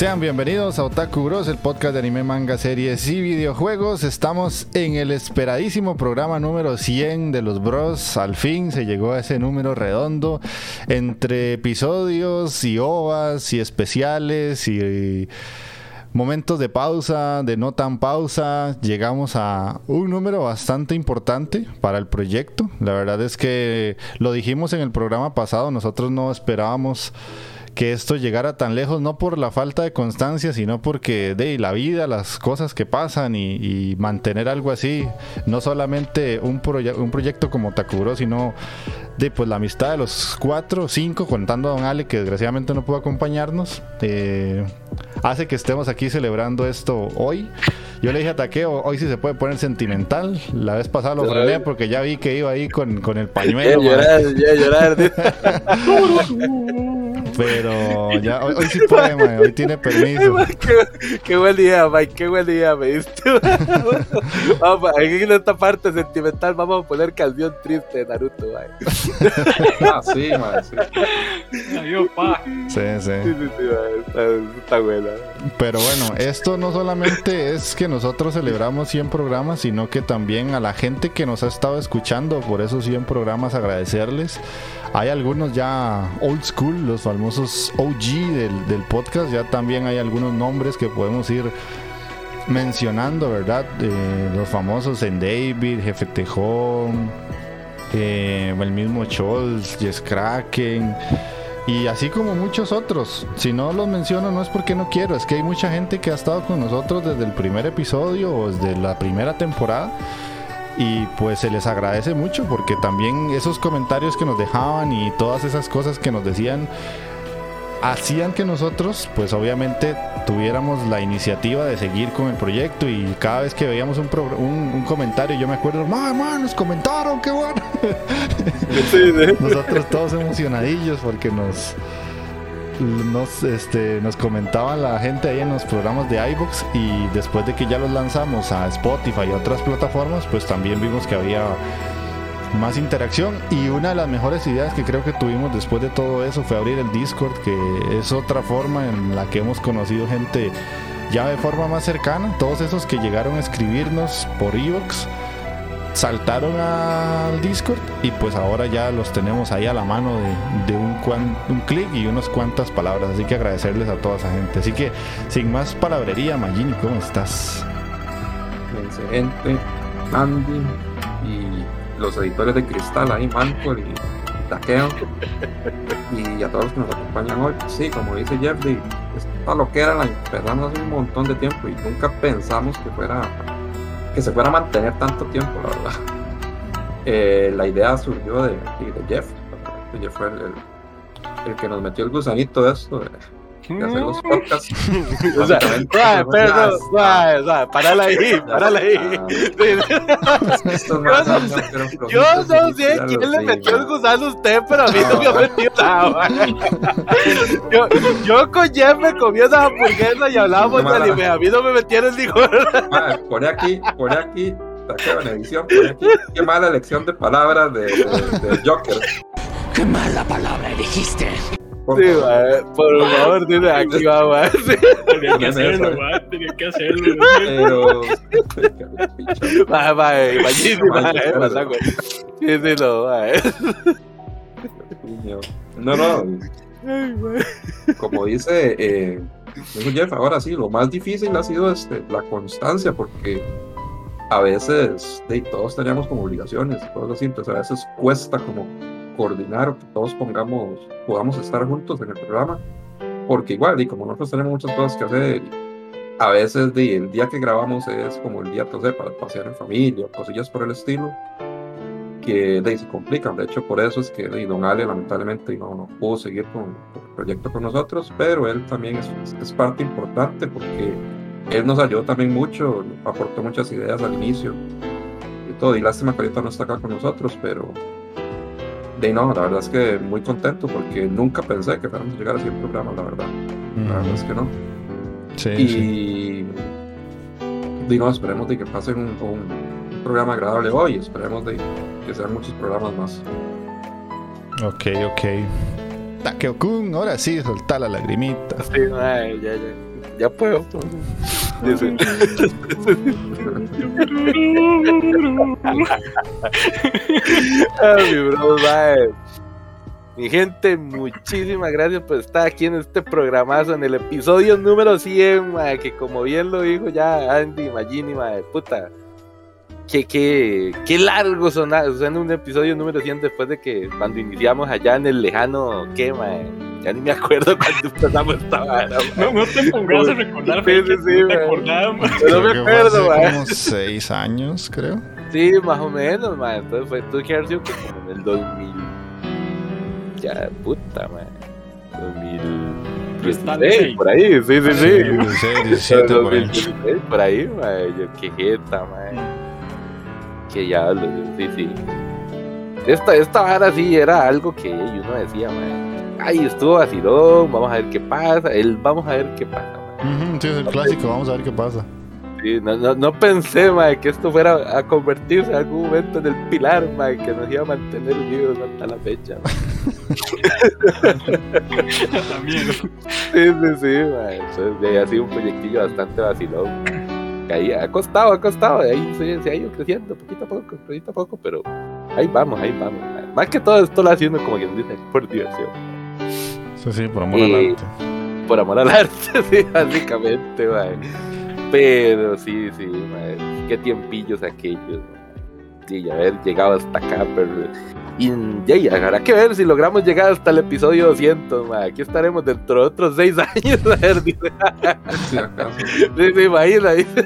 Sean bienvenidos a Otaku Bros, el podcast de anime, manga, series y videojuegos. Estamos en el esperadísimo programa número 100 de los Bros. Al fin se llegó a ese número redondo entre episodios y ovas y especiales y momentos de pausa, de no tan pausa, llegamos a un número bastante importante para el proyecto. La verdad es que lo dijimos en el programa pasado, nosotros no esperábamos que esto llegara tan lejos, no por la falta de constancia, sino porque de la vida, las cosas que pasan y, mantener algo así, no solamente un, un proyecto como Takuro, sino de pues la amistad de los cuatro, cinco, contando a Don Ale, que desgraciadamente no pudo acompañarnos, eh, hace que estemos aquí celebrando esto hoy. Yo le dije a Taqueo, hoy sí se puede poner sentimental. La vez pasada lo frené porque ya vi que iba ahí con, con el pañuelo. Ya llorar, ya llorar. Pero ya, hoy, sí puede, man, hoy tiene permiso. Qué, buen día, Mike, qué buen día, me diste. vamos, en esta parte sentimental vamos a poner canción triste de Naruto, man. ah, sí, man, sí. Sí, sí. sí, sí, sí está, está buena. Pero bueno, esto no solamente es que nosotros celebramos 100 programas, sino que también a la gente que nos ha estado escuchando por esos 100 programas agradecerles. Hay algunos ya old school, los famosos OG del, podcast, ya también hay algunos nombres que podemos ir mencionando, ¿verdad? Eh, los famosos en David, Jefe Tejón, eh, el mismo Scholz, Jess Kraken. Y así como muchos otros. Si no los menciono no es porque no quiero, es que hay mucha gente que ha estado con nosotros desde el primer episodio o desde la primera temporada y pues se les agradece mucho porque también esos comentarios que nos dejaban y todas esas cosas que nos decían hacían que nosotros pues obviamente tuviéramos la iniciativa de seguir con el proyecto y cada vez que veíamos un, un, comentario yo me acuerdo, mamá, nos comentaron, qué bueno. nosotros todos emocionadillos porque nos nos, este, nos comentaban la gente ahí en los programas de iBox y después de que ya los lanzamos a Spotify y otras plataformas, pues también vimos que había más interacción. Y una de las mejores ideas que creo que tuvimos después de todo eso fue abrir el Discord, que es otra forma en la que hemos conocido gente ya de forma más cercana, todos esos que llegaron a escribirnos por iVoox saltaron al Discord y pues ahora ya los tenemos ahí a la mano de, un, un clic y unas cuantas palabras. Así que agradecerles a toda esa gente. Así que sin más palabrería, Magini, ¿cómo estás? Excelente, Andy y los editores de Cristal ahí, Manco y Taqueo y a todos los que nos acompañan hoy. Sí, como dice Jeffrey, esta lo que era la empezamos hace un montón de tiempo y nunca pensamos que fuera que se fuera a mantener tanto tiempo, la verdad. Eh, la idea surgió de, de Jeff. Jeff fue el, el, que nos metió el gusanito de esto, de hacer los podcasts. O sea, no, perdón, ya suave, suave, parala ahí, parala ahí. Yo no sé quién le metió el gusano a usted, pero a mí no me ha metido nada. Yo, yo con Jeff me comí esa hamburguesa y hablábamos de anime. A mí no me metieron ni gorda. Ah, pone aquí, pone aquí, edición, aquí. Qué mala elección de palabras de, de, de Joker. ¡Qué mala palabra elegiste! Por Sí, favor. man, por favor, dile aquí va, man. Sí, Tenía que hacerlo, man, tenía que hacerlo. Pero. imagínate, man, Mal, eh, mal. masaco. Sí, sí, no, man. No, no. Como dice, eh, Jeff, ahora sí, lo más difícil ha sido este, la constancia, porque a veces de, todos teníamos como obligaciones, cosas así, entonces a veces cuesta como coordinar que todos pongamos, podamos estar juntos en el programa, porque igual, y como nosotros tenemos muchas cosas que hacer, a veces de, el día que grabamos es como el día, entonces, para pasear en familia, cosillas por el estilo, que de, se complican. De hecho, por eso es que de, Don Ale lamentablemente no, no pudo seguir con, con el proyecto con nosotros, pero él también es, es parte importante porque él nos ayudó también mucho, aportó muchas ideas al inicio y todo. Y lástima que ahorita no está acá con nosotros, pero de no, la verdad es que muy contento porque nunca pensé que fuéramos a llegar a 100 programas, la verdad. La verdad es que no. Sí, y sí. de no, esperemos de que pasen un, un programa agradable hoy, esperemos de que sean muchos programas más. Ok, ok. Takeo-kun, ahora sí, soltá la lagrimita. Sí, man, ya, ya. Ya puedo. Dice. Ah, mi bro. Mi gente, muchísimas gracias por estar aquí en este programazo, en el episodio número 100, mae, que como bien lo dijo ya Andy Magini, mae, puta. Qué, qué, qué largo suena, suena un episodio número 100 después de que cuando iniciamos allá en el lejano, ¿qué, mae? Ya ni me acuerdo cuando empezamos esta vara, mae. No, no te pongas a recordar, Sí, sí, que sí, no te acordaba. No me que acuerdo, mae. como seis años, creo. Sí, más o menos, man. Entonces fue tu ejercicio que como en el 2000. Ya, puta, man. 2016, por ahí, sí, sí, sí. 16, 17, por ahí. 2016, por ahí, man. Yo, qué jeta, man. Que ya, sí, sí. Esta, esta vara sí era algo que uno decía, man. Ay, estuvo vacilón, vamos a ver qué pasa. El vamos a ver qué pasa, man. Sí, es el clásico, vamos a ver qué pasa. Sí, no, no, no pensé, mae, que esto fuera a convertirse en algún momento en el pilar, mae, que nos iba a mantener unidos hasta la fecha. También. Sí, sí, sí, mae. Entonces, ha sido un proyectillo bastante vacilón. Ahí ha costado, ha costado, ahí se, se ha ido creciendo poquito a poco, poquito a poco, pero ahí vamos, ahí vamos. Más que todo esto lo haciendo como quien dice, por diversión. Sí, sí, por amor al arte. por amor al arte, sí, básicamente, mae. Pero sí, sí, mae, qué tiempillos aquellos. mae. Y haber llegado hasta acá, pero. Y ya, ya, habrá que ver si logramos llegar hasta el episodio 200, mae. Aquí estaremos dentro de otros 6 años, a ver, dice. Sí, se imagina, dice.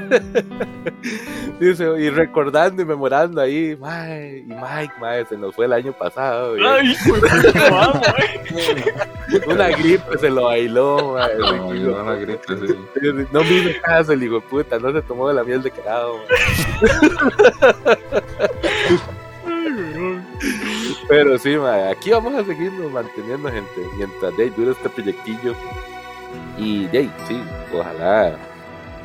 Dice, y recordando y memorando ahí, mae, y Mike, se nos fue el año pasado. y Ay, ay. Una gripe se lo bailó. No, no la grito, sí. No me hizo caso el hijo de puta, no se tomó de la miel de cagado. Pero sí, ma, aquí vamos a seguirnos manteniendo, gente, mientras de dure este proyectillo. Y de sí, ojalá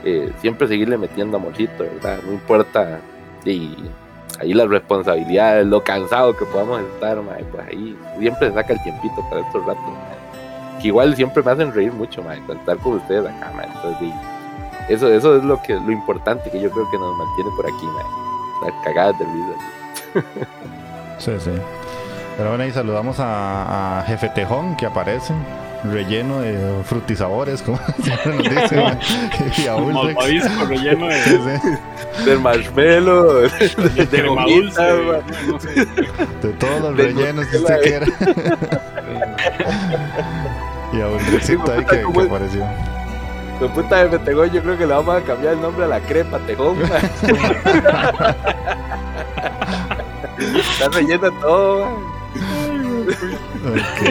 eh, siempre seguirle metiendo amorcito, ¿verdad? No importa y ahí las responsabilidades, lo cansado que podamos estar, ma, pues ahí siempre se saca el tiempito para estos ratos. Que igual siempre me hacen reír mucho, ma, contar con ustedes acá, ma, entonces sí, eso, eso es lo que lo importante que yo creo que nos mantiene por aquí, ma, las cagadas de risa. Sí, sí. Pero bueno, ahí saludamos a, a Jefe Tejón que aparece, relleno de frutisabores, como siempre nos dice. man. y a. Malvavisco relleno de, Sí, sí. Del marshmallow, de de dulce. ma. No sé. De todos los De rellenos que usted quiera. y a Ulrexito Sí, ahí que, apareció. La puta de Metegón, yo creo que le vamos a cambiar el nombre a la crepa Tejón. Está rellena todo. ma. Ok.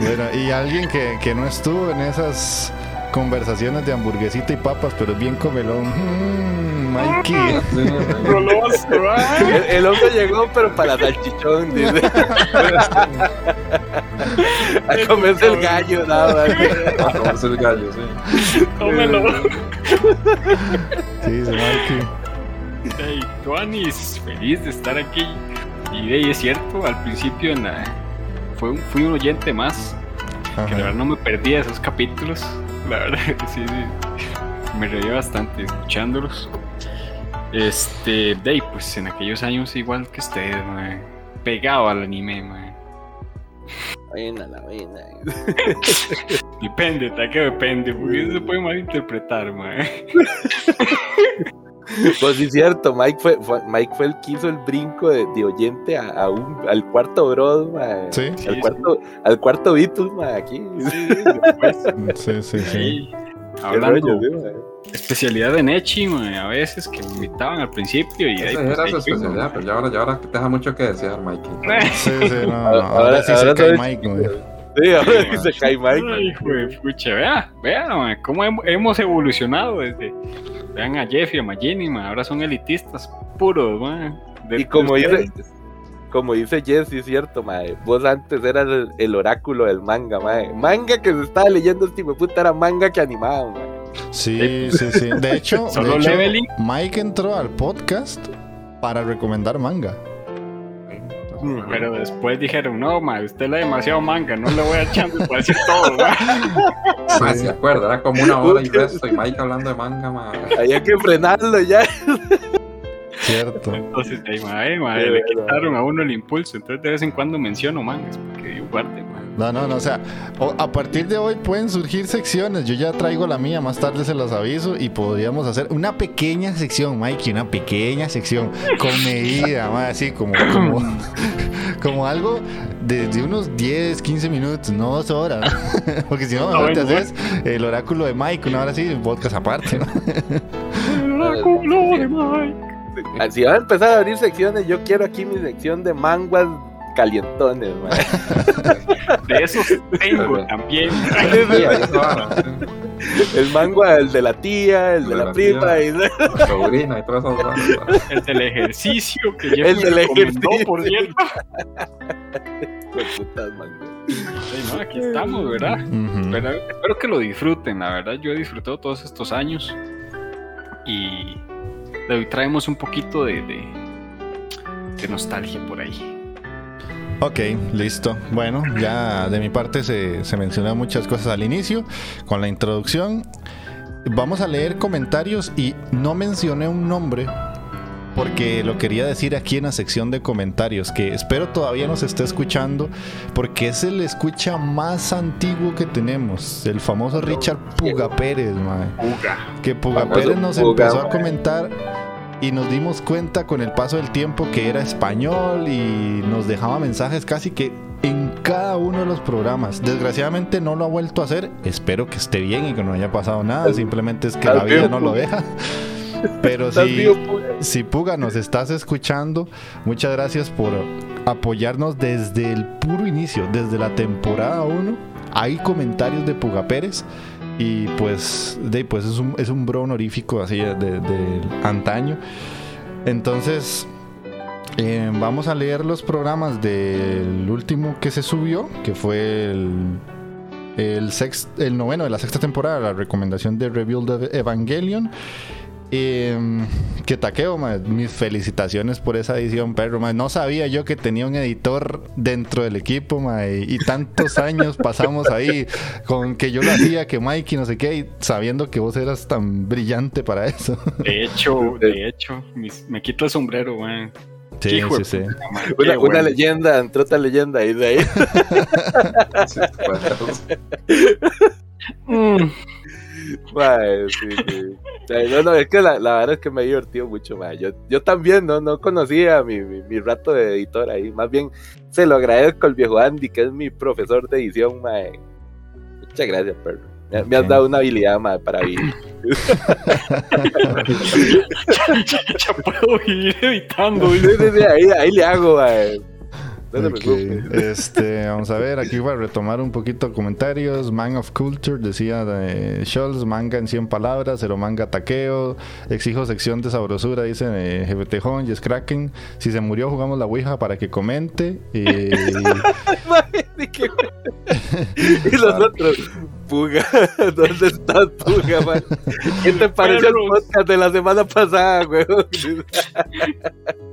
Bueno, y alguien que, que no estuvo en esas conversaciones de hamburguesita y papas, pero es bien comelón. Mm, Mikey. Goloso, ah. El, el hombre llegó, pero para salchichón, dice. A comerse el gallo, nada más. A comerse el gallo, sí. Cómelo. Sí, dice Mikey. Hey, Tuanis, feliz de estar aquí. Y de ahí es cierto, al principio en la, fue un- fui un oyente más, que la verdad no me perdí de esos capítulos. La verdad, sí, sí. Me reí bastante escuchándolos. Este, de ahí, pues en aquellos años igual que ustedes, mae, pegado al anime, mae. Buena, la buena. Depende, que depende, porque eso se puede malinterpretar, mae. Pues sí, es cierto, Mike fue, fue- Mike fue el que hizo el brinco de, de oyente a, a un, al cuarto Bros, ma. Sí. al, Sí, cuarto, al cuarto Beatles, ma, aquí. Sí, sí, sí. Hablando, rollo, sí, ma. especialidad de Nechi, a veces que me invitaban al principio y ahí, Esa pues, era su especialidad, pero ya ahora, ya ahora deja mucho que desear, Mikey. Sí, sí, no, Ahora- ahora, sí ahora se cae Mike, güey. Sí, ahora Sí, se cae Mike. Ay, hijo de pucha, vea, vea, cómo hem- hemos evolucionado desde. Vean a Jeff y a Magini, ma, ahora son elitistas puros, ma. De- Y como dice, como dice Jess, sí es cierto, ma. Vos antes eras el, el oráculo del manga, ma. Manga que se estaba leyendo este hijo de puta era manga que animaba, ma. Sí, sí, sí. De hecho, de Solo hecho. Mike entró al podcast para recomendar manga. Pero después dijeron, no, ma, usted lee demasiado manga, no le voy a echar para decir todo, ma. Ma, ¿Se acuerda? Era como una hora y resto y Mike hablando de manga, ma. Había que frenarlo ya. Cierto. Entonces, ahí, ma, eh, le quitaron a uno el impulso. Entonces, de vez en cuando menciono mangas, porque yo guarde, ma. No, no, no, o sea, a partir de hoy pueden surgir secciones. Yo ya traigo la mía, más tarde se las aviso y podríamos hacer una pequeña sección, Mikey, una pequeña sección con medida, así como, como, como algo de, de unos 10, 15 minutos, no dos horas. Porque si no, mejor te haces el oráculo de Mike, una hora así, podcast aparte. ¿no? El oráculo de Mike. Ah, Si van a empezar a abrir secciones, yo quiero aquí mi sección de manguas calientones, ma. De esos tengo también. El mangua, el de la tía, el de De la, la prima, tía. y La sobrina y todas esas varas, ma. El del ejercicio que Jeff El del ejercicio. por cierto. Pues, putas manguas. Sí, no, aquí estamos, ¿verdad? Pero espero que lo disfruten, la verdad. Yo he disfrutado todos estos años. Y hoy traemos un poquito de nostalgia por ahí. Ok, listo. Bueno, ya de mi parte se, se mencionan muchas cosas al inicio con la introducción. Vamos a leer comentarios y no mencioné un nombre porque lo quería decir aquí en la sección de comentarios, que espero todavía nos esté escuchando porque es el escucha más antiguo que tenemos, el famoso Richard Puga Pérez, mae. Que Puga Pérez nos empezó a comentar y nos dimos cuenta con el paso del tiempo que era español y nos dejaba mensajes casi que en cada uno de los programas. Desgraciadamente no lo ha vuelto a hacer. Espero que esté bien y que no haya pasado nada. Simplemente es que la vida no lo deja. Pero Estás si, vivo, puga. si Puga nos estás escuchando, muchas gracias por apoyarnos desde el puro inicio, desde la temporada 1. Hay comentarios de Puga Pérez y pues, de, pues es, un, es un bro honorífico así de, de- del antaño. Entonces, eh, vamos a leer los programas del último que se subió, que fue el, el, sex- el noveno de la sexta temporada, la recomendación de Rebuild Evangelion. Eh, que taqueo, ma, mis felicitaciones por esa edición, perro. ma. No sabía yo que tenía un editor dentro del equipo, ma, y, y tantos años pasamos ahí con que yo lo hacía, que Mikey, no sé qué, y sabiendo que vos eras tan brillante para eso. De hecho, de hecho, mis- me quito el sombrero, weón. Sí, Hijo sí, sí. Una, qué una bueno. leyenda, entró otra leyenda ahí de ahí. Sí, Mm. Mae, sí, sí. No, no, es que la, la verdad es que me he divertido mucho, mae. Yo, yo también no, no conocía mi, mi, mi rato de editor ahí. Más bien se lo agradezco al viejo Andy, que es mi profesor de edición, mae. Muchas gracias, perro. Me, me has dado una habilidad, mae, para vivir. ya, ya puedo vivir editando. Sí, sí, sí, ahí, ahí le hago, mae. Preocupe. Este, vamos a ver, aquí voy a retomar un poquito comentarios. Man of Culture decía de Scholz, manga en 100 palabras, cero manga taqueo. Exijo sección de sabrosura, dice eh, GBT Hon, Yes Kraken. Si se murió, jugamos la Ouija para que comente. Y y los otros, Puga, ¿dónde estás, Puga, man? ¿Qué te pareció el podcast de la semana pasada, weón?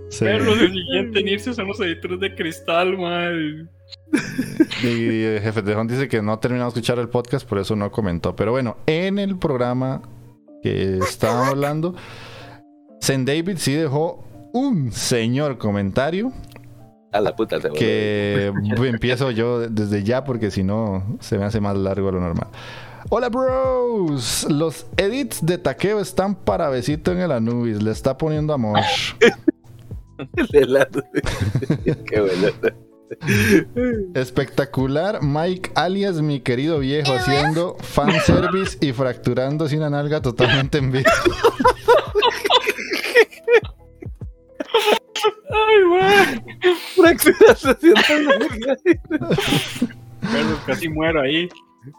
se- Perros, el siguiente en irse son los editores de cristal, man. Y el jefe de dice que no ha terminado de escuchar el podcast, por eso no comentó. Pero bueno, en el programa que estábamos hablando, St. David sí dejó un señor comentario A la puta se que empiezo yo desde ya porque si no se me hace más largo lo normal. Hola bros, los edits de taqueo están para besito en el Anubis, le está poniendo amor. Qué bueno. Espectacular Mike alias mi querido viejo haciendo fanservice y fracturándose una nalga totalmente en vivo. Ay. Fracturación. Perros, casi muero ahí.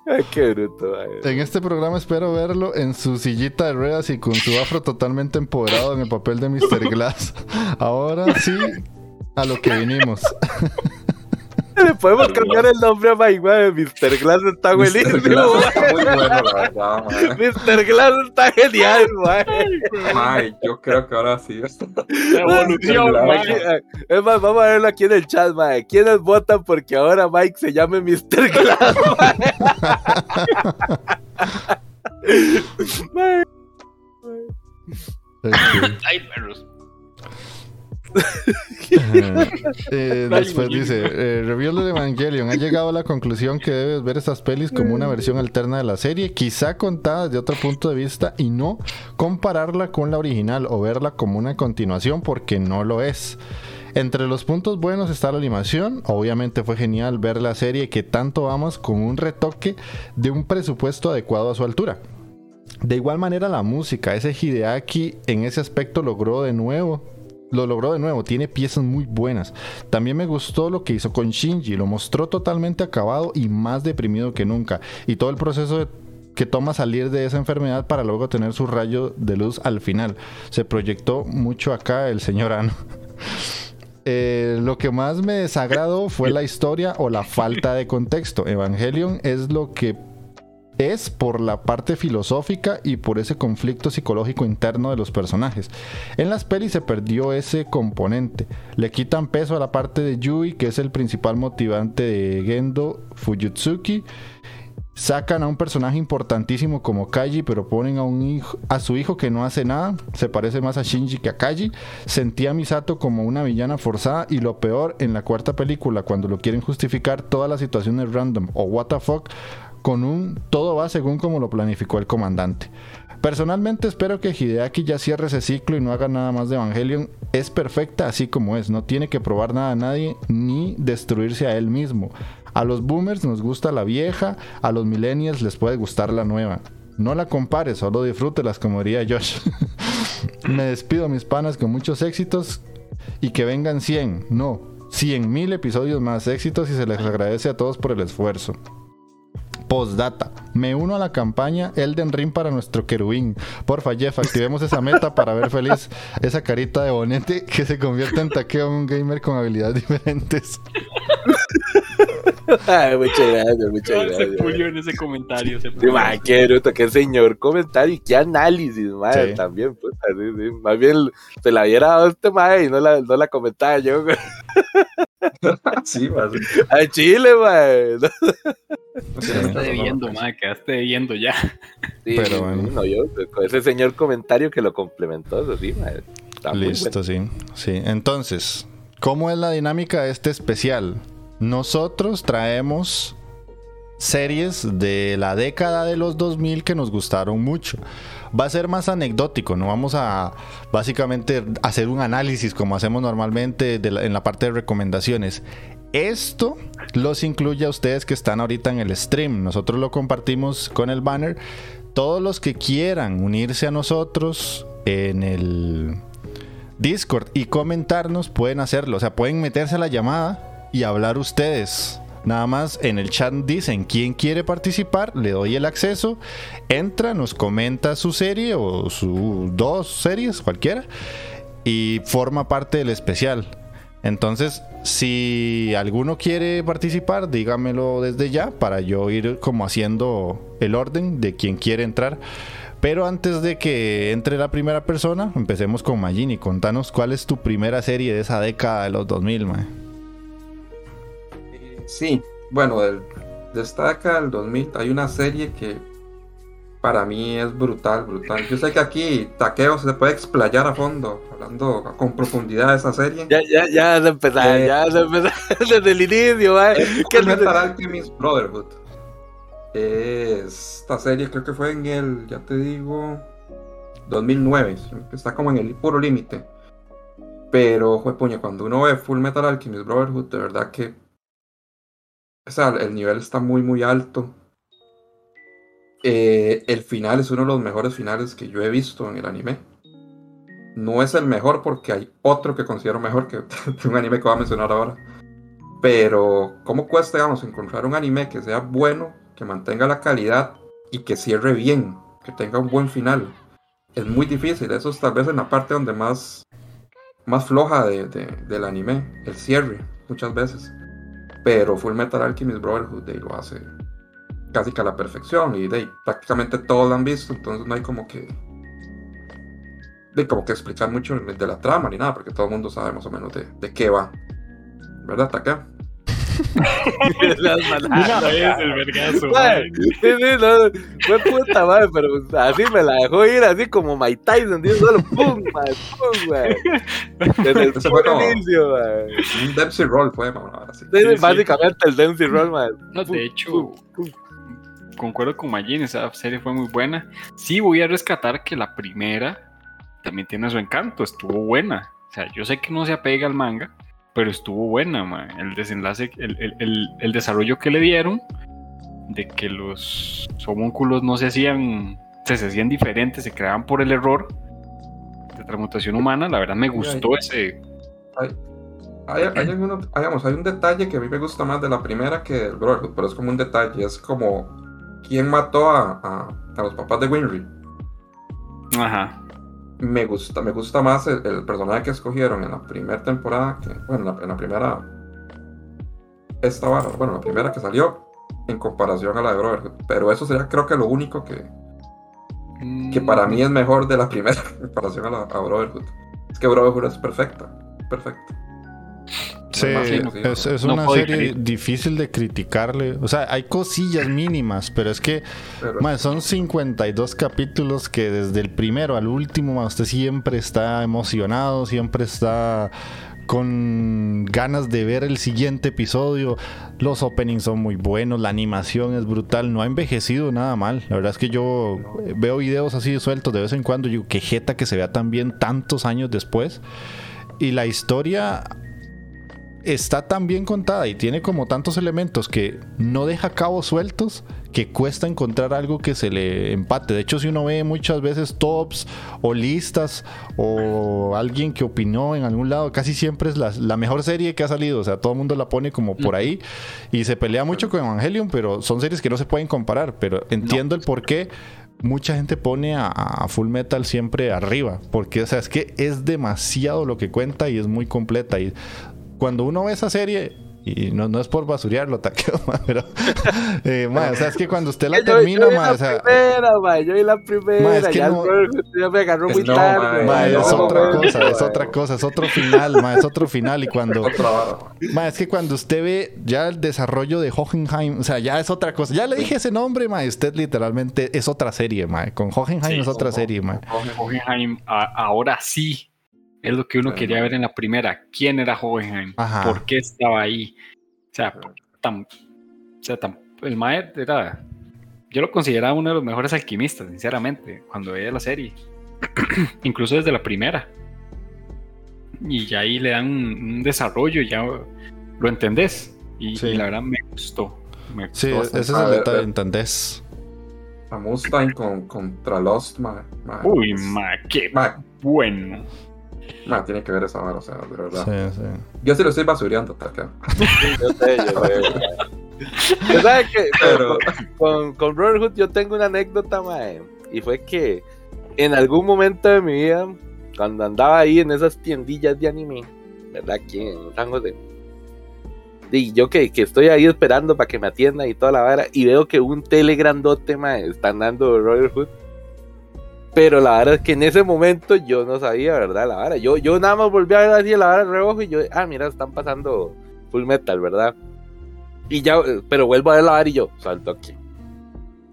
Ay, qué bruto, man. En este programa espero verlo en su sillita de ruedas y con su afro totalmente empoderado en el papel de Mr. Glass. Ahora sí, a lo que vinimos. Le podemos cambiar el nombre a Mike, man. Mr. Glass está Mr. buenísimo, Glass está muy bueno, la verdad. Mr. Glass está genial, man. Mae, yo creo que ahora sí. Evolución. Es más, vamos a verlo aquí en el chat, man. ¿Quiénes votan porque ahora Mike se llame Mr. Glass, man? Ay, perros. Eh, después dice, eh, Review de Evangelion. Ha llegado a la conclusión que debes ver estas pelis como una versión alterna de la serie, quizá contada desde otro punto de vista y no compararla con la original o verla como una continuación porque no lo es. Entre los puntos buenos está la animación, obviamente fue genial ver la serie que tanto amas con un retoque de un presupuesto adecuado a su altura. De igual manera la música, ese Hideaki en ese aspecto logró de nuevo, lo logró de nuevo, tiene piezas muy buenas. También me gustó lo que hizo con Shinji, lo mostró totalmente acabado y más deprimido que nunca. Y todo el proceso que toma salir de esa enfermedad para luego tener su rayo de luz al final. Se proyectó mucho acá el señor Ano. Eh, lo que más me desagradó fue la historia o la falta de contexto. Evangelion es lo que es por la parte filosófica y por ese conflicto psicológico interno de los personajes. En las pelis se perdió ese componente. Le quitan peso a la parte de Yui, que es el principal motivante de Gendo Fujitsuki. Sacan a un personaje importantísimo como Kaji, pero ponen a, su hijo que no hace nada. Se parece más a Shinji que a Kaji. Sentí a Misato como una villana forzada. Y lo peor, en la cuarta película, cuando lo quieren justificar todas las situaciones random o what the fuck, con un todo va según como lo planificó el comandante. Personalmente espero que Hideaki ya cierre ese ciclo y no haga nada más de Evangelion. Es perfecta así como es, no tiene que probar nada a nadie ni destruirse a él mismo. A los boomers nos gusta la vieja, a los millennials les puede gustar la nueva. No la compares, solo disfrútelas como diría Josh. Me despido mis panas con muchos éxitos y que vengan 100, no, 100 mil episodios más éxitos y se les agradece a todos por el esfuerzo. Postdata. Me uno a la campaña Elden Ring para nuestro querubín. Porfa, Jeff, activemos esa meta para ver feliz esa carita de bonete que se convierte en taqueo en un gamer con habilidades diferentes. Ay, muchas gracias, muchas Se gracias. pulió en ese comentario. Se Sí, qué bruto, qué señor comentario y qué análisis, madre, Sí. también, puta, sí, sí. Más bien se la hubiera dado este madre y no la, no la comentaba yo, güey. Sí, mae. A Chile, madre. Quedaste debiendo, ma, quedaste debiendo ya. Sí, Pero sí, bueno. no, yo, con ese señor comentario que lo complementó, eso sí, madre. Está muy Listo, sí. Sí. Entonces, ¿cómo es la dinámica de este especial? Nosotros traemos series de la década de los 2000 que nos gustaron mucho. Va a ser más anecdótico, no vamos a básicamente hacer un análisis como hacemos normalmente en la parte de recomendaciones. Esto los incluye a ustedes que están ahorita en el stream. Nosotros lo compartimos con el banner. Todos los que quieran unirse a nosotros en el Discord y comentarnos pueden hacerlo. O sea, pueden meterse a la llamada y hablar ustedes. Nada más en el chat dicen quién quiere participar, le doy el acceso, entra, nos comenta su serie o sus dos series, cualquiera, y forma parte del especial. Entonces, si alguno quiere participar, dígamelo desde ya para yo ir como haciendo el orden de quien quiere entrar. Pero antes de que entre la primera persona, empecemos con Magini. Contanos cuál es tu primera serie de esa década de los 2000, mae. Sí, bueno, del, de esta década del 2000 hay una serie que para mí es brutal, brutal. Yo sé que aquí Taqueo se puede explayar a fondo, hablando con profundidad de esa serie. Ya, ya, ya se empezó, Eh, ya se empezó desde el inicio. ¿Qué Full Metal Alchemist Brotherhood. Es- Esta serie creo que fue en el, ya te digo, 2009. Está como en el puro límite. Pero, puña, cuando uno ve Full Metal Alchemist Brotherhood, de verdad que. O sea, el nivel está muy, muy alto. Eh, el final es uno de los mejores finales que yo he visto en el anime. No es el mejor porque hay otro que considero mejor que, un anime que voy a mencionar ahora. Pero, ¿cómo cuesta, digamos, encontrar un anime que sea bueno, que mantenga la calidad y que cierre bien, que tenga un buen final? Es muy difícil, eso es tal vez en la parte donde más, más floja de- de- del anime, el cierre, muchas veces. Pero Full Metal Alchemist Brotherhood de lo hace casi que a la perfección y de prácticamente todos lo han visto, entonces no hay como que de como que explicar mucho de la trama ni nada, porque todo el mundo sabe más o menos de, de qué va. ¿Verdad, Taka? Vez el vergazo. Sí, sí, no, fue puta madre, pero así me la dejó ir, así como Mike Tyson, tío, solo pum, pum. Desde el fue inicio. Un Dempsey Roll fue, así. Sí, Sí, sí. básicamente el Dempsey Roll. No, Pum, de hecho, pum, pum. concuerdo con Magin, esa serie fue muy buena. Sí, voy a rescatar que la primera también tiene su encanto, estuvo buena. O sea, yo sé que no se apega al manga, pero estuvo buena, man. El desenlace, el, el- el- el desarrollo que le dieron de que los homúnculos no se hacían, se, se hacían diferentes, se creaban por el error de transmutación humana, la verdad me gustó ese. Hay, hay, hay alguno- digamos, hay un detalle que a mí me gusta más de la primera que del Brotherhood, pero es como un detalle, es como quién mató a, a- a los papás de Winry. Ajá. Me gusta, me gusta más el, el personaje que escogieron en la primera temporada, que, bueno, en la, primera, esta vara, bueno, la primera que salió, en comparación a la de Brotherhood. Pero eso sería creo que lo único que, que para mí es mejor de la primera en comparación a, la, a Brotherhood. Es que Brotherhood es perfecta, perfecta. Sí, es, es No una serie diferir. difícil de criticarle. O sea, hay cosillas mínimas, pero es que Pero, mae, son 52 capítulos que desde el primero al último usted siempre está emocionado, siempre está con ganas de ver el siguiente episodio. Los openings son muy buenos, la animación es brutal, no ha envejecido nada mal. La verdad es que yo eh, veo videos así sueltos de vez en cuando y digo, qué jeta que se vea tan bien tantos años después. Y la historia está tan bien contada y tiene como tantos elementos que no deja cabos sueltos que cuesta encontrar algo que se le empate. De hecho, si uno ve muchas veces tops o listas o alguien que opinó en algún lado, casi siempre es la, la mejor serie que ha salido. O sea, todo el mundo la pone como por ahí y se pelea mucho con Evangelion, pero son series que no se pueden comparar. Pero entiendo el por qué mucha gente pone a, a Full Metal siempre arriba. Porque, o sea, es que es demasiado lo que cuenta y es muy completa. Y cuando uno ve esa serie, y no, no es por basurearlo, taqueo, ma, pero, eh, ma, o sea, es que cuando usted la Yo- yo termina, vi ma, la o sea, primera, mae, yo vi la primera, Ma, es que ya no- me agarró Es muy no, tarde. ma, es no, otra ma, cosa, es ma. otra cosa, es otro final, ma, es otro final. Y cuando, ma, es que cuando usted ve ya el desarrollo de Hohenheim, o sea, ya es otra cosa. Ya le dije ese nombre, ma, y usted literalmente es otra serie, ma. Con Hohenheim Sí, es otra serie, ma. Hohenheim, a- ahora sí, es lo que uno Pero- quería ver en la primera. ¿Quién era Hohenheim? Ajá. ¿Por qué estaba ahí? O sea, tan, o sea, tan- el Mae era. Yo lo consideraba uno de los mejores alquimistas, sinceramente, cuando veía la serie. Incluso desde la primera. Y ya ahí le dan un, un desarrollo, ya lo entendés. Y, Sí. y la verdad me gustó. Me Sí, gustó ese es A el ver, detalle. ¿entendés? A Mustang con, contra Lost, ma, ma, Uy, ma, qué ma, bueno. Ma, tiene que ver esa vara, o sea, de verdad. Sí, sí. Yo sí lo estoy basureando, Takeo. Yo sé, yo sé. Yo sabe que Pero- con, con Brotherhood yo tengo una anécdota, mae. Y fue que en algún momento de mi vida, cuando andaba ahí en esas tiendillas de anime, ¿verdad? Aquí en San José. Y yo que, que estoy ahí esperando para que me atiendan y toda la vara, y veo que un tele grandote, mae, están dando Brotherhood. Pero la verdad es que en ese momento yo no sabía, ¿verdad? La vara. Yo, yo nada más volví a ver así la vara de reojo y yo, ah, mira, están pasando Full Metal, ¿verdad? Y ya, pero vuelvo a ver la vara y yo, salto aquí.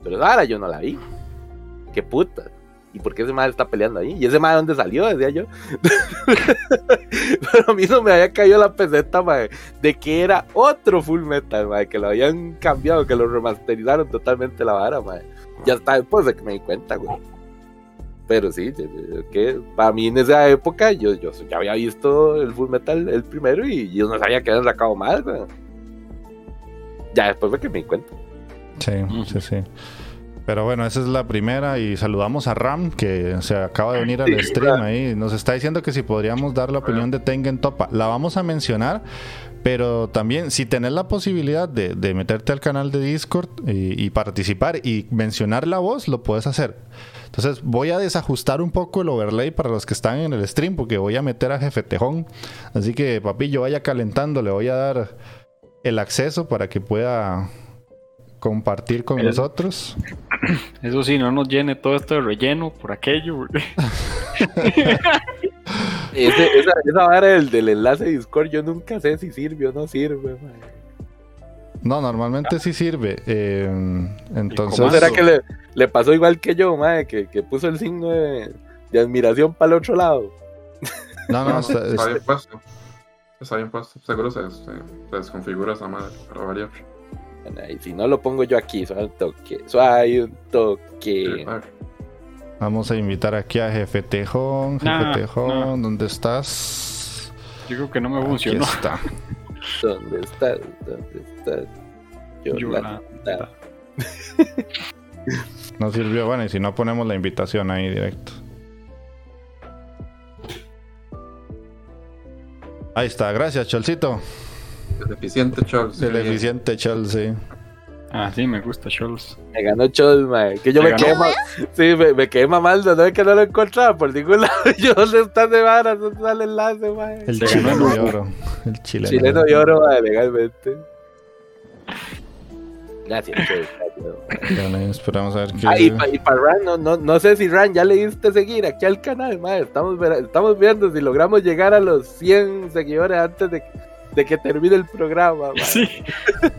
Pero la vara yo no la vi. Qué puta. ¿Y por qué ese madre está peleando ahí? ¿Y ese madre dónde salió? Decía yo. pero a mí no me había caído la peseta, madre, de que era otro Full Metal, madre, que lo habían cambiado, que lo remasterizaron totalmente la vara, madre. Ya está después de que me di cuenta, güey. Pero sí, que para mí en esa época yo, yo ya había visto el Full Metal el primero y yo no sabía que habían sacado más, güey. Ya después fue que me di cuenta. Sí, sí, sí. Pero bueno, esa es la primera y saludamos a Ram que se acaba de unir al Sí, stream ahí. Nos está diciendo que si podríamos dar la opinión de Tengen Topa. La vamos a mencionar, pero también si tenés la posibilidad de, de meterte al canal de Discord y, y participar y mencionar la voz, lo puedes hacer. Entonces voy a desajustar un poco el overlay para los que están en el stream porque voy a meter a Jefe Tejón. Así que papillo vaya calentando, le voy a dar el acceso para que pueda compartir con El- nosotros. Eso sí, no nos llene todo esto de relleno por aquello. Ese- esa, esa vara del, del enlace de Discord yo nunca sé si sirve o no sirve, mae. No, normalmente sí sirve. eh, entonces, ¿Cómo será que le, le pasó igual que yo, mae? Que, que puso el signo de, de admiración para el otro lado. no, no, está- está es- bien puesto. Está bien puesto. Seguro se, se, se desconfigura esa madre para variar. Bueno, y si no lo pongo yo aquí, suave un toque, suave un toque. Vamos a invitar aquí a Jefe Tejón. Jefe No, Tejón, ¿dónde estás? Yo creo que no me Aquí funcionó. está. ¿Dónde estás? ¿Dónde estás? Yolanda. Yolanda. No sirvió. Bueno, y si no ponemos la invitación ahí directo. Ahí está, gracias, Cholcito. El eficiente Charles. El eficiente Chol, sí. Ah, sí, me gusta Scholz. Me ganó Chol, mae. Que yo ¿Te me ganó? quedé mal. Sí, me, me quedé mamando, no es que no lo encontraba por ningún lado. Yo, ¿dónde está ese vara? ¿Dónde está el enlace, mae? El chileno de el oro. El chileno. Chileno de de oro, mae, legalmente. Gracias, gracias. Bueno, esperamos a ver qué. Ah, y para Ran, no, no, no sé si Ran ya le diste seguir aquí al canal, mae. Estamos, ver- estamos viendo si logramos llegar a los 100 seguidores antes de, de que termine el programa, mae. Sí.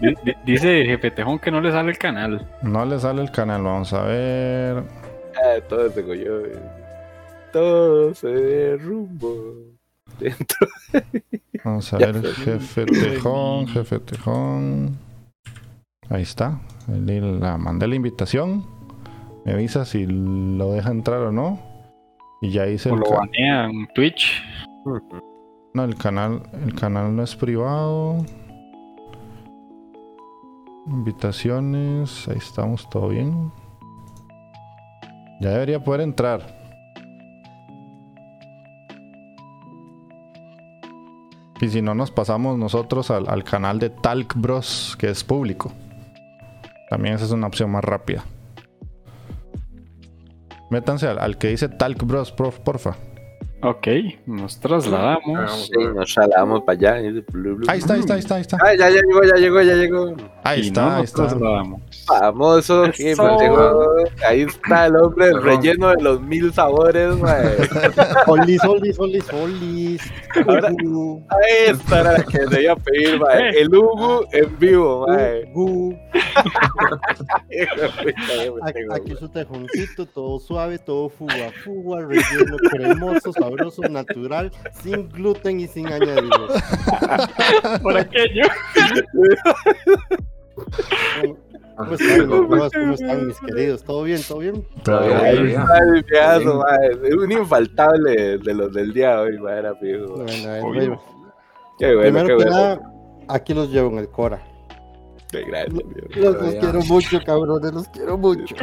Di- di- Dice Jefe Tejón que no le sale el canal. No le sale el canal, vamos a ver. Ah, todo se cogió, eh. Todo se derrumbó. Dentro. Vamos a Ya ver, jefe Tejón, jefe Tejón. Ahí está. La mandé la invitación. Me avisa si lo deja entrar o no. Y ya hice O el lo banean Twitch. No, el canal, el canal no es privado. Invitaciones, ahí estamos, todo bien. Ya debería poder entrar. Y si no, nos pasamos nosotros al, al canal de Talk Bros, que es público. También esa es una opción más rápida. Métanse al, al que dice Talk Bros, prof, porfa. Ok, nos trasladamos. Sí, nos trasladamos para allá. blu, Ahí está, ahí está, ahí está, ahí está. Ah, ya llegó, ya llegó, ya llegó. Ahí y está, no ahí nos está. trasladamos. Famoso, que pues, llegó. Ahí está el hombre del relleno de los mil sabores. Olis, olis, olis, olis. Ahora- Esta era la que se iba a pedir, mae. El Hugo en vivo, mae. aquí su tejoncito, todo suave, todo fuga, fuga, relleno cremoso, sabroso, natural, sin gluten y sin añadidos. Por aquello. ¿Cómo, están, los bros? ¿Cómo están, mis queridos? ¿Todo bien? ¿Todo bien? Todo. Es un infaltable de los del día de hoy, fijo. Bueno. Qué bueno, Primero qué que bueno. nada, aquí los llevo en el Cora. Gracias. Los, quiero mucho, cabrones, los quiero mucho.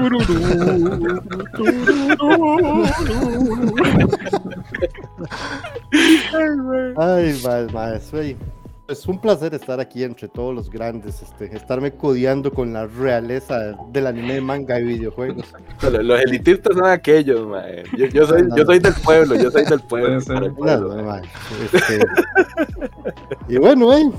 Ay, mae, mae, soy- Es un placer estar aquí entre todos los grandes, este, estarme codeando con la realeza del anime, manga y videojuegos. Los, los elitistas son aquellos, mae. Yo, yo soy, yo soy del pueblo, yo soy del pueblo. No, no, mae. este, y bueno, eh,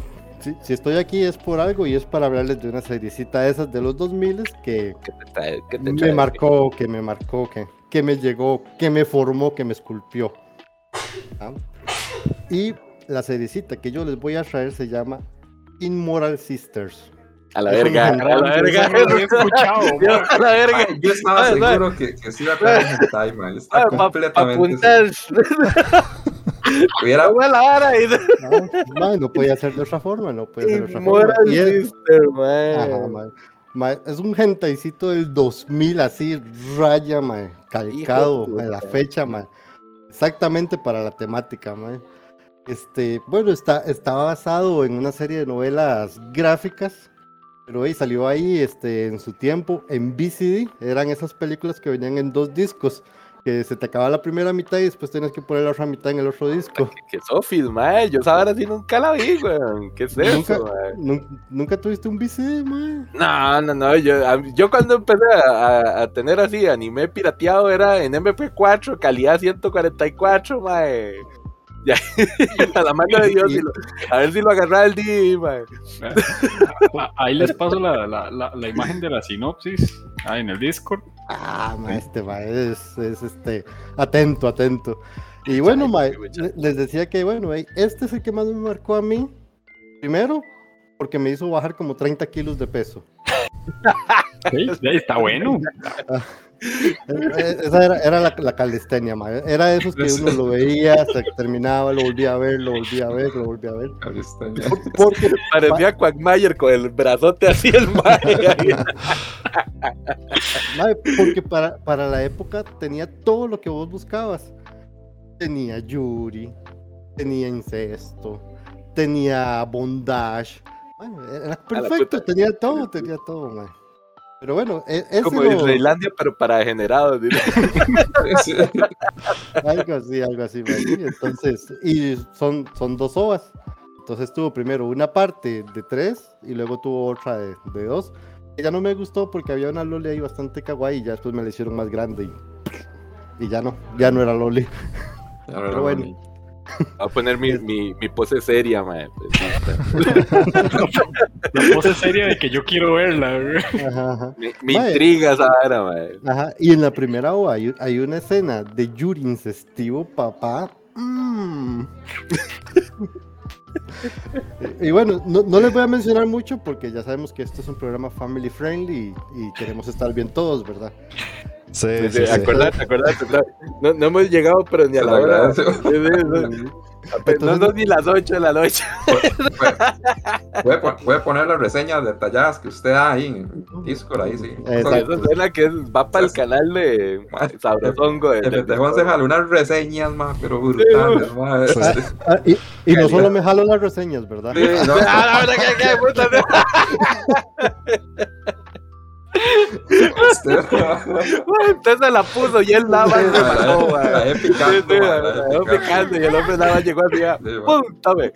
si, si estoy aquí es por algo y es para hablarles de una seriecita de esas de los 2000 que ¿Qué te trae? ¿Qué te me marcó, que me marcó, que, que me llegó, que me formó, que me esculpió. ¿Ah? Y la seriecita que yo les voy a traer se llama Immoral Sisters. A la Es verga, a la verga. Escuchado, Yo, man. a la verga. Mae, Yo estaba mae. seguro que, que sí iba a traer mae. Está Ah, completamente apuntar. Hubiera, ¿no? Mae, no podía ser de otra forma, no podía ser de otra forma. Moral Y es- Sister, mae. Ajá. Mae, es un gentaicito del 2000, así, raya, mae, calcado, mae, la fecha, mae. Exactamente para la temática, mae. Este, bueno, está, está basado en una serie de novelas gráficas, pero hey, salió ahí este, en su tiempo en VCD. Eran esas películas que venían en dos discos, que se te acababa la primera mitad y después tenías que poner la otra mitad en el otro disco. Que Sofis, mae. Yo esa vara sí nunca la vi, weón. ¿Qué es eso, Nunca- ¿Nunca tuviste un VCD, mae? No, no, no. Yo, a- yo cuando empecé a, a- a tener así anime pirateado era en MP4, calidad 144, mae. Ya, a la mano de Dios, a ver si lo agarraba el DVD, mae. Ah, Ahí les paso la, la, la, la imagen de la sinopsis. Ahí en el Discord. Ah, ma, este ma, es, es, este atento, atento. Y bueno, ma, les decía que bueno, ey, este es el que más me marcó a mí. Primero, porque me hizo bajar como 30 kilos de peso. Sí, sí, está bueno. Esa era, era la, la calistenia, ma. Era de esos que uno lo veía, que terminaba, lo volvía a ver, lo volvía a ver, lo volvía a ver. Calistenia. Porque, Parecía Quagmire con el brazote así el mae. porque para, para la época tenía todo lo que vos buscabas. Tenía Yuri, tenía incesto, tenía bondage. Bueno, era perfecto, tenía todo, tenía todo, man. Pero bueno, e- ese Como lo- Disneylandia, pero para degenerados. Sí. algo así, algo así, man. Y Entonces, y son, son dos ovas. Entonces tuvo primero una parte de tres y luego tuvo otra de, de dos. Ya no me gustó porque había una Loli ahí bastante kawaii y ya después me la hicieron más grande y, y ya no, ya no era Loli. No Pero bueno. Voy a poner mi, mi, mi pose seria, mae. Pues, La pose seria de que yo quiero verla. güey. Ajá, ajá. Me, me Mae. intriga esa vara, mae. Ajá, y en la primera ova hay, hay una escena de Yuri incestivo, papá. Mm. y bueno, no, no les voy a mencionar mucho porque ya sabemos que esto es un programa family friendly y, y queremos estar bien todos, ¿verdad? Sí, Sí, sí, sí. acordate, acordate, no, no, no hemos llegado, pero ni a la hora. Sí, sí, sí. No Entonces- son ni las 8 de la noche. Puede, pon- puede poner las reseñas detalladas que usted da ahí en Discord, ahí sí. Exacto. Esa escena que es- va para el canal de Sabrosongo. de- El de- pendejo se jaló unas reseñas, más, pero brutales, ma. Sí. Ah, y, y no solo me jalo las reseñas, ¿verdad? Sí, no. Ah, la verdad que- que puta, Este- Usted se la puso y él nada más se mató, Sí, picando, sí, ma, la la dejé dejó picando y el hombre nada más llegó así, ah. Tome.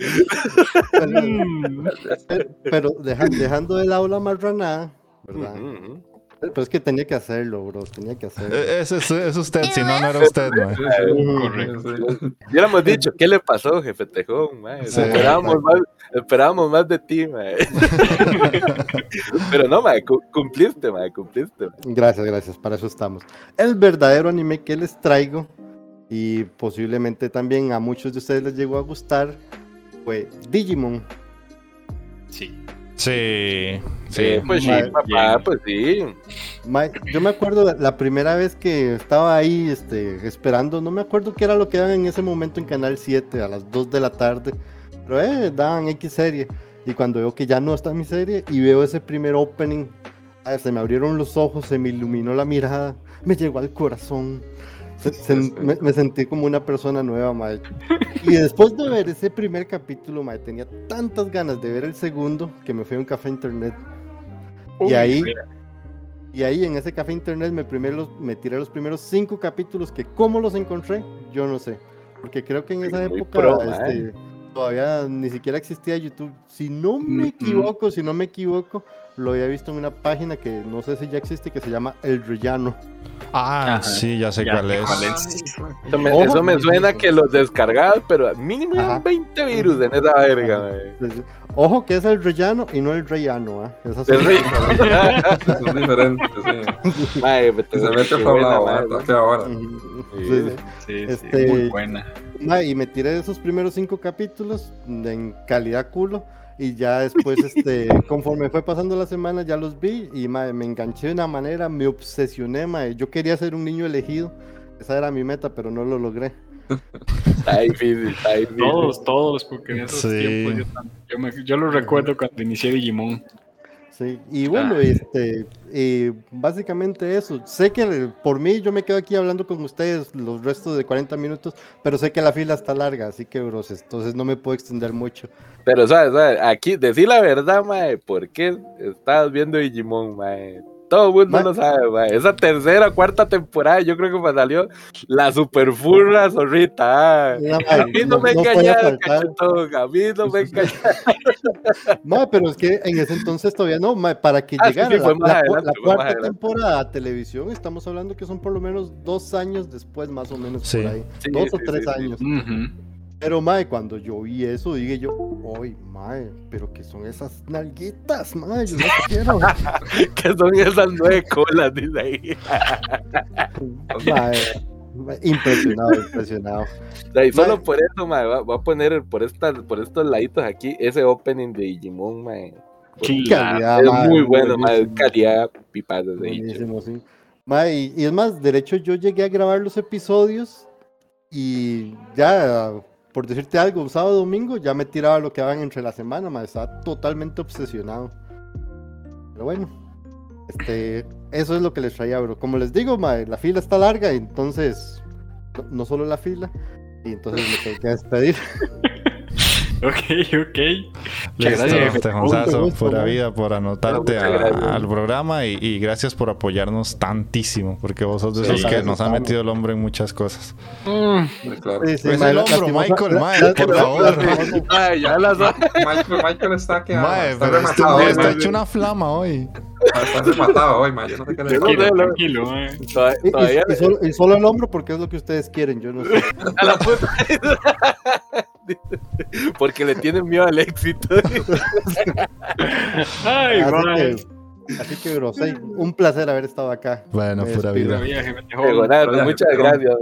Pero, pero deja- dejando de lado la marranada, ¿verdad? Pero es que tenía que hacerlo, bro, tenía que hacerlo. E- Ese es, es usted, si no, no era usted. Sí, sí, Ujú. Correcto. Hubiéramos dicho, ¿qué le pasó, jefe Tejón? Sí. Esperábamos, más, esperábamos más de ti, mae. Pero no, cu- cumpliste, mae, cumpliste. mae. Gracias, gracias, para eso estamos. El verdadero anime que les traigo y posiblemente también a muchos de ustedes les llegó a gustar fue Digimon. Sí. Sí, sí. Eh, pues sí, papá, pues sí. Ma- Yo me acuerdo de la primera vez que estaba ahí este, esperando, no me acuerdo qué era lo que daban en ese momento en Canal 7 a las 2 de la tarde, pero eh, daban X serie. Y cuando veo que ya no está mi serie y veo ese primer opening, ah, se me abrieron los ojos, se me iluminó la mirada, me llegó al corazón. Se- se- me, me sentí como una persona nueva, mae. Y después de ver ese primer capítulo, mae, tenía tantas ganas de ver el segundo que me fui a un café internet. Uy, y ahí, mira, y ahí en ese café internet me, primer los- me tiré los primeros cinco capítulos que cómo los encontré, yo no sé. Porque creo que en esa muy época pro, este, todavía ni siquiera existía YouTube. Si no me Mm, equivoco, si no me equivoco, lo había visto en una página que no sé si ya existe, que se llama El Rellano. Ah, Ajá. sí, ya sé Ya cuál es. cuál es. Eso me, Ojo, eso me sí, suena que los descargabas, pero mínimo Ajá. eran 20 virus en esa verga. Entonces, Ojo que es el rellano y no el rellano, ¿ah? Esas Es son- rico. Son diferentes, sí. Ahora. Ujú. Sí. Sí, sí. Sí, sí, Este- muy buena. Y me tiré esos primeros cinco capítulos en calidad culo. Y ya después, este, conforme fue pasando la semana, ya los vi y ma, me enganché de una manera, me obsesioné, ma. Yo quería ser un niño elegido. Esa era mi meta, pero no lo logré. Está difícil, está difícil. Todos, todos, porque en esos Sí. tiempos yo, me- yo lo recuerdo cuando inicié Digimon. Sí, y bueno, Ah. este, eh, básicamente eso. Sé que por mí yo me quedo aquí hablando con ustedes los restos de 40 minutos, pero sé que la fila está larga, así que, bros, entonces no me puedo extender mucho. Pero, ¿sabes? ¿sabes? Aquí, decir la verdad, mae, ¿por qué estabas viendo Digimon, mae? Todo el mundo Ma- lo sabe, mae. Esa tercera, cuarta temporada, yo creo que me salió la super furra zorrita. ah. No, A mí no, me puede engañaron, cachetón. A mí no me engañaron. Ma, pero es que en ese entonces todavía no, ma, para que Ah, llegara sí, fue la, más la- adelante, la cuarta temporada a televisión, estamos hablando que son por lo menos dos años después, más o menos Sí. por ahí. Sí, dos o sí, tres años. Pero, mae, cuando yo vi eso, dije yo, ¡ay, mae! ¿Pero qué son esas nalguitas, mae? Yo no quiero. que son esas nueve colas, dice ahí. Mae, mae, impresionado, impresionado. O sea, y solo Mae. por eso, mae, voy a- poner por, estas, por estos laditos aquí ese opening de Digimon, mae. Sí, Calidad, es mae, muy bueno, mae. Calidad pipas de Digimon. Buenísimo, sí. Mae, y, y es más, de hecho yo llegué a grabar los episodios y ya, por decirte algo, un sábado domingo ya me tiraba lo que daban entre la semana, mae, estaba totalmente obsesionado. Pero bueno, este, eso es lo que les traía, bro. Como les digo, mae, la fila está larga, entonces, no solo la fila, y entonces me tengo que despedir. Ok, ok. Muchas Listo, gracias. Gusto, pura ¿no? vida por anotarte a- al programa y, y gracias por apoyarnos tantísimo, porque vos sos de Sí, esos que nos ha metido el hombre en muchas cosas. Mm, Sí, claro. Sí, sí, Es el la- hombro, Michael, la- mae, la- por la- favor. Ay, ya las Michael, Michael está que Mae, está pero este rematado, hoy, está hecho una flama hoy. Está rematado hoy, mae. Yo no sé qué le Yo no pasa. sé, tranquilo, lo- tranquilo, mae. Y, todavía y solo, y solo el hombro porque es lo que ustedes quieren, yo no sé. a la puta. Porque le tienen miedo al éxito. Ay, que, así que, bro, sí, un placer haber estado acá. Bueno, Me pura vida. Me dejó. Muchas gracias,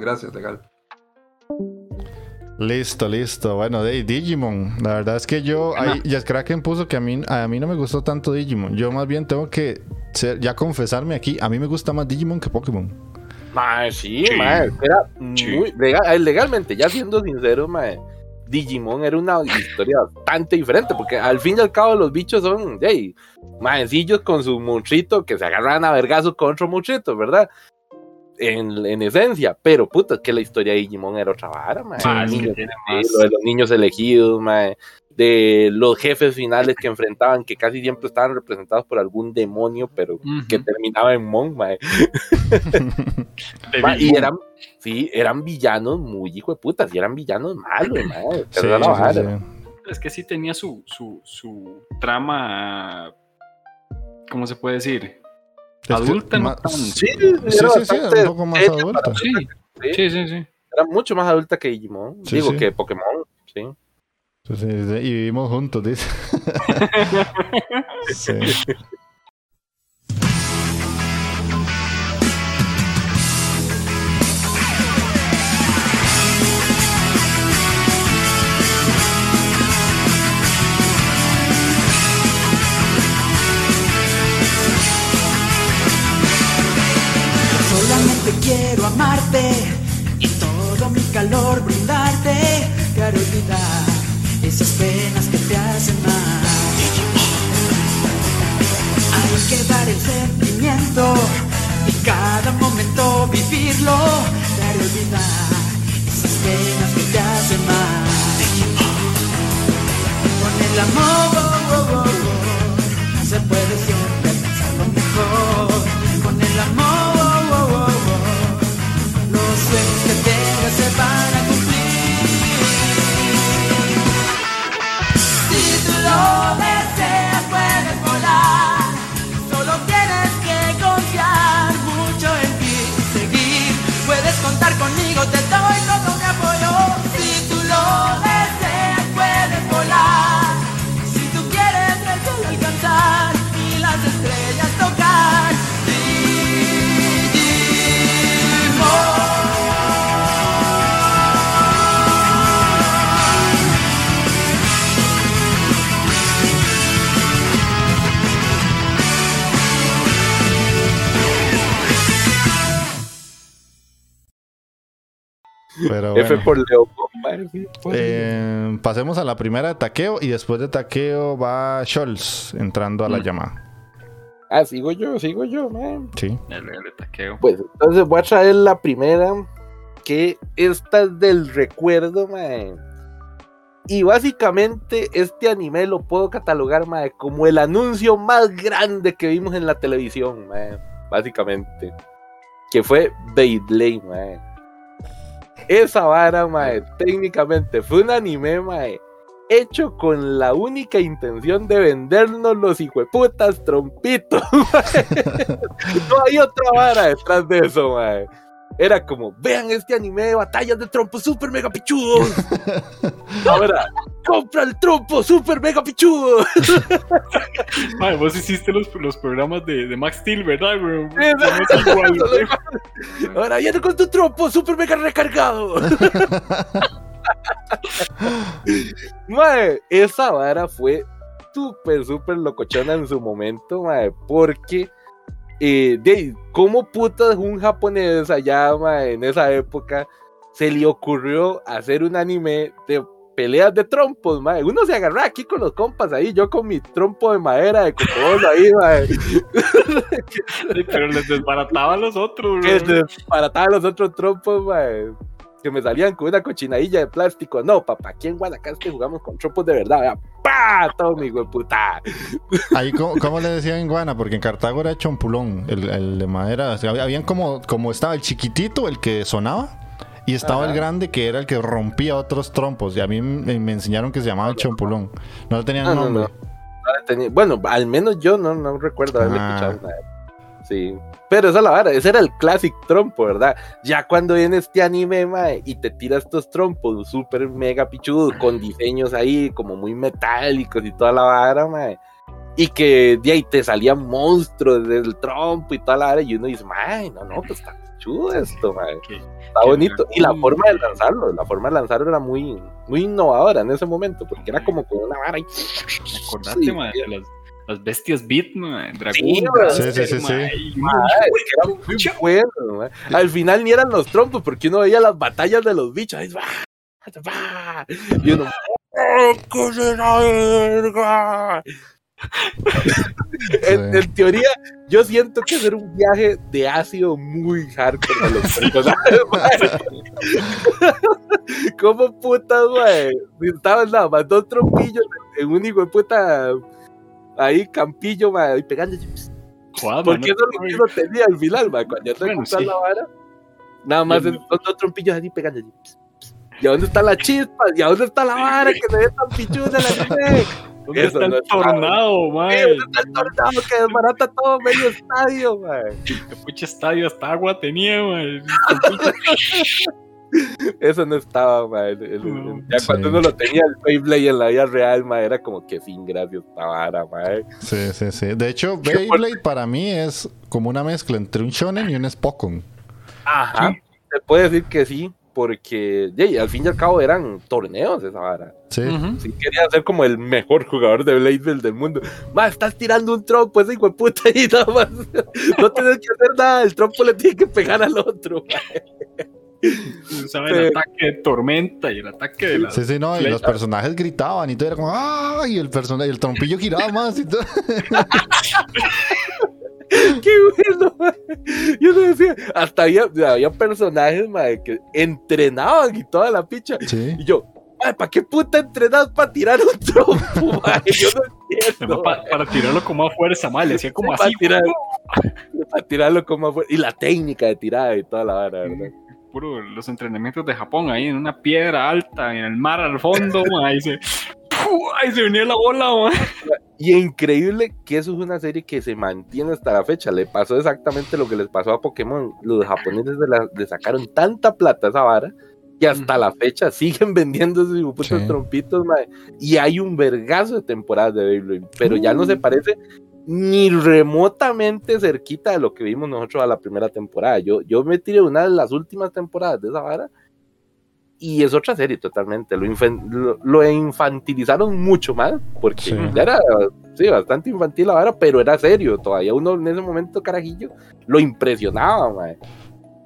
gracias, legal. Listo, listo. Bueno, de Digimon. La verdad es que yo, ahí, ya Kraken puso que a mí, a mí no me gustó tanto Digimon. Yo más bien tengo que ser- ya confesarme aquí. A mí me gusta más Digimon que Pokémon. Mae, sí, Sí. mae. Era Sí. muy legal- legalmente, ya siendo sincero, mae. Digimon era una historia bastante diferente, porque al fin y al cabo los bichos son, hey, maecillos con su monstruito que se agarran a vergazos con otro monstruito, ¿verdad? En, en esencia, pero puta, es que la historia de Digimon era otra vara, mae. Sí, lo de los niños elegidos, mae, de los jefes finales que enfrentaban, que casi siempre estaban representados por algún demonio, pero que terminaba en Mon, mae. Ma, y eran, sí, eran villanos muy hijo de putas, y eran villanos malos, madre. Sí, sí, vara. sí. Es que sí tenía su, su, su trama. ¿Cómo se puede decir? Adulta, no tanto. Sí, Sí, era sí, un poco más adulta. Sí, sí, sí, sí. Era mucho más adulta que Digimon. Sí, Digo, sí. que Pokémon, sí. Sí, Y vivimos juntos, dice. Sí. Solamente quiero amarte y todo mi calor brindarte. Esas penas que te hacen mal. Hay que dar el sentimiento y cada momento vivirlo. Quiero olvidar esas penas que te hacen mal. Con el amor Pero F por pues. Eh, pasemos a la primera de taqueo y después de taqueo va Scholz entrando a la Mm. llamada. Ah, sigo yo, sigo yo, man. Sí. El, el taqueo. Pues entonces voy a traer la primera, que esta es del recuerdo, man. Y básicamente este anime lo puedo catalogar, mae, como el anuncio más grande que vimos en la televisión, mae, básicamente. Que fue Beyblade, mae. Esa vara, mae, técnicamente fue un anime, mae, hecho con la única intención de vendernos los hijueputas trompitos, mae. No hay otra vara detrás de eso, mae. Era como, vean este anime de batallas de trompos super mega pichudos. Ahora, compra el trompo super mega pichudo. Mae, vos hiciste los, los programas de, de Max Steel, ¿verdad? Sí, es igual. Ahora viene con tu trompo super mega recargado. Mae, esa vara fue súper, súper locochona en su momento, mae, porque eh, de cómo putas un japonés allá, mae, en esa época se le ocurrió hacer un anime de peleas de trompos, mae. Uno se agarra aquí con los compas ahí, yo con mi trompo de madera de cocobolo ahí. Sí, Pero les desbarataba a los otros, que güey. desbarataba los otros trompos, mae, que me salían con una cochinadilla de plástico. No, papá, aquí en Guanacaste jugamos con trompos de verdad. vea, ¡Pah! Todo mi güey puta. Ahí, ¿cómo, cómo le decían en Guana? Porque en Cartago era chompulón, el, el de madera. O sea, había- habían como, como estaba el chiquitito, el que sonaba, y estaba Ajá. el grande, que era el que rompía otros trompos. Y a mí me, me enseñaron que se llamaba el chompulón. No le tenían Ah, no, nombre. no. No tenía- Bueno, al menos yo no, no recuerdo haberle Ah. escuchado nada. Sí. Pero esa es la vara, ese era el classic trompo, ¿verdad? Ya cuando viene este anime, mae, y te tira estos trompos súper mega pichudos, con diseños ahí como muy metálicos y toda la vara, mae. Y que de ahí te salían monstruos del trompo y toda la vara, y uno dice, mae, no, no, pues está chudo esto, mae. Está bonito. Y la forma de lanzarlo, la forma de lanzarlo era muy, muy innovadora en ese momento, porque era como con una vara y... ¿Me acordaste, Sí, mae, de las, las bestias Beat? Dragón, Sí, sí, sí, bueno. Al final ni eran los trompos, porque uno veía las batallas de los bichos. ahí, ¡bah! ¡bah! Y uno. En, Sí. en teoría, yo siento que era un viaje de ácido muy hardcore de los personajes. ¿Cómo putas, güey? Estaban nada más dos trompillos en un hijo de puta ahí, campillo, mae, y pegando. Porque eso es lo que uno tenía al final, man. Cuando ya te Bueno, sí. la vara, nada más Sí. dos trompillos así pegando. ¿Y a dónde está la chispa? ¿Y a dónde está la vara que se ve tan pichuda la anime? ¿Dónde Eso está no el es tornado, Sí, mae? ¿Dónde está el tornado que desbarata todo medio estadio, man? ¿Qué pucha estadio hasta agua tenía, mae? Eso no estaba, man. El- el- No. ya Sí. cuando uno lo tenía el Beyblade en la vida real, man, era como que sin gracia esta vara, man. Sí, sí, sí. De hecho, Beyblade para mí es como una mezcla entre un shonen y un Spokon. Ajá. Se puede decir que sí, porque yey, al fin y al cabo eran torneos esa vara. Sí. Ujú. Si quería ser como el mejor jugador de Blade del mundo. Ma, estás tirando un trompo, ese hijo de puta, y nada más. No tienes que hacer nada, el trompo le tiene que pegar al otro. ma. El ataque de tormenta y el ataque de la. Sí, sí, no, y los personajes gritaban y todo era como ¡ay! Y el personaje, el trompillo giraba más y todo. Qué bueno. Yo no decía, hasta había, había personajes, ma, que entrenaban y toda la picha. Sí. Y yo, ¿para qué puta entrenas para tirar un trompo, ma? Yo no entiendo. Para tirarlo como a fuerza, mal, le hacía como para así, tirar, para tirarlo como afuera. Y la técnica de tirada y toda la vara, ¿verdad? Puro los entrenamientos de Japón ahí en una piedra alta en el mar al fondo, ma, ahí se, ahí se venía la bola, ma. Y increíble que eso es una serie que se mantiene hasta la fecha. Le pasó exactamente lo que les pasó a Pokémon. Los japoneses le, la- le sacaron tanta plata a esa vara que hasta la fecha siguen vendiendo esos putos Sí. trompitos. Y hay un vergazo de temporadas de Beyblade, pero ya Mm. no se parece ni remotamente cerquita de lo que vimos nosotros a la primera temporada. Yo, yo me tiré una de las últimas temporadas de esa vara y es otra serie totalmente. Lo, lo, lo infantilizaron mucho más porque Sí. ya era sí, bastante infantil la vara, pero era serio. Todavía uno en ese momento, carajillo, lo impresionaba, mae.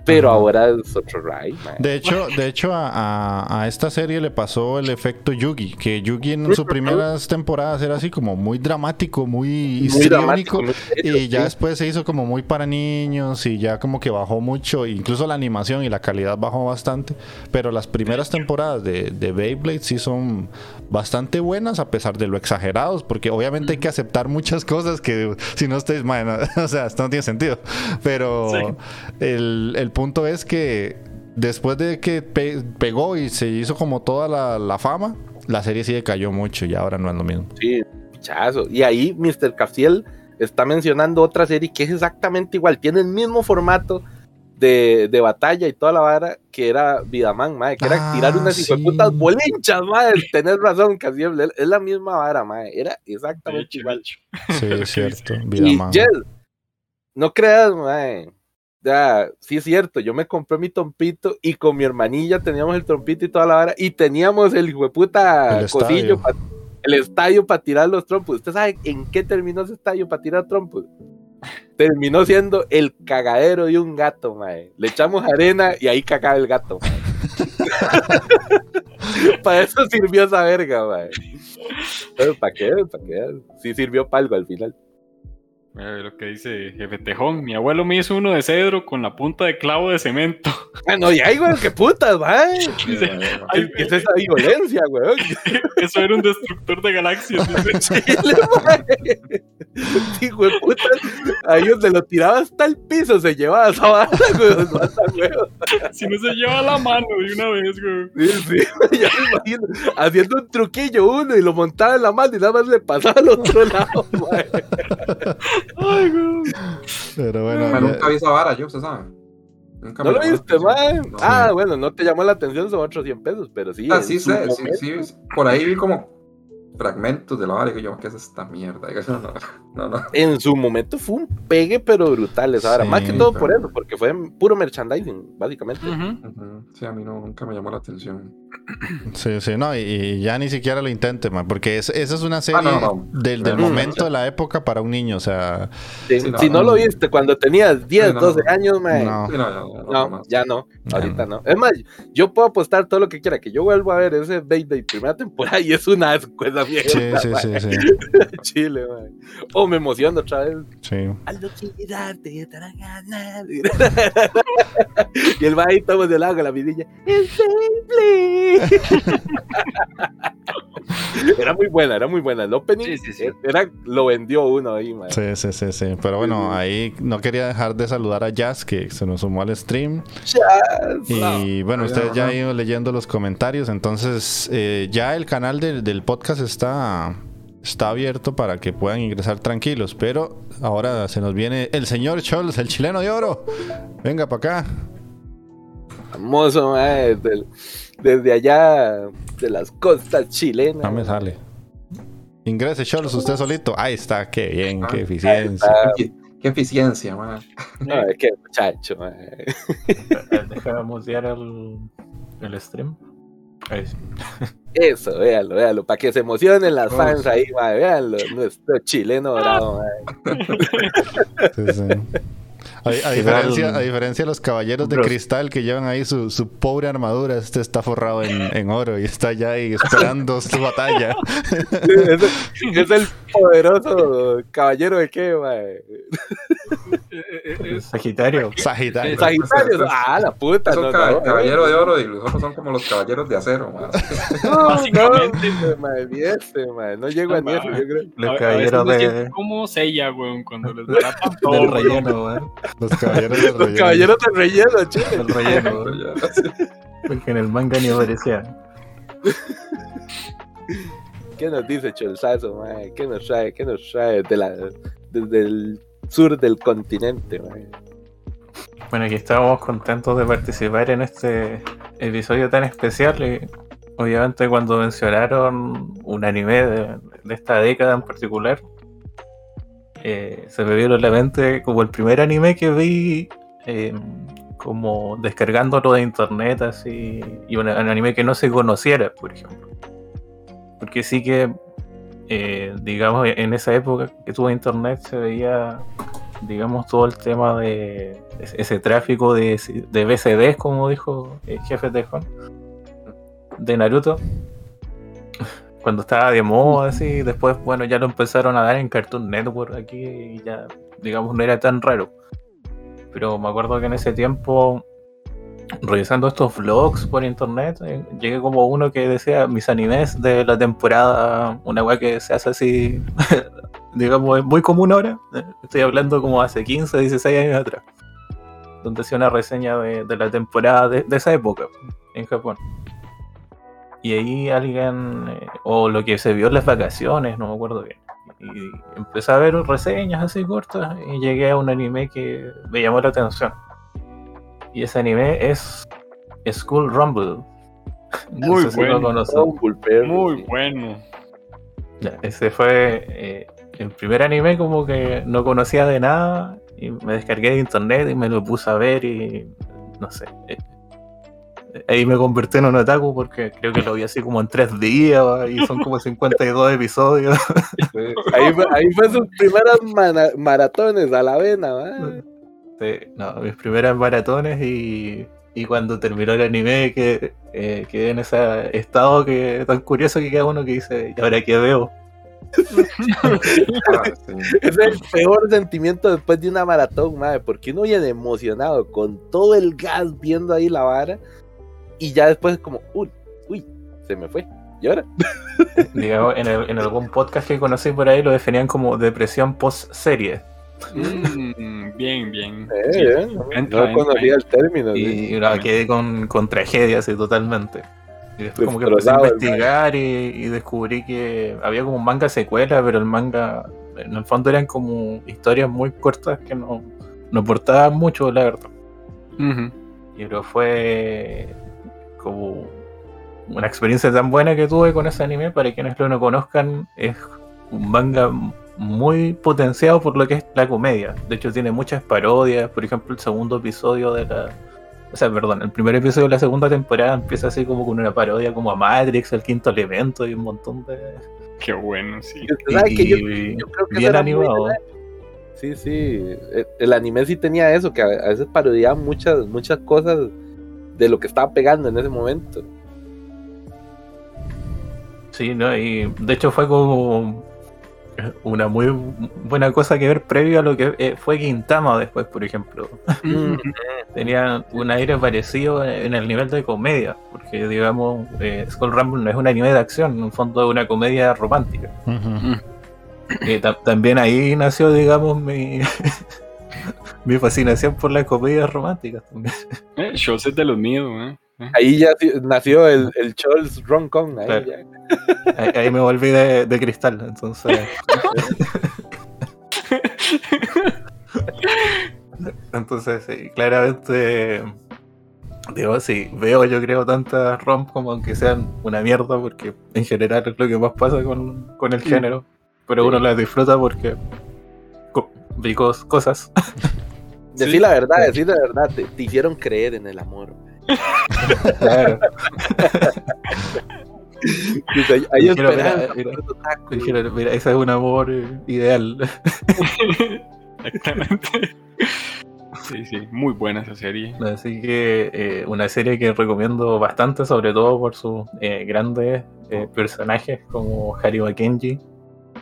Pero ahora es otro ride, mae. De hecho, de hecho a, a- a esta serie le pasó el efecto Yugi, que Yugi en sus primeras temporadas era así como muy dramático, muy Muy histriónico. dramático, Y ya después se hizo como muy para niños y ya como que bajó mucho, incluso la animación y la calidad bajó bastante. Pero las primeras temporadas de, de Beyblade sí son bastante buenas a pesar de lo exagerados, porque obviamente hay que aceptar muchas cosas que si no bueno, o sea, esto no tiene sentido. Pero Sí. el, el punto es que después de que pe- pegó y se hizo como toda la, la fama, la serie sí decayó mucho y ahora no es lo mismo. Sí, pichazo. Y ahí Mr. Castiel está mencionando otra serie que es exactamente igual, tiene el mismo formato de, de batalla y toda la vara que era Vidaman, madre, que era Ah, tirar unas sí. bolinchas, madre. Tenés razón, Castiel, es- la misma vara, madre, era exactamente igual. Sí, es cierto. Y Vidaman. No creas, madre. Ya, sí es cierto, yo me compré mi trompito y con mi hermanilla teníamos el trompito y toda la vara y teníamos el hijueputa El cosillo, pa- el estadio para tirar los trompos. ¿Usted sabe en qué terminó ese estadio para tirar trompos? Terminó siendo el cagadero de un gato, mae. Le echamos arena y ahí cagaba el gato, para eso sirvió esa verga, mae. ¿para qué? ¿Para qué? Sí sirvió para algo al final. Lo que dice Jefe Tejón. Mi abuelo me hizo uno de cedro con la punta de clavo de cemento. Ah, no, ya, güey, qué putas, mae. Dice, Ay, ¿Qué es esa violencia, weón? Eso era un destructor de galaxias. Chile. Hijo de puta. Ahí donde lo tiraba hasta el piso se llevaba esa bala, weón. Mata, weón. Si no se lleva la mano de una vez, güey. Sí, sí, ya me imagino. Haciendo un truquillo uno y lo montaba en la mano y nada más le pasaba al otro lado, güey. Pero bueno, Pero nunca vi esa vara, yo, usted sabe. Nunca ¿No me lo viste, mae? No. Ah, bueno, no te llamó la atención, son otros 100 pesos, pero sí. Ah, sí, sé, sí, sí, Por ahí vi como fragmentos de la vara y yo, ¿qué es esta mierda? No, no, no. En su momento fue un pegue, pero brutal esa vara. Sí, Más que todo pero- por eso, porque fue puro merchandising, básicamente. Ujú. Ujú. Sí, a mí no, nunca me llamó la atención. Sí, sí, no, y, y ya ni siquiera lo intente, man, porque es- esa es una serie no, no. del, del No, no, momento no. de la época para un niño, o sea, Sí, Sí, no, si no, no, lo viste cuando tenías 10, Sí, no, 12 no. años, mae. no. Ya, no, No, más. ya no, Ya ahorita no. Es más, yo puedo apostar todo lo que quiera, que yo vuelvo a ver ese Beyblade primera temporada y es una asco esa mierda. Sí, sí, sí, sí, Chile, mae. O me emociono otra vez. sí. Al no quedarte, te ganas. y el va ahí todo de lado con la vidilla. ¡Es Beyblade! Era muy buena, era muy buena. El opening Sí, sí, sí. Era, lo vendió uno ahí. Sí, sí, sí, sí. Pero bueno, ahí no quería dejar de saludar a Jazz, que se nos sumó al stream. Y bueno, ustedes ya han ido leyendo los comentarios. Entonces, eh, ya el canal del, del podcast está, está abierto para que puedan ingresar tranquilos. Pero ahora se nos viene el señor Chols, el chileno de oro. Venga para acá. Famoso, mae, desde, allá de las costas chilenas. No me sale. Ingrese Chols usted solito. Ahí está, qué bien, qué Ah, eficiencia. Qué, efi- qué eficiencia, man. No, es que muchacho, mae. Deja de musear el, el stream. Ahí sí. Eso, véanlo, véanlo, para que se emocionen las fans ahí, mae, véanlo, nuestro chileno dorado, mae. Sí, sí. A, a diferencia, a diferencia de los caballeros de cristal que llevan ahí su, su pobre armadura, este está forrado en, en oro y está ya ahí esperando su batalla. es, el, es el poderoso caballero de qué, mae. Sagitario. Sagitario. Sagitario, ah, la puta, Es un no, no, caballero de oro y los otros son como los caballeros de acero, man. No, Básicamente. no, mae, mae, no llego a ni eso, yo creo. Los caballeros de, como sella, weón, cuando les derratan todo. del weón. Los caballeros del Los relleno. caballeros del relleno, chile. Porque en el manga ni aparecía. ¿Qué nos dice Cholzazo, mae? ¿Qué nos trae? ¿Qué nos trae de la, desde el sur del continente, mae? Bueno, aquí estamos contentos de participar en este episodio tan especial. y obviamente cuando mencionaron un anime de, de esta década en particular, eh, se me vino a la mente como el primer anime que vi eh, como descargándolo de internet así y un, anime que no se conociera, por ejemplo. Porque sí que, eh, digamos, en esa época que tuve internet se veía, digamos, todo el tema de ese, ese tráfico de, de BCDs, como dijo el jefe de Juan, de Naruto. Cuando estaba de moda, así, después, bueno, ya lo empezaron a dar en Cartoon Network aquí y ya, digamos, no era tan raro. Pero me acuerdo que en ese tiempo, revisando estos vlogs por internet, eh, llegué como uno que decía mis animes de la temporada, una weá que se hace así, digamos, es muy común ahora. Eh, Estoy hablando como hace 15, 16 años atrás. Donde hacía una reseña de, la temporada de, de esa época en Japón. Y ahí alguien, eh, o lo que se vio en las vacaciones, no me acuerdo bien. Y empecé a ver reseñas así cortas y llegué a un anime que me llamó la atención. Y ese anime es School Rumble. Muy No sé si lo bueno. Muy sí. bueno. Ya, ese fue eh, el primer anime como que no conocía de nada y me descargué de internet y me lo puse a ver y no sé. Ahí me convertí en un otaku porque creo que lo vi así como en tres días y son como 52 episodios. Sí, Ahí, fue- ahí fue sus primeras maratones a la vena. Sí, no, mis primeras maratones y, y cuando terminó el anime que eh, quedé en ese estado que tan curioso que queda uno que dice, ¿y ahora qué veo? ah, sí. Es el peor sentimiento después de una maratón, madre, porque uno viene emocionado con todo el gas viendo ahí la vara y ya después es como, uy, uy, se me fue. ¿Y ahora? Digamos, en, el- en algún podcast que conocí por ahí lo definían como depresión post-serie. Mm, bien, bien. Eh, Sí, eh, entra, no conocía el término. Y, y no, quedé con, con tragedia así totalmente. Y después como que empecé a investigar y, y descubrí que había como un manga secuela, pero el manga en el fondo eran como historias muy cortas que no, no aportaban mucho, la verdad. Y pero fue como una experiencia tan buena que tuve con ese anime. Para quienes lo no conozcan, es un manga muy potenciado por lo que es la comedia. De hecho, tiene muchas parodias. Por ejemplo, el segundo episodio de la. O sea, perdón, el primer episodio de la segunda temporada empieza así como con una parodia como a Matrix, el quinto elemento y un montón de. Qué bueno, sí. Y que yo, creo que bien muy animado. Sí, sí. El, el anime sí tenía eso, que a, a veces parodiaba muchas, muchas cosas de lo que estaba pegando en ese momento. Sí, ¿no? Y de hecho fue como una muy buena cosa que ver previo a lo que eh, fue Quintama después, por ejemplo. Mm. Tenía un aire parecido en el nivel de comedia, porque digamos, eh, Skull Rumble no es un anime de acción, en el fondo es una comedia romántica. Ujú. Eh, ta- también ahí nació, digamos, mi, mi fascinación por las comedias románticas. también. Eh, es de los míos, ¿eh? Eh, Ahí ya nació el, el Charles. Ahí Claro. ya. Ahí, ahí me volví de, de cristal, entonces... Entonces, sí, claramente, digo, sí, veo yo creo tantas rom como aunque sean una mierda, porque en general es lo que más pasa con, con el género, pero uno las disfruta porque cos- cosas. Decí la verdad, decí la verdad. Te, te hicieron creer en el amor. Claro, Dice, Hay, mira, mira, ese es un amor eh, ideal. Exactamente. Sí, sí, muy buena esa serie. Así que eh, una serie que recomiendo bastante, sobre todo por sus eh, grandes eh, personajes como Harry Mackenzie.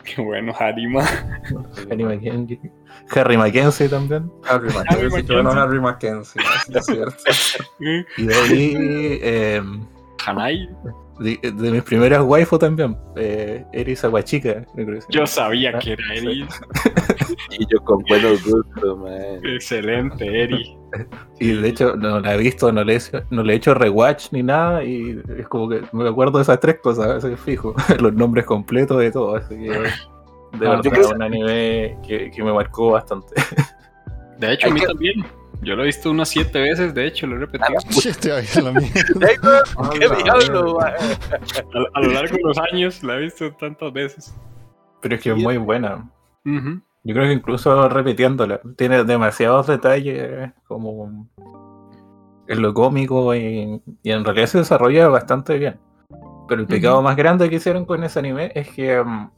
Qué bueno, Harima. Harry Mackenzie. Harry Mackenzie también. Harry Mackenzie, bueno Harry Mackenzie, es cierto. Y de ahí, eh, Hanai. de, de mis primeras waifu también, eh, Eri Sawachika. creo que se Yo sabía Ah, que era sí. Eris. Y yo con buenos gustos, mae. Excelente, Eri. Y de hecho no la he visto, no le, he hecho- no le he hecho rewatch ni nada y es como que me acuerdo de esas tres cosas, así fijo, los nombres completos de todo, así que de Ah, verdad yo creo- es un anime que, que me marcó bastante. De hecho, a mí que- también. Yo lo he visto unas siete veces, de hecho, lo he repetido. Te va a ir a la mierda. Ah, ¿Qué diablo? A, a lo largo de los años la he visto tantas veces. Pero es que es muy buena. Ujú. Yo creo que incluso repitiéndola, tiene demasiados detalles como en lo cómico y, y en realidad se desarrolla bastante bien. Pero el pecado más grande que hicieron con ese anime es que mm,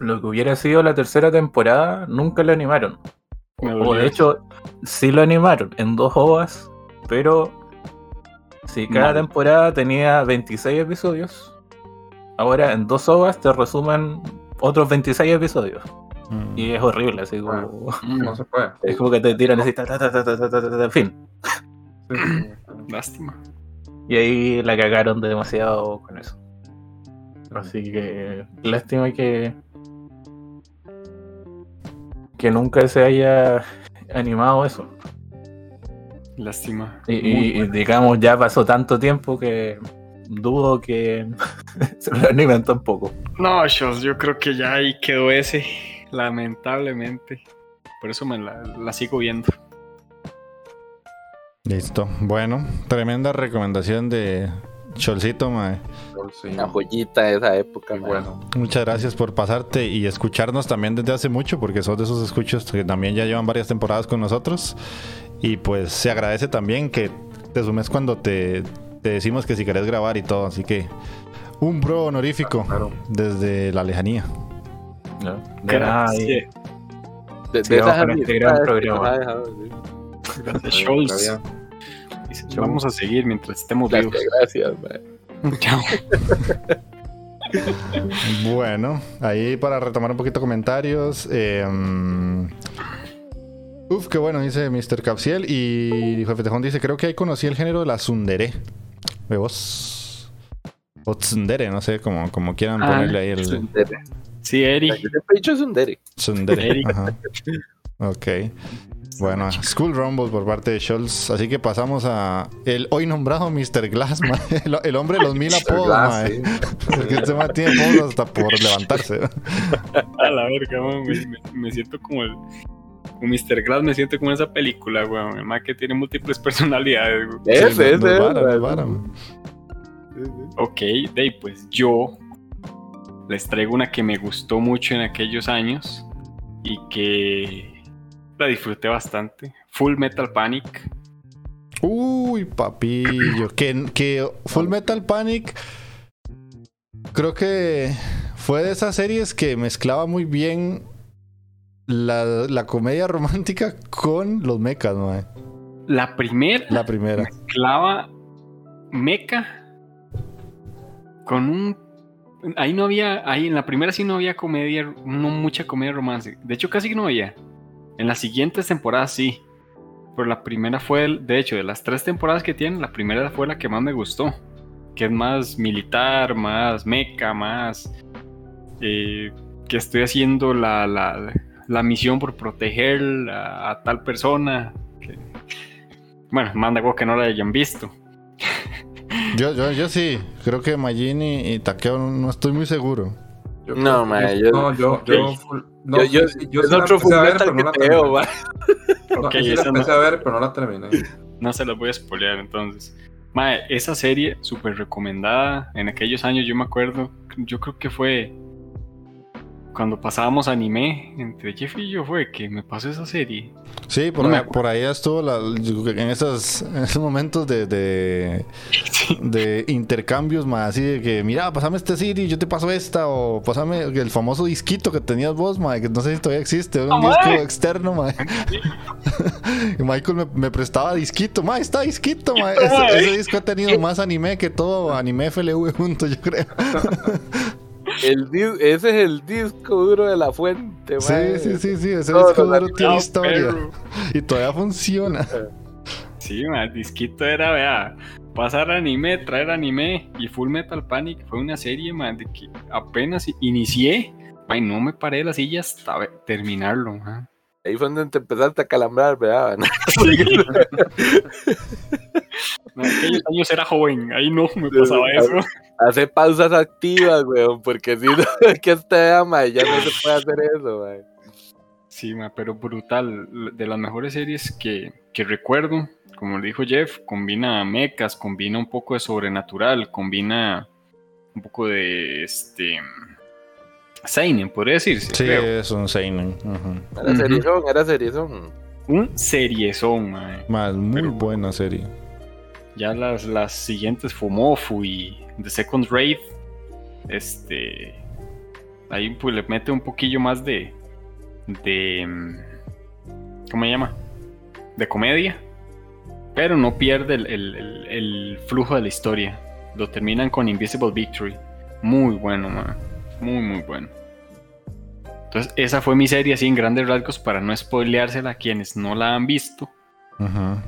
lo que hubiera sido la tercera temporada nunca lo animaron. Me O de hecho, sí lo animaron en dos ovas, pero si cada temporada tenía 26 episodios, ahora en dos ovas te resumen otros 26 episodios. Y es horrible, así como. Mm, no se puede. Es como que te tiran así, en fin. Lástima. Y ahí la cagaron de demasiado con eso. Así que lástima que que nunca se haya animado eso. Lástima. Y, digamos, ya pasó tanto tiempo que dudo que se lo animen tampoco. No, yo, yo creo que ya ahí quedó ese. Lamentablemente. Por eso me la, la sigo viendo. Listo. Bueno, tremenda recomendación de Cholcito, mae. Una joyita de esa época, mae. bueno. Muchas gracias por pasarte y escucharnos también desde hace mucho, porque sos de esos escuchos que también ya llevan varias temporadas con nosotros. Y pues se agradece también que te sumes cuando te, te decimos que si querés grabar y todo. Así que un bro honorífico Claro. desde la lejanía. ¿No? De nada, Gracias. De, esas con este gran programa. sí. Gracias. Dice, Vamos a seguir mientras estemos Gracias, vivos. gracias. Chao. Bueno, ahí para retomar un poquito comentarios. eh, uf, qué bueno, dice Mr. Capsiel. Y Jefe Tejón dice: Creo que ahí conocí el género de la Sundere. ¿De vos? O Tsundere, no sé, como, como quieran Ah, ponerle ahí el Sundere. Sí, Eri. Yo siempre he dicho Sundere. Tsundere. Eric. Ajá. Ok. Bueno, School Rumble por parte de Scholz. Así que pasamos a el hoy nombrado Mr. Glass, el, el hombre de los mil apodos, Glass, sí. Porque este mae tiene apodos hasta por levantarse. A la verga, weón, me, siento como el. Mr. Glass me siento como esa película, weón. El más que tiene múltiples personalidades, weón. Ese, Sí, ese, es es. Ok, de ahí, pues yo les traigo una que me gustó mucho en aquellos años y que la disfruté bastante. Full Metal Panic. Uy, papillo. Que, que Full Metal Panic. Creo que fue de esas series que mezclaba muy bien la, la comedia romántica con los mechas, mae. La primera La primera. mezclaba mecha con un ahí no había ahí en la primera sí no había comedia no mucha comedia romance. De hecho casi no había. En las siguientes temporadas sí. Pero la primera fue de hecho de las tres temporadas que tienen la primera fue la que más me gustó que es más militar más meca más eh, que estoy haciendo la, la, la misión por proteger a, a tal persona que- bueno manda que no la hayan visto Yo, yo, yo sí. Creo que Majin y, y Takeo no estoy muy seguro. Yo No, mae, yo- yo- No, yo. Yo, full- no, yo, yo, es la otro ver, no la que veo. No, Ok, yo sí la esa no- empecé a ver, pero no la terminé. No se las voy a spoilear entonces. Mae, esa serie súper recomendada. En aquellos años yo me acuerdo, yo creo que fue cuando pasábamos anime entre Jeff y yo fue que me pasó esa serie. Sí, por, No ahí, por ahí estuvo la- en, esos, en esos momentos de, de, de intercambios más así de que, mira, pasame este CD, yo te paso esta, o pasame el famoso disquito que tenías vos, mae, que no sé si todavía existe, un Ah, disco externo, mae. y Michael me, me prestaba disquito, mae, está disquito. Mae. Ese, ese disco ha tenido más anime que todo anime FLV junto, yo creo. El ese es el disco duro de la fuente, Sí, mae. sí, sí, sí, ese disco duro tiene Ah, historia perro. y todavía funciona. Sí, mae, el disquito era, vea, pasar anime, traer anime y Full Metal Panic fue una serie, mae, de que apenas inicié, Ay, no me paré de la silla hasta terminarlo. ajá. Ahí fue donde te empezaste a calambrar, ¿verdad? En aquellos años era joven, ahí no me pasaba eso. Hace pausas activas, weón, porque si no, que este ama ya no se puede hacer eso, weón. Sí, ma, pero brutal. De las mejores series que, que recuerdo, como le dijo Jeff, combina mechas, combina un poco de sobrenatural, combina un poco de este. Seinen, podría decirse. Sí, creo. es un Seinen. ujú. Era Ujú. seriezón, era seriezón. Un seriezón, ma. Más, muy Pero- buena serie. Ya las, las siguientes Fumofu y The Second Raid, este, ahí pues le mete un poquillo más de, de, mm, ¿cómo se llama? De comedia, pero no pierde el, el- flujo de la historia. Lo terminan con Invisible Victory. Muy bueno, man. Muy, muy bueno. Entonces, esa fue mi serie así en grandes rasgos para no spoileársela a quienes no la han visto. Ujú.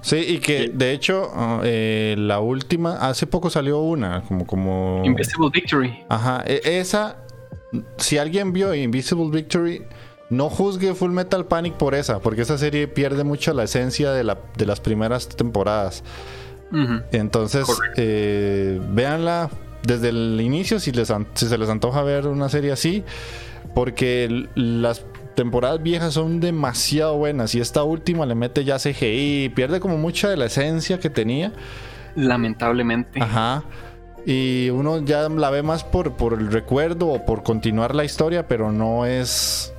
Sí, y que Sí. de hecho, ah, eh, la última, hace poco salió una, como, como. Invisible Victory. Ajá, e- esa, si alguien vio Invisible Victory, no juzgue Full Metal Panic por esa, porque esa serie pierde mucho la esencia de, la, de las primeras temporadas. Entonces, eh, véanla desde el inicio si, les si se les antoja ver una serie así, porque las temporadas viejas son demasiado buenas y esta última le mete ya CGI, pierde como mucha de la esencia que tenía. Lamentablemente. Ajá. Y uno ya la ve más por, por el recuerdo o por continuar la historia, pero no es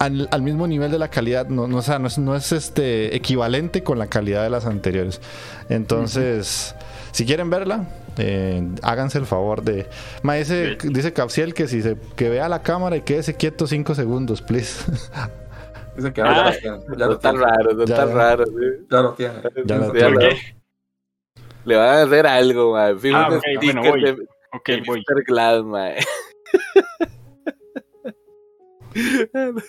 al, al mismo nivel de la calidad, no, no, o sea, no es, no es, este equivalente con la calidad de las anteriores. Entonces, si quieren verla, eh, háganse el favor de. Ma, dice, dice Capsiel que si se que vea la cámara y quédese quieto 5 segundos, please. Dicen que Ah, ahora ya, lo tiene. lo tiene. Lo tiene. ¿Por lo- qué? Le van a hacer algo, man. Fijo Ah, ok, bueno, voy. de, Ok, de voy. Glass.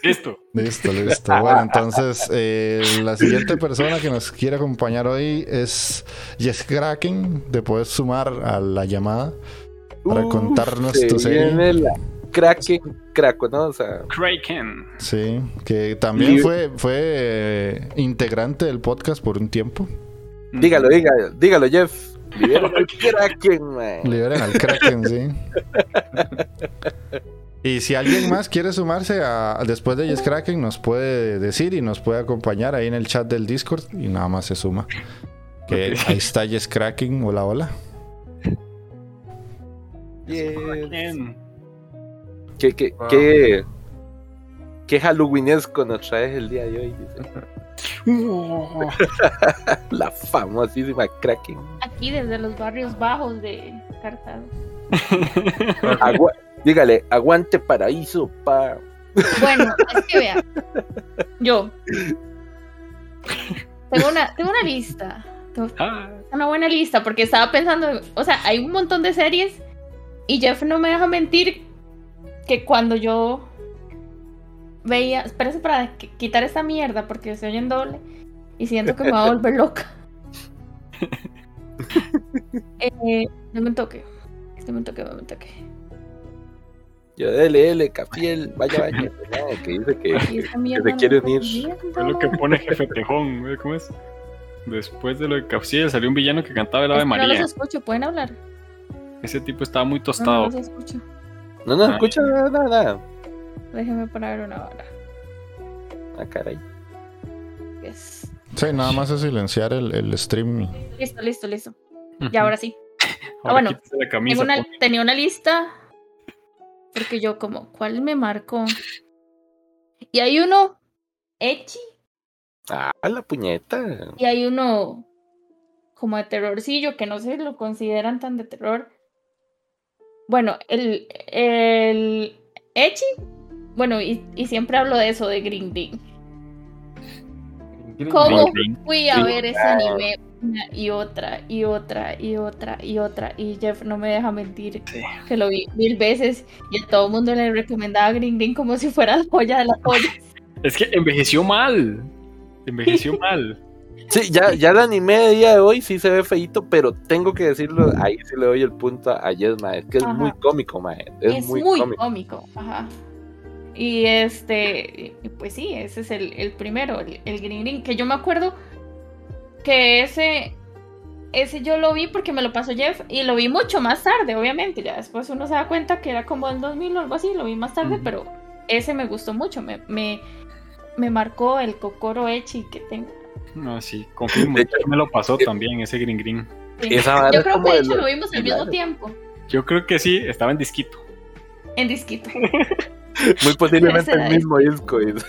Listo. Listo, listo. Bueno, entonces eh, la siguiente persona que nos quiere acompañar hoy es Jess Kraken. Te puedes sumar a la llamada para Uf, contarnos se tu serie. viene la Kraken, Kraken, ¿no? O sea, Kraken. Sí, que también Y- fue, fue eh, integrante del podcast por un tiempo. dígalo, dígalo, dígalo, Jeff. Libera al Kraken, man. Liberen al Kraken, sí. Y si alguien más quiere sumarse a, después de Jess Kraken, nos puede decir y nos puede acompañar ahí en el chat del Discord y nada más se suma. Que Ok. ahí está Jess Kraken. Hola, hola. Yes. ¿Qué, qué, Wow. qué, qué halloweenesco nos traes el día de hoy? La famosísima Kraken. Aquí desde los barrios bajos de Cartago. Agua- dígale, aguante paraíso, pa. Bueno, es que vea. Yo. Tengo una, tengo una lista. Tengo ah, una buena lista porque estaba pensando, o sea, hay un montón de series y Jeff no me deja mentir que cuando yo veía, espérese para qui- quitar esta mierda porque se oye en doble y siento que me va a volver loca. eh, dame un toque. Dame un toque, dame un toque. Yo, dele, dele, Capiel, vaya, vaya. No, que dice que. Se no quiere unir. es lo que pone Jefe Tejón. ¿ve ¿Cómo es? Después de lo de Capsiel salió un villano que cantaba el Ave Es que no María. los escucho, ¿pueden hablar? Ese tipo estaba muy No, no tostado. los escucho. No, no, Ah. escucha nada, nada. Déjenme poner una hora. Ah, caray. Yes. Sí, nada más es silenciar el, el stream. Listo, listo, listo. Y ahora sí. Ahora bueno, la Tengo una- pon- tenía una lista. Porque yo como, ¿cuál me marcó? Y hay uno Echi Ah, la puñeta. y hay uno como de terrorcillo que no se lo consideran tan de terror. Bueno, el, el Echi, bueno, y, y siempre hablo de eso, de Green Ding. ¿Cómo fui a ver ese anime una y otra y otra y otra y otra? Y Jeff no me deja mentir Sí. que lo vi mil veces y a todo el mundo le recomendaba Green Green como si fuera la joya de las joyas. Es que envejeció mal. Envejeció mal. Sí, ya, ya el anime de día de hoy sí se ve feito, pero tengo que decirlo, ahí sí le doy el punto a Jess, mae, es que es Ajá. muy cómico, mae, es, es muy, muy, cómico. cómico. Ajá. Y este, y pues sí, ese es el, el primero, el, el Green Green, que yo me acuerdo que ese, ese yo lo vi porque me lo pasó Jeff y lo vi mucho más tarde, obviamente. Ya después uno se da cuenta que era como el 2000 o algo así, lo vi más tarde, pero ese me gustó mucho, me, me, me marcó el Kokoro Echi que tengo. No, sí, confirmo. De hecho- me lo pasó también ese Green Green. Sí. Esa Yo creo que de hecho lo- vimos al mismo tiempo, Yo creo que sí, estaba en disquito. en disquito. Muy posiblemente Ese el era mismo disco. es-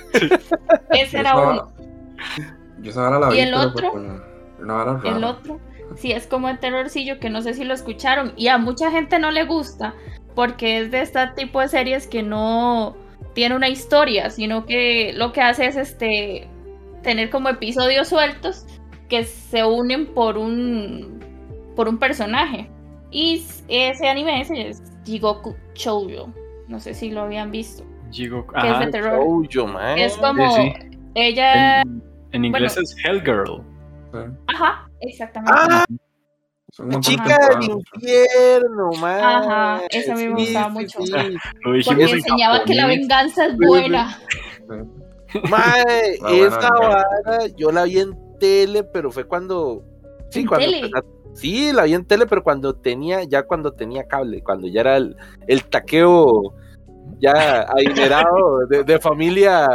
Ese era uno. Yo esa la vi, ¿Y el otro? una. El otro, sí, es como el terrorcillo que no sé si lo escucharon y a mucha gente no le gusta porque es de este tipo de series que no tiene una historia, sino que lo que hace es este tener como episodios sueltos que se unen por un por un personaje. Y ese anime ese es Jigoku Shoujo. No sé si lo habían visto. Jigo, Que es ajá, de terror. Shoujo, mae. Es como sí. ella, en, en inglés bueno. es Hellgirl. Sí. ajá, exactamente. Ah, chica del infierno, mae. Ajá, ese a mí me Sí, gustaba sí, mucho. sí. Lo dijimos Porque en enseñaba que la venganza es Sí, sí. buena. Sí. Esa bueno. vara yo la vi en tele, pero fue cuando. Sí, ¿En cuando. tele? Sí, la vi en tele, pero cuando tenía, ya cuando tenía cable, cuando ya era el, el taqueo ya adinerado de, de familia.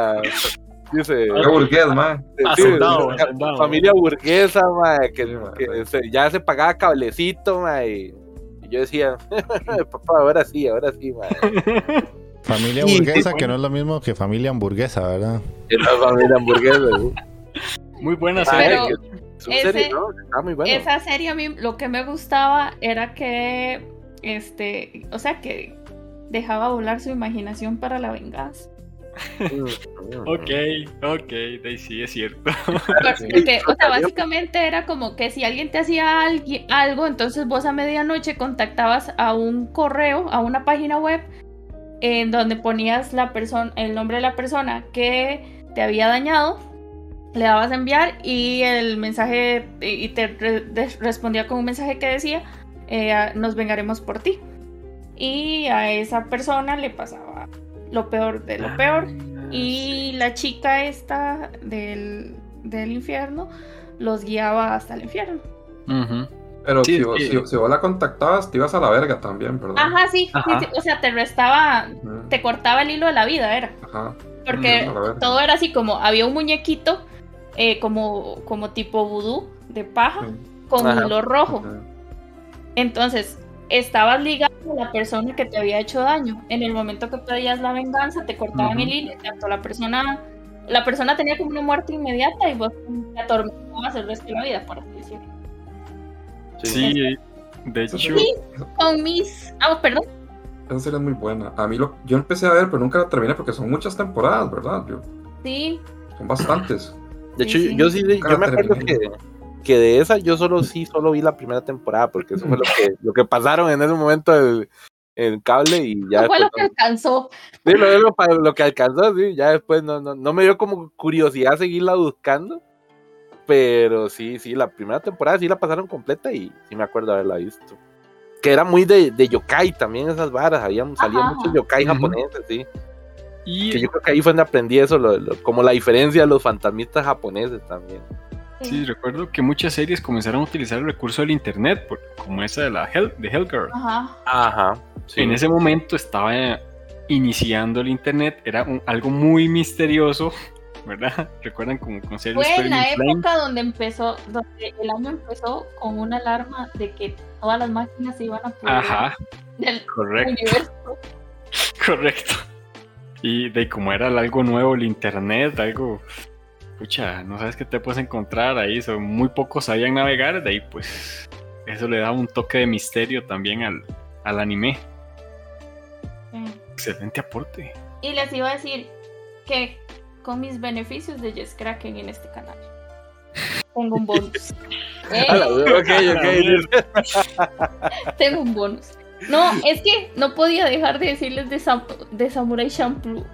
Dice. Era burgués, man. sí, hacendado. familia burguesa, mae, que, Sí, mae, que sí. se- ya se pagaba cablecito, mae, y y yo decía, papá, ahora sí, ahora sí, mae. Familia Sí, burguesa, sí, que no es lo mismo que familia hamburguesa, ¿verdad? Es la familia hamburguesa, ¿sí? Muy buena serie. ese- serie, ¿no? Está muy bueno. Esa serie a mí lo que me gustaba era que, este, o sea, que dejaba volar su imaginación para la venganza. Mm, mm, Ok, ok, de ahí sí es cierto. Porque, o sea, básicamente era como que si alguien te hacía algo, entonces vos a medianoche contactabas a un correo, a una página web, en donde ponías la persona, el nombre de la persona que te había dañado, le dabas a enviar y el mensaje, y te re- respondía con un mensaje que decía, eh, nos vengaremos por ti. Y a esa persona le pasaba lo peor de lo peor. Y la chica esta del, del infierno los guiaba hasta el infierno. Pero Sí, si, vos, sí. si- si vos la contactabas, te ibas a la verga también, ¿verdad? Ajá, sí, sí, Ajá. sí, O sea, te restaba, te cortaba el hilo de la vida, era. Ajá. Porque Mm, todo era así como, había un muñequito eh, como, como tipo vudú de paja Sí. con Ajá. hilo rojo. Entonces, estabas ligado a la persona que te había hecho daño. En el momento que pedías la venganza, te cortaban Ujú. el hilo, tanto la persona, la persona tenía como una muerte inmediata y vos te atormentabas el resto de la vida, por así decirlo. Sí, de hecho, Sí, con mis. Ah, perdón. Esa serie es muy buena. A mí lo, yo empecé a ver, pero nunca la terminé porque son muchas temporadas, ¿verdad? Yo- Sí, son bastantes. De hecho, Sí, sí. yo sí, yo me acuerdo terminé. que, que de esa yo solo sí, solo vi la primera temporada, porque eso fue lo que, lo que pasaron en ese momento el, el cable y ya no fue lo después que alcanzó. no- sí, lo, lo, pa- lo que alcanzó, sí, ya después no, no, no me dio como curiosidad seguirla buscando, pero sí, sí, la primera temporada sí la pasaron completa y sí me acuerdo haberla visto. Que era muy de, de yokai también esas varas, habían, salían muchos yokai japoneses, sí. y Que yo creo que ahí fue donde aprendí eso, lo- lo- como la diferencia de los fantasmistas japoneses también. Sí, recuerdo que muchas series comenzaron a utilizar el recurso del internet, por- como esa de la Hell, de Hellgirl. Ajá. Ajá. sí. En ese momento estaba iniciando el internet, era un- algo muy misterioso, ¿verdad? Recuerdan como con series Fue en la Flame? época donde empezó, donde el año empezó con una alarma de que todas las máquinas se iban a poder Ajá, del correcto, universo. correcto. Y de como era algo nuevo el internet, algo, pucha, no sabes qué te puedes encontrar ahí, son muy pocos sabían navegar, de ahí pues eso le daba un toque de misterio también al, al anime. Sí. Excelente aporte. Y les iba a decir que con mis beneficios de Yes Kraken en este canal tengo un bonus. Eh, ok, ok. tengo un bonus. No, es que no podía dejar de decirles de, Sam- de Samurai Champloo.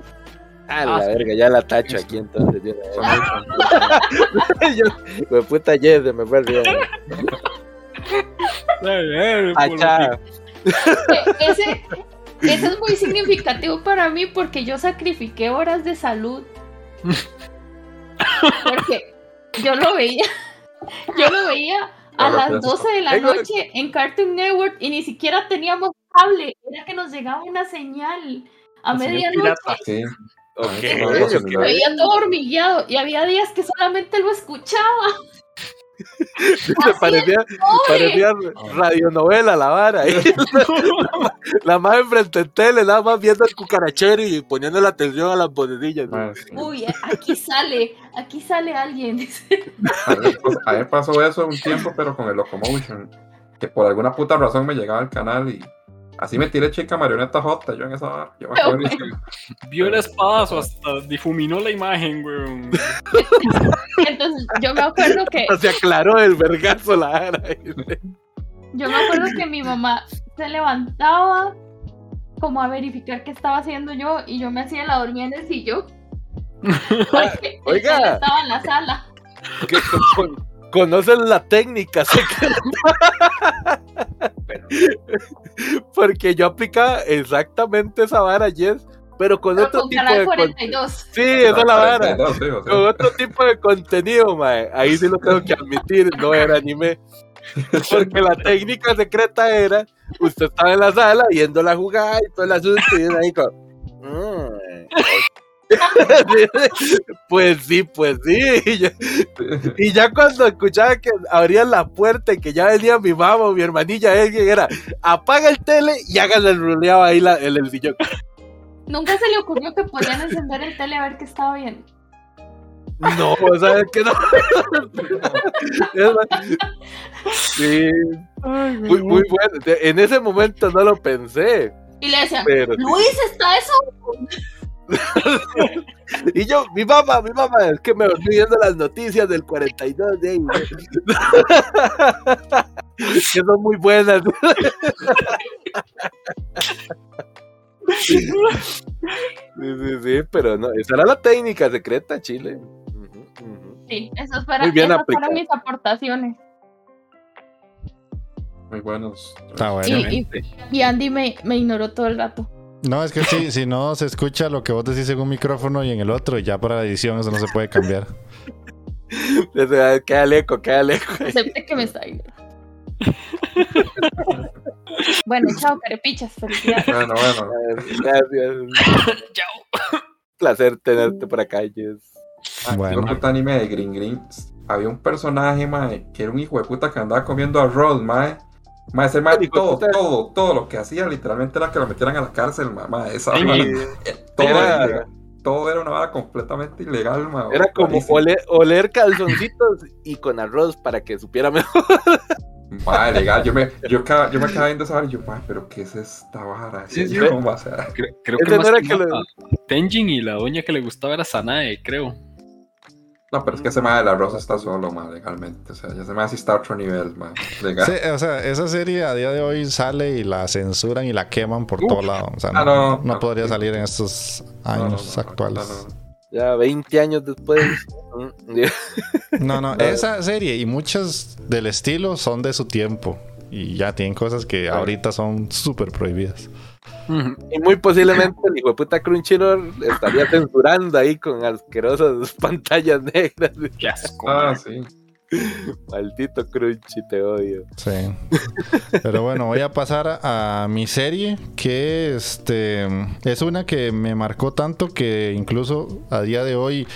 A la Ah, sí. verga, ya la tacho aquí entonces. Yo, puta se me fue el Ese, ese es muy significativo para mí porque yo sacrifiqué horas de salud. Porque yo lo veía, yo lo veía a las pero eso 12 de la noche en Cartoon Network y ni siquiera teníamos cable, era que nos llegaba una señal a La medianoche. Sí. Ok, Ah, ok. eso no lo Se veía todo hormigueado y había días que solamente lo escuchaba. Parecía, parecía radionovela la vara. ahí. la más enfrente en tele, nada más viendo el cucarachero y poniendo la atención a las vocecillas. Ah, sí. Uy, aquí sale, aquí sale alguien. A mí, pasó- a mí me pasó eso un tiempo, pero con el Locomotion. Que por alguna puta razón me llegaba al canal y así me tiré chica marioneta J. Yo en esa vara. Yo me acuerdo. Vio el espadazo hasta difuminó la imagen, weón. Entonces, yo me acuerdo que Se aclaró el vergazo la vara. Yo me acuerdo que mi mamá se levantaba como a verificar qué estaba haciendo yo y yo me hacía la dormida en el sillón. Porque Oiga. estaba en la sala. que con- conocen la técnica secreta. Porque yo aplicaba exactamente esa vara, Jess, pero con Pero otro con tipo Canal de con- 42. Sí, esa es la vara. 42, sí, o sea. Con otro tipo de contenido, mae. Ahí sí lo tengo que admitir, no era anime. Porque la técnica secreta era, usted estaba en la sala viendo la jugada y todo el asunto y ahí con... "Mm, pues sí, pues sí. Y, yo- y ya cuando escuchaba que abrían la puerta y que ya venía mi mamá o mi hermanilla, alguien era apaga el tele y háganle el ruleado ahí la- en el sillón. Nunca se le ocurrió que podían encender el tele a ver qué estaba viendo. No, ¿sabes qué no? sí, muy, muy bueno. En ese momento no lo pensé. Y le decían, Pero sí. Luis, ¿está eso? Y yo, mi mamá, mi mamá, es que me volví viendo las noticias del 42 de ahí. que son muy buenas. sí, sí, sí, pero no, esa era la técnica secreta, Chile. Ujú. Sí, esas fueron, Muy bien esas aplicado. fueron mis aportaciones. Muy buenos. Está bueno. Y, y- y Andy me, me ignoró todo el rato. No, es que si, si no se escucha lo que vos decís en un micrófono y en el otro, y ya para la edición eso no se puede cambiar. Queda eco, queda eco. Acepte que me está bueno, chao, carepichas. Felicidades. Bueno, bueno. Gracias. Chao. Placer tenerte por acá, Jess. Bueno. Bueno. puta anime de Green Green. Había un personaje, mae, que era un hijo de puta que andaba comiendo arroz, mae. Ese mae, Hijo de todo, puta. todo, todo lo que hacía literalmente era que lo metieran a la cárcel, mae, esa Y eh, todo era-. Todo era una vara completamente ilegal, mae. Era como oler, oler calzoncitos y con arroz para que supiera mejor. Mae, legal. Yo me, yo, me quedaba viendo esa vara y yo, mae, pero ¿qué es esta vara? Sí, sí. ¿Cómo va a ser? Creo, creo Ese que no más era que Tenjin y la doña que le gustaba era Sanae, creo. No, pero es que ese mae del arroz está solo, mae, legalmente. O sea, ya se me hace está a otro nivel, mae. Legal. Sí, o sea, esa serie a día de hoy sale y la censuran y la queman por Uf. todo lado. O sea, no, Ah, no, no no. podría salir en estos No, no, años no, no, actuales. no, no. Ya 20 años después. mm, No, no, esa serie y muchas del estilo son de su tiempo. Y ya tienen cosas que ahorita son súper prohibidas. Y muy posiblemente el hijo de puta Crunchyroll estaría censurando ahí con asquerosas pantallas negras. Qué asco. Ah, sí. Maldito Crunchy, te odio. Sí. Pero bueno, voy a pasar a, mi serie, que este es una que me marcó tanto que incluso a día de hoy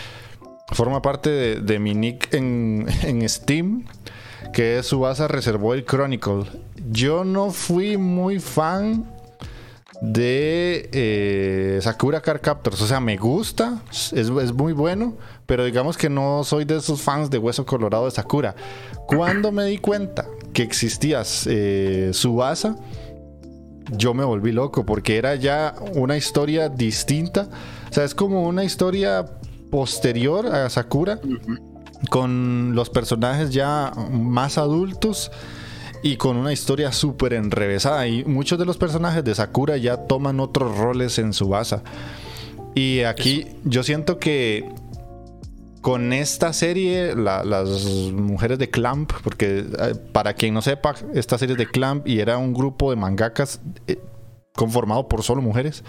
forma parte de, de mi nick en, en Steam, que es Subasa reservó el Chronicle. Yo no fui muy fan de eh, Sakura Card Captors. O sea, me gusta, es, es muy bueno, pero digamos que no soy de esos fans de Hueso Colorado de Sakura. Cuando me di cuenta que existía eh, Subasa, yo me volví loco porque era ya una historia distinta. O sea, es como una historia posterior a Sakura con los personajes ya más adultos y con una historia súper enrevesada. Y muchos de los personajes de Sakura ya toman otros roles en Subasa. Y aquí yo siento que con esta serie, la- las mujeres de Clamp, porque eh, para quien no sepa, esta serie es de Clamp y era un grupo de mangakas eh, conformado por solo mujeres.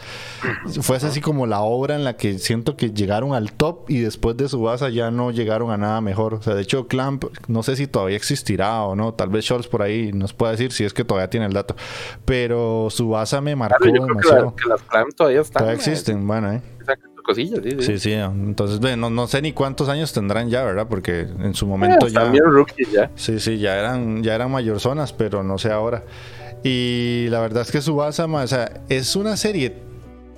Fue así como la obra en la que siento que llegaron al top y después de Subasa ya no llegaron a nada mejor. O sea, de hecho, Clamp, no sé si todavía existirá o no. Tal vez Scholz por ahí nos pueda decir si es que todavía tiene el dato. Pero Subasa me marcó Claro, yo creo que, demasiado. la- que las clam todavía están. Todavía mae. existen, bueno, ¿eh? Sacan sus cosillas, sí, sí. Sí, sí. Entonces, ve, no, no sé ni cuántos años tendrán ya, ¿verdad? Porque en su Eh, momento ya. También rookies ya. Sí, sí, ya eran, ya eran mayorzonas, pero no sé ahora. Y la verdad es que Subasa, o sea, es una serie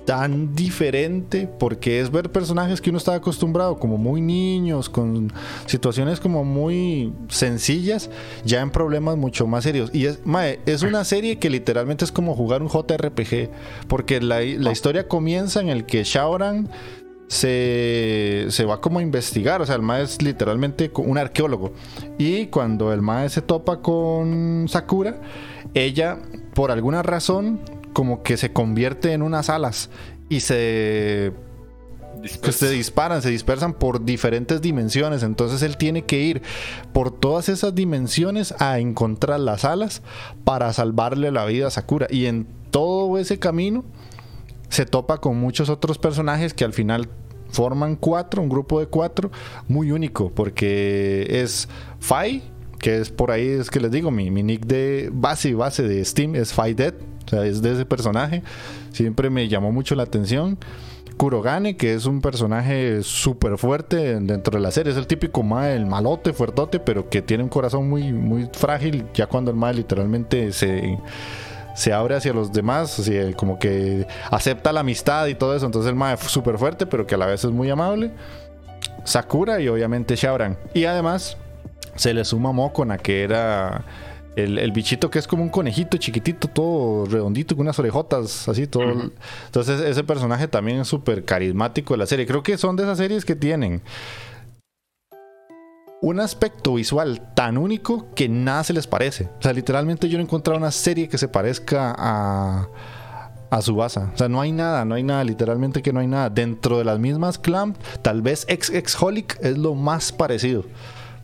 tan diferente porque es ver personajes que uno estaba acostumbrado como muy niños, con situaciones como muy sencillas, ya en problemas mucho más serios. Y es, mae, es una serie que literalmente es como jugar un JRPG, porque la, la historia comienza en el que Shaoran se, se va como a investigar, o sea, el mae es literalmente un arqueólogo. Y cuando el mae se topa con Sakura, ella, por alguna razón, como que se convierte en unas alas y se que se disparan, se dispersan por diferentes dimensiones. Entonces él tiene que ir por todas esas dimensiones a encontrar las alas para salvarle la vida a Sakura. Y en todo ese camino se topa con muchos otros personajes que al final forman cuatro, un grupo de cuatro, muy único, porque es Fai, que es por ahí, es que les digo, mi, mi nick de base y base de Steam es Fai Dead, o sea, es de ese personaje, siempre me llamó mucho la atención. Kurogane, que es un personaje súper fuerte dentro de la serie, es el típico mae, el malote, fuertote, pero que tiene un corazón muy, muy frágil, ya cuando el mae literalmente se, se abre hacia los demás, así, eh, como que acepta la amistad y todo eso. Entonces el mae es súper fuerte, pero que a la vez es muy amable. Sakura y obviamente Shaoran. Y además se le suma Mokona, que era el, el bichito que es como un conejito chiquitito, todo redondito, con unas orejotas, así todo. Entonces ese personaje también es súper carismático de la serie. Creo que son de esas series que tienen un aspecto visual tan único que nada se les parece. O sea, literalmente yo no he encontrado una serie que se parezca a, a Subasa. O sea, no hay nada, no hay nada, literalmente que no hay nada. Dentro de las mismas Clamp, tal vez ex ex Holic es lo más parecido.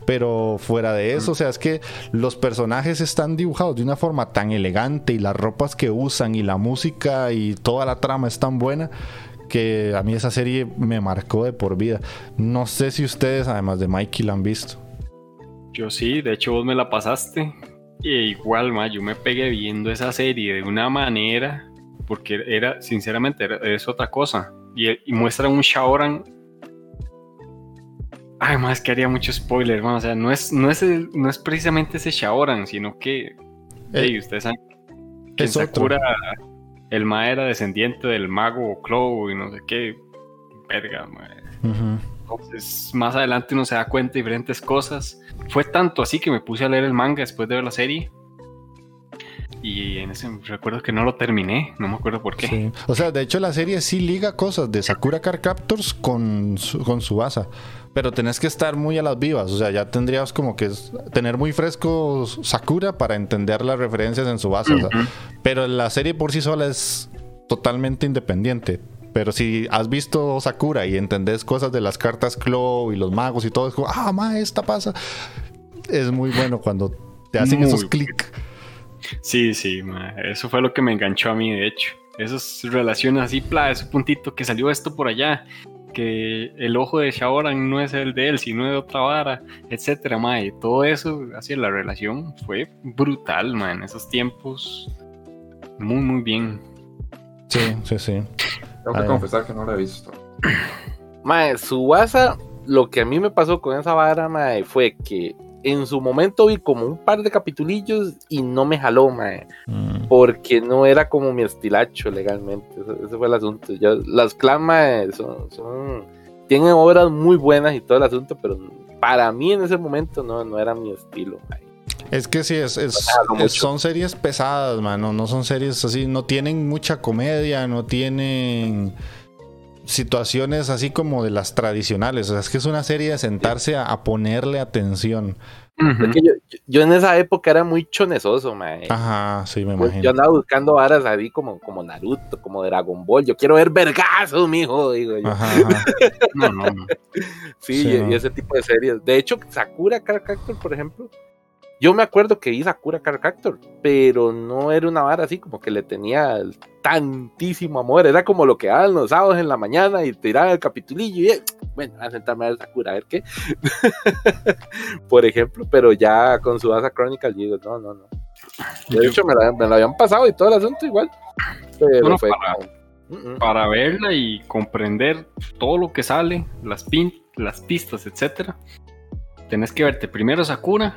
Pero fuera de eso, o sea, es que los personajes están dibujados de una forma tan elegante y las ropas que usan y la música y toda la trama es tan buena que a mí esa serie me marcó de por vida. No sé si ustedes, además de Mikey, la han visto. Yo sí, de hecho vos me la pasaste. E igual, ma, yo me pegué viendo esa serie de una manera, porque era, sinceramente, era- es otra cosa. Y, y muestra un Shaoran. Ay, más que haría mucho spoiler, ma, O sea, no es, no, es el- no es precisamente ese Shaoran, sino que. ey, ustedes saben que es. Sakura el ma era descendiente del mago Clow y no sé qué. Verga, ma. Entonces, más adelante uno se da cuenta de diferentes cosas. Fue tanto así que me puse a leer el manga después de ver la serie. Y en ese recuerdo que no lo terminé, no me acuerdo por qué. Sí. O sea, de hecho la serie sí liga cosas de Sakura Card Captors con, su- con Subasa. Pero tenés que estar muy a las vivas. O sea, ya tendrías como que tener muy fresco Sakura para entender las referencias en Subasa. o sea. Pero la serie por sí sola es totalmente independiente. Pero si has visto Sakura y entendés cosas de las cartas Claw y los magos y todo, es como, ah, ma, esta pasa. Es muy bueno cuando te hacen Muy esos clics. Sí, sí, ma, eso fue lo que me enganchó a mí, de hecho. Esas relaciones así, pla, ese puntito que salió esto por allá, que el ojo de Shaoran no es el de él, sino de otra vara, etcétera, ma, y todo eso, así la relación fue brutal, ma, en esos tiempos. Muy, muy bien. Sí, sí, sí. Tengo que confesar que no la he visto. Mae, Subasa, lo que a mí me pasó con esa vara, mae, fue que en su momento vi como un par de capitulillos y no me jaló, mae, Mm. porque no era como mi estilacho legalmente. Ese, ese fue el asunto. Yo- las clan, mae, son, son- tienen obras muy buenas y todo el asunto, pero para mí en ese momento no, no era mi estilo, mae. Es que sí, es, son series pesadas, mano. No son series así, no tienen mucha comedia, no tienen situaciones así como de las tradicionales. O sea, es que es una serie de sentarse a, a ponerle atención. Es que yo, yo- en esa época era muy chonesoso, mae. Ajá, sí, me Pues imagino. yo andaba buscando varas ahí como, como Naruto, como Dragon Ball. Yo quiero ver vergazos, mijo, digo yo. Ajá, ajá. No, no, no. Sí, Sí, y, no. y ese tipo de series. De hecho, Sakura Card Captor, por ejemplo, yo me acuerdo que vi Sakura Card Captor, pero no era una vara así como que le tenía tantísimo amor. Era como lo que daban los sábados en la mañana y tiraba el capitulillo y eh, bueno, a sentarme a ver Sakura, a ver qué. por ejemplo, pero ya con su Asa Chronicle, digo, no, no, no. De hecho, me la, me la habían pasado y todo el asunto igual. Pero Bueno, fue para- como, para verla y comprender todo lo que sale, las, pin las pistas, etcétera, tenés que verte primero Sakura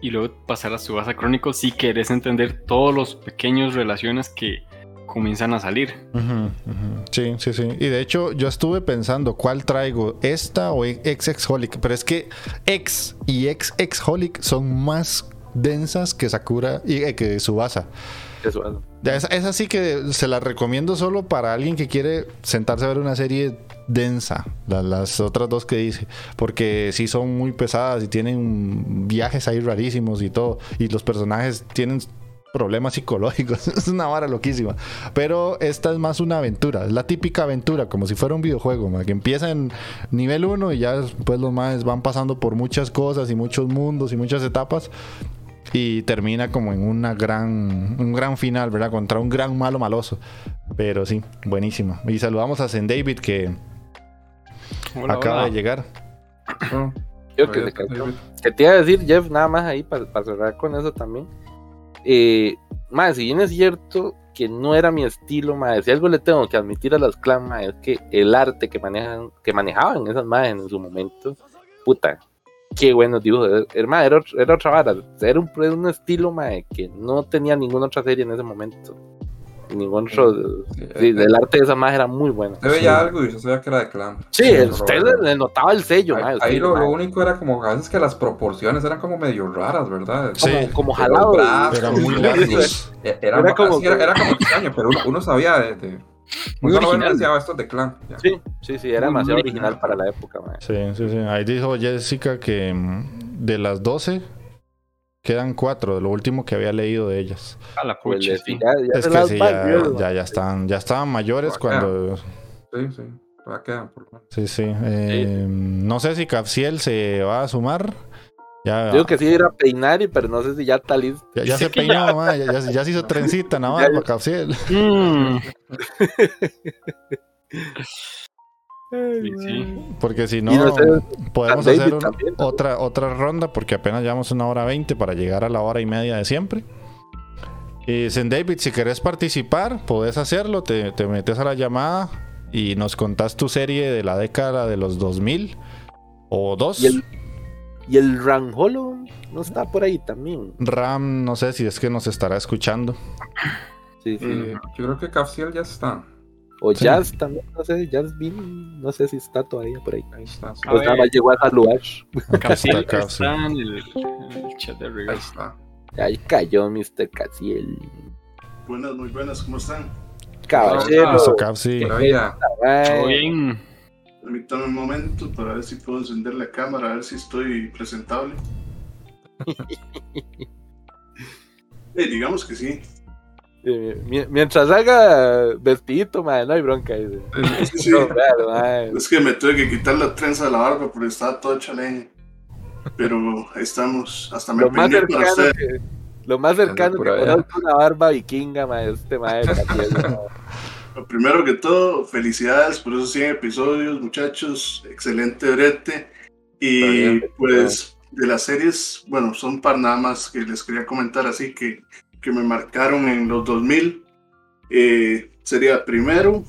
Y luego pasar a Subasa Chronicles si querés entender todos los pequeños relaciones que comienzan a salir. Sí, sí, sí. Y de hecho, yo estuve pensando cuál traigo, esta o ex ex holic pero es que ex y ex ex holic son más densas que Sakura y eh, que Subasa. Eso, Ya, Esa, esa sí que se la recomiendo solo para alguien que quiere sentarse a ver una serie densa, la- las otras dos que dice, porque sí son muy pesadas y tienen viajes ahí rarísimos y todo, y los personajes tienen problemas psicológicos, es una vara loquísima, pero esta es más una aventura, es la típica aventura, como si fuera un videojuego, que empieza en nivel 1 y ya después los más van pasando por muchas cosas y muchos mundos y muchas etapas y termina como en una gran un gran final, ¿verdad? Contra un gran malo maloso. Pero sí, buenísima. Y saludamos a Zen David que Hola, acaba hola. de llegar. No, Yo que que te iba a decir, Jeff, nada más ahí para, para cerrar con eso también. Eh, más, si bien es cierto que no era mi estilo, más, si algo le tengo que admitir a las clan, ma, es que el arte que manejan, que manejaban esas madres en su momento, puta, qué buenos dibujos. Era, era, otro- era otra vara, era un, era un estilo ma, que no tenía ninguna otra serie en ese momento. Ningún otro. Sí, Sí, eh, el arte de esa madre era muy bueno. Usted veía algo y yo sabía que era de clan. Sí, Pero usted le, notaba el sello, ma, Ahí, ahí lo, lo único era como a veces que las proporciones eran como medio raras, ¿verdad? Sí. como, como jalado. brazos, Eran muy sí, largos. eh, Era, Era como- así, era, era como extraño, pero uno, uno sabía de. de Muy uno original. decía, "Ah, esto es de clan. ya. Sí, sí, sí, era demasiado original. para la época, ma. Sí, sí, sí. Ahí dijo Jessica que mm, de las 12 quedan 4, de lo último que había leído de ellas. A la Pues pucha, sí. ya, ya Es que sí, ya, yo, ya, ya están, ya estaban mayores cuando... Sí, sí. Quedan por. Sí, sí. Eh, No sé si Capsiel se va a sumar. Ya, Digo que sí ir a peinar, y- pero no sé si ya está listo. ya, ya se peinó, ya, ya- ya se hizo trencita, nada más, Capsiel. Mm. Sí, sí. Porque si no, no sé, podemos hacer un- también, ¿no? otra, otra ronda porque apenas llevamos una hora veinte para llegar a la hora y media de siempre. Y Zen David, si querés participar, podés hacerlo. Te, te metes a la llamada y nos contás tu serie de la década de los 2000 o dos. Y el, y el Ranjolo no está por ahí también. Ram, no sé si es que nos estará escuchando. Sí, sí. Eh, yo creo que Capsiel ya está. O sí. Jazz también, no sé, Jazz Bean, no sé si está todavía por ahí. Ahí está. Pues ver. nada más llegó a saludar. Acá Cassiel está en el, en el chat de Ahí River. está. Ahí cayó Mr. Casiel. Buenas, muy buenas, ¿cómo están? Caballero. Nuestro Capsi. Todo bien. Permítame un momento para ver si puedo encender la cámara, a ver si estoy presentable. Eh, digamos que sí. Mi- Mientras salga vestidito, madre, no hay bronca. Sí. No. Es que me tuve que quitar la trenza de la barba porque estaba todo chaleño. Pero ahí estamos. Hasta me Lo más para cercano usted. que, lo más cercano que conozco una barba vikinga, madre, este madre. Lo primero que todo, felicidades por esos 100 episodios, muchachos. Excelente brete. Y bien. pues de las series, bueno, son un par nada más que les quería comentar así que, que me marcaron en los 2000. Eh, sería primero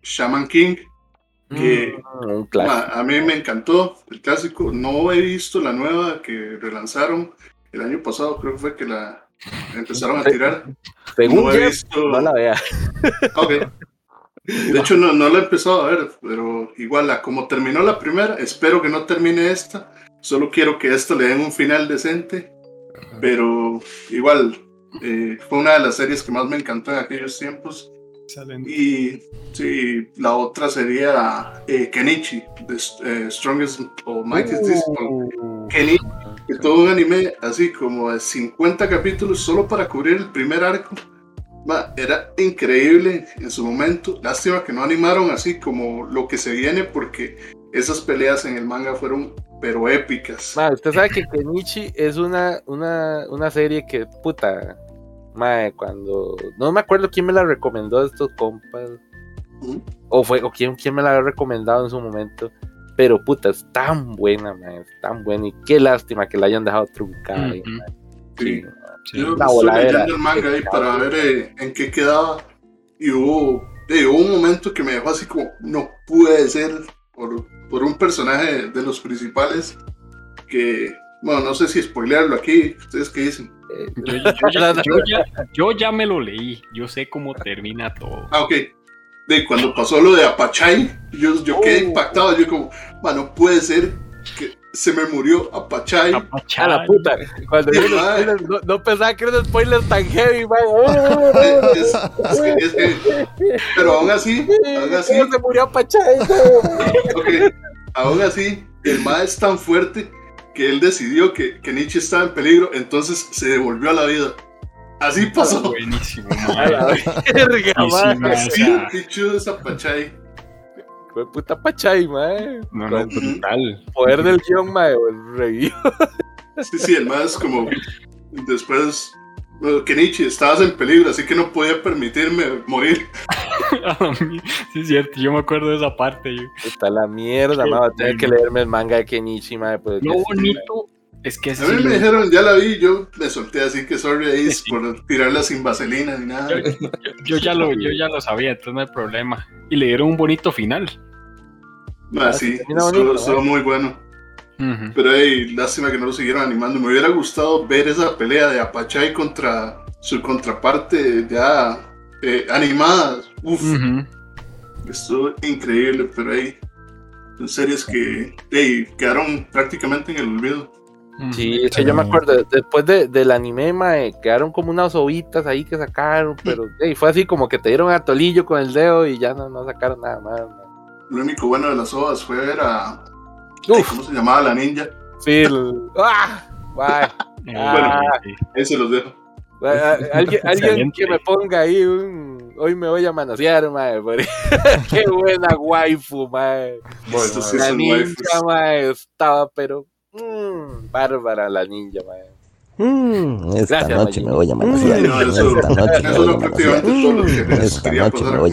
Shaman King, que Mm, a, a mí me encantó el clásico. No he visto la nueva que relanzaron el año pasado, creo que fue que la empezaron a tirar. Según no he visto- no la vea. Ok. De hecho, no, no la he empezado a ver, pero igual, a como terminó la primera, espero que no termine esta. Solo quiero que esto le den un final decente. Pero igual, eh, fue una de las series que más me encantó en aquellos tiempos. Excelente. Y sí, la otra sería eh, Kenichi, The eh, Strongest or Mightiest. Uh, Kenichi, que todo un anime así como de 50 capítulos solo para cubrir el primer arco. Ma, era increíble en su momento. Lástima que no animaron así como lo que se viene porque esas peleas en el manga fueron pero épicas. Ma, usted sabe que Kenichi es una, una, una serie que, puta, mae, cuando... No me acuerdo quién me la recomendó de estos compas. O fue, o quién, quién me la había recomendado en su momento. Pero puta, es tan buena, mae, es tan buena. Y qué lástima que la hayan dejado truncada. Sí. Sí. Yo La estoy leyendo el manga ahí para ver eh, en qué quedaba. Y hubo, eh, hubo un momento que me dejó así como, no puede ser, por, por un personaje de los principales que, bueno, no sé si spoilearlo aquí, ¿ustedes qué dicen? Eh, Yo, yo ya, yo ya- yo ya me lo leí. Yo sé cómo termina todo. Ah, ok. De cuando pasó lo de Apachay, yo, yo quedé Oh. impactado, yo como, "Ma, no puede ser que se me murió Apachay. A la puta. Cuando vi los spoilers, no, no pensaba que era un spoiler tan heavy, mae. Es- es que- es que- pero aún así, aún así, ¿Cómo se murió Pachay? Ok, aún así, el ma es tan fuerte que él decidió que, que Nietzsche estaba en peligro, entonces se devolvió a la vida. Así pasó. Buenísimo, A mae. la verga, Y Fue puta Pachay, mae. No, no, brutal. Poder del guion, mae. Revivió. Sí, sí, el ma es como. Después, bueno, Nietzsche, estabas en peligro, así que no podía permitirme morir. sí, es cierto. Yo me acuerdo de esa parte. yo. Puta la mierda, mae. Voy a tener que leerme el manga de Kenichi, mae. Pues, Lo bonito es que A mí sí me lo- dijeron, ya la vi, yo me solté así que sorry Ace Sí. por tirarla sin vaselina ni nada. yo, yo ya lo, yo ya lo sabía, entonces no hay problema. Y le dieron un bonito final. Ma, Ah, sí, estuvo, muy bueno. Pero hey, lástima que no lo siguieron animando. Me hubiera gustado ver esa pelea de Apachay contra su contraparte ya eh, animada. Uf, estuvo increíble, pero hey, son series que hey, quedaron prácticamente en el olvido. Sí, que yo me acuerdo, después de, del anime, mae, quedaron como unas ovitas ahí que sacaron, pero ey, fue así como que te dieron a tolillo con el dedo y ya no, no sacaron nada más. mae. Lo único bueno de las ovas fue ver a. Uf, ¿Cómo se llamaba la ninja? sí, el- ¡Ah! Ah. sí. Ahí se los dejo. Bueno, alguien, que me ponga ahí un. Hoy me voy a manosear, mae. porque- Qué buena waifu, mae. Bueno, sí La ninja, waifus. mae, estaba, pero. Mm, bárbara la ninja. Mm, esta Gracias, noche Mayim. me voy a manosear. Mm, no, eso- esta noche me voy a Esta noche me a voy.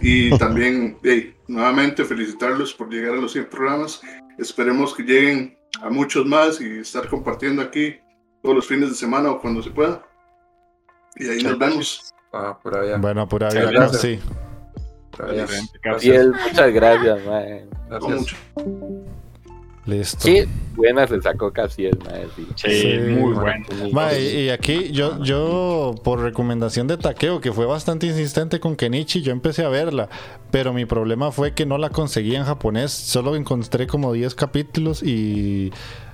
Y también, hey, nuevamente felicitarlos por llegar a los 100 programas. Esperemos que lleguen a muchos más y estar compartiendo aquí todos los fines de semana o cuando se pueda. Y ahí nos vemos. Ah, por allá. Bueno, pura vida, gracias. sí. gracias. él, muchas gracias. Con Gracias. mucho. Listo. Qué buena se sacó casi el mae. sí. Sí, Sí, muy bueno. y, y aquí yo, yo, por recomendación de Takeo, que fue bastante insistente con Kenichi, yo empecé a verla. Pero mi problema fue que no la conseguí en japonés. Solo encontré como 10 capítulos y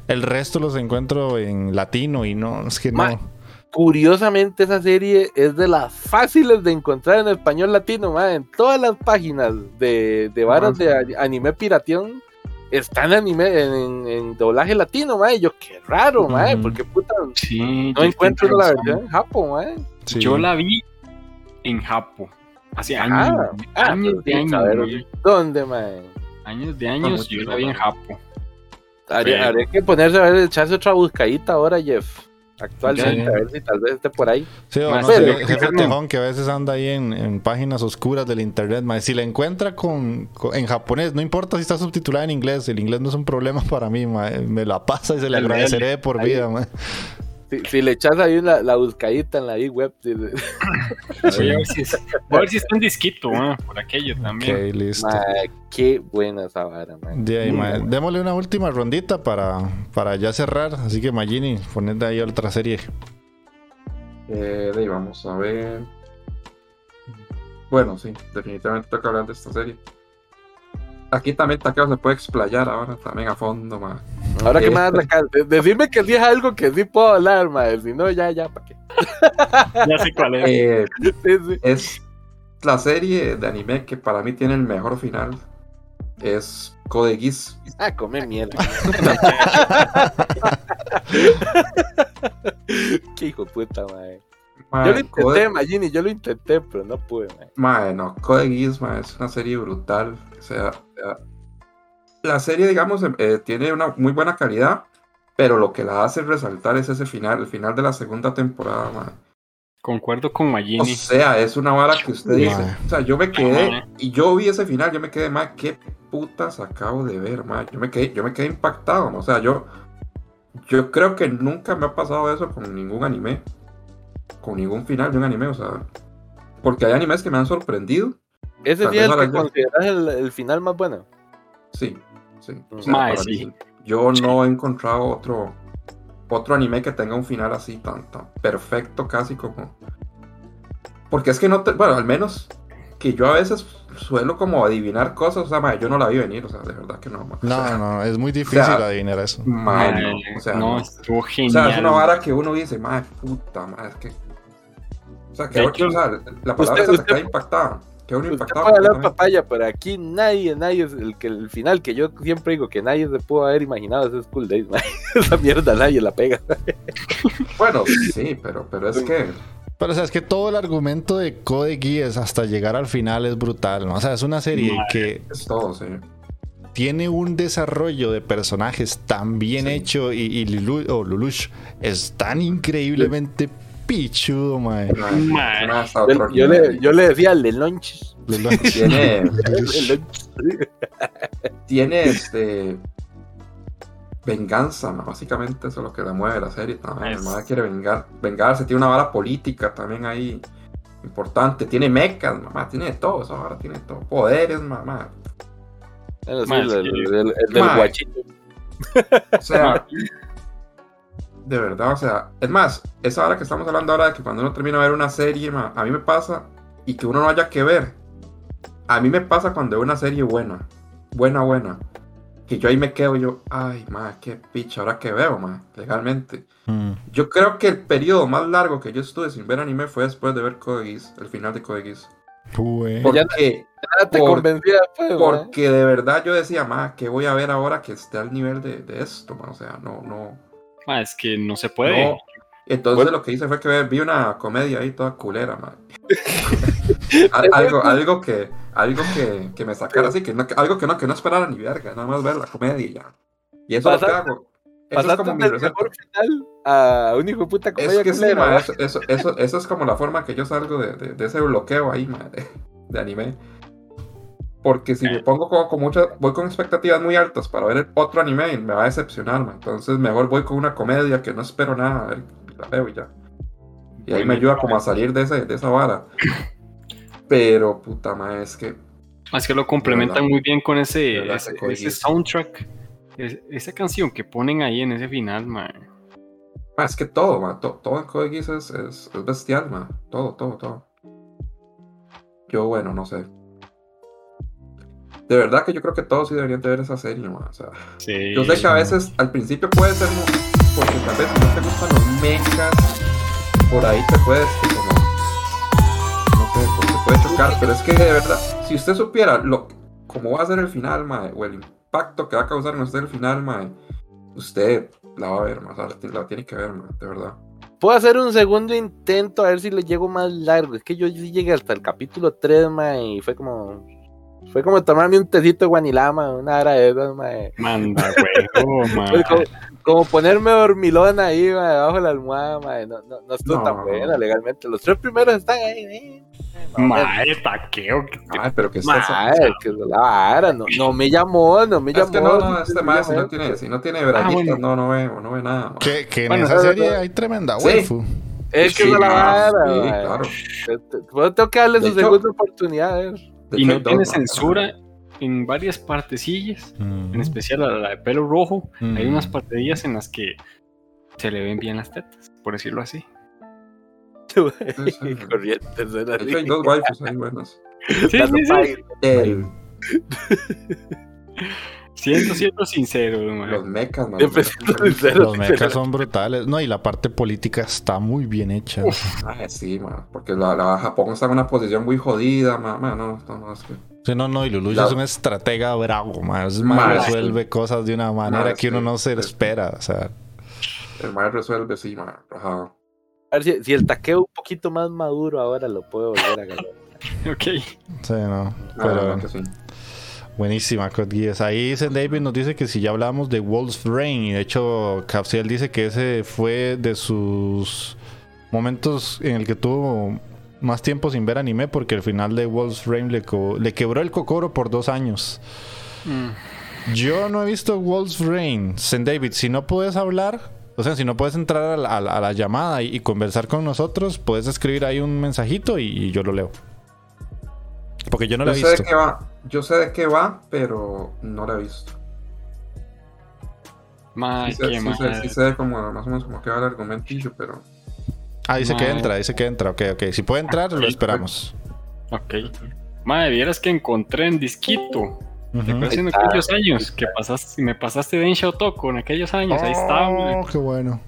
el resto los encuentro en latino y no, es que no. Curiosamente, esa serie es de las fáciles de encontrar en español latino, mae. En todas las páginas de, de varas de anime pirateón están anime en, en doblaje latino, mae. Yo, qué raro, mae, porque puta, Sí, no encuentro la versión en Japón, mae. Sí. Yo la vi en Japo. Hace Ah, años. ah, años de años. saber. ¿Dónde, mae? Años de años yo la vi en Pero- habría que ponerse a ver, echarse otra buscadita ahora, Jeff. Actualmente, Ya. a ver si tal vez esté por ahí. Sí, o no jefe. Tejón que a veces anda ahí en, en páginas oscuras del internet. ma, Si la encuentra con, con- en japonés, no importa si está subtitulada en inglés, el inglés no es un problema para mí. ma, Me la pasa y se le agradeceré de por Ahí. vida. ma. Si, si le echas ahí la, la buscadita en la web, si- Voy a ver si, es- voy a ver si está en disquito, por aquello también. Ok, listo. qué buena esa vara, mae. De ahí, Muy ma, buena. démosle una última rondita para, para ya cerrar. Así que Magini, poned ahí otra serie. Eh, de ahí vamos a ver. Bueno, sí, definitivamente toca hablar de esta serie. Aquí también Takeo se puede explayar ahora también a fondo, ma. Ahora que Eh. me vas a sacar, de- decime que sí es algo que sí puedo hablar, mae. Si no, ya, ya, ¿para qué? Ya sé cuál es. Eh, Sí, sí. es la serie de anime que para mí tiene el mejor final es Code Geass. Ah, come mierda. Qué hijo de puta, mae. Mae, Yo lo intenté, Code- Magini, yo lo intenté, pero no pude, mae. Mae, no, Code Geass, mae, es una serie brutal. O sea, la serie, digamos, em- eh, tiene una muy buena calidad, pero lo que la hace resaltar es ese final, el final de la segunda temporada, mae. Concuerdo con O Magini. sea, es una vara que usted dice. O sea, yo me quedé y yo vi ese final, yo me quedé, mae, qué putas acabo de ver, mae. Yo me quedé, yo me quedé impactado, mae. o sea, yo, yo creo que nunca me ha pasado eso con ningún anime, con ningún final de un anime, o sea, porque hay animes que me han sorprendido, Ese sí vez es el que consideras el, el final más bueno. sí, sí. O Mae, sí. mí, yo no he encontrado otro, otro anime que tenga un final así tan, tan perfecto, casi como, porque es que no te, bueno, al menos que yo a veces suelo como adivinar cosas, o sea, mae, yo no la vi venir, o sea, de verdad que no. mae. O sea, No, no, es muy difícil sea, adivinar eso. mae, Mae, no, o sea, no, estuvo O genial. sea, es una vara que uno dice, madre puta, madre, es que. O sea, que De o hecho, sea, la palabra usted- se usted- queda impactada. Que uno hablar completamente. papaya, pero aquí nadie, nadie es el que el final que yo siempre digo que nadie se pudo haber imaginado es School Days, mae. Esa mierda nadie la pega. Bueno, sí, pero, pero es que. Pero o sea, es que todo el argumento de Code Geass hasta llegar al final es brutal, ¿no? O sea, es una serie que Es todo, sí. tiene un desarrollo de personajes tan bien Sí. hecho y, y Lulu- o Lulush es tan increíblemente pichudo, mae. Mae, Mae. Yo, yo le, yo le decía le lunch. Lulush. Tiene, Le lunch. tiene este. Venganza, ¿no? básicamente eso es lo que le mueve la serie también. El Es- madre quiere vengar, vengarse, tiene una vara política también ahí importante, tiene mechas, mamá, tiene de todo, esa vara tiene todo, poderes, mamá. Mae, el, el- el- el del Mae. guachito. O sea, de verdad, o sea, es más, esa hora que estamos hablando ahora de que cuando uno termina de ver una serie, ma, a mí me pasa y que uno no haya que ver. A mí me pasa cuando veo una serie buena, buena, buena, que yo ahí me quedo y yo, ay, ma, qué picha, ahora que veo, ma, legalmente. Mm. Yo creo que el periodo más largo que yo estuve sin ver anime fue después de ver Code Geass, el final de Code Geass. Porque, Nada te Por- convencía, porque de verdad yo decía, ma, ¿qué voy a ver ahora que esté al nivel de, de esto, ma? O sea, no, no. Mae, es que no se puede. No. Entonces Bueno. lo que hice fue que vi una comedia ahí toda culera, man. Al- algo, algo que, algo que, que me sacara así, que no, algo que no, que no esperara ni verga, nada más ver la comedia y ya. Y eso es lo que hago. Eso es como mi receta. final a un hijo de puta comedia Es que sí, culera, ma, mae. eso, eso, eso, eso es como la forma que yo salgo de, de- de ese bloqueo ahí, ma, de, de anime. Porque si me pongo como con muchas, voy con expectativas muy altas para ver el otro anime y me va a decepcionar, ma. Entonces mejor voy con una comedia que no espero nada, a ver, la veo y ya. Y ahí me ayuda como a salir de, ese, de esa vara. Pero, puta ma, es que Es que lo complementan verdad. muy bien con ese, verdad, ese, soundtrack. Es- esa canción que ponen ahí en ese final, mae. Ah, es que todo, ma, to- todo en Code es, es, es bestial, ma. Todo, todo, todo. Yo, bueno, no sé. De verdad que yo creo que todos sí deberían de ver esa serie, ma. O sea, Sí. yo sé que a veces al principio puede ser muy... Porque tal vez si no te gustan los mechas, por ahí te puedes como... No sé, pues, te puede chocar, pero es que de verdad, si usted supiera lo, cómo va a ser el final, ma, o el impacto que va a causar en usted el final, ma, usted la va a ver, o sea, la, la tiene que ver, ma, de verdad. Puedo hacer un segundo intento a ver si le llego más largo. Es que yo sí llegué hasta el capítulo 3, mae, y fue como. Fue como tomarme un tecito de guanilama, una hora de esas, mae. Manda, mae. como, como ponerme dormilón ahí, mae, debajo de la almohada, mae. No, no, no estuvo No, tan buena legalmente. Los tres primeros están ahí, eh. Mae, taqueo. Ay, pero que Mae, está... que es la vara, no, no me llamó, no me Es llamó. que no, no, este más, si no tiene, si no tiene braguitas, bueno. no, no ve, no ve nada. Que, que en esa serie no. hay tremenda Sí. waifu. Es que Sí, es la vara, sí, mae. claro. Pues tengo que darle De su hecho- segunda oportunidad, Y no tiene censura en varias partecillas. Mm. En especial a la de pelo rojo. Hay Mm. unas partidillas en las que se le ven bien las tetas, por decirlo así. Sí, sí. Corriente, suena De hecho, hay dos waifus ahí buenas. Sí, sí. Siendo, siendo sincero. Los mechas, man. Sincero, Los mechas son brutales. No, y la parte política está muy bien hecha. Ah, sí, man. Porque la, la Japón está en una posición muy jodida, man. man, no, no, no, es que... Sí, no, no, y Lulu La- es un estratega bravo, man. Es Ma, más, resuelve cosas de una manera Ma, que uno sí, no se sí. espera. O sea, El mal resuelve, sí, man. Ajá. A ver si, si el taqueo un poquito más maduro ahora lo puedo volver a ganar. Ok. sí, no. Verdad Pero que sí. Buenísima, Code Geass. Ahí David nos dice que si ya hablamos de Wolf's Rain, y de hecho, Capsiel dice que ese fue de sus momentos en el que tuvo más tiempo sin ver anime, porque el final de Wolf's Rain le, le quebró el cocoro por dos años. Mm. Yo no he visto Wolf's Rain. Zen David, si no puedes hablar, o sea, si no puedes entrar a la, a la- a la llamada y, y conversar con nosotros, puedes escribir ahí un mensajito y, y yo lo leo. Porque yo no lo Yo he sé visto. de qué va, yo sé de qué va, pero no la he visto. Mae, Sí, sé, qué sí sé- mae. sí sé como, más o menos como que va el argumentillo, pero... Ah, dice que Mae. entra, dice que entra. Ok, ok. Si puede entrar, lo esperamos. Ok. Mae, vieras que encontré en Disquito. Ujú. Hace en aquellos años que pasaste, me pasaste Densha Otoko en aquellos años. Ahí está, mae. Oh, qué bueno.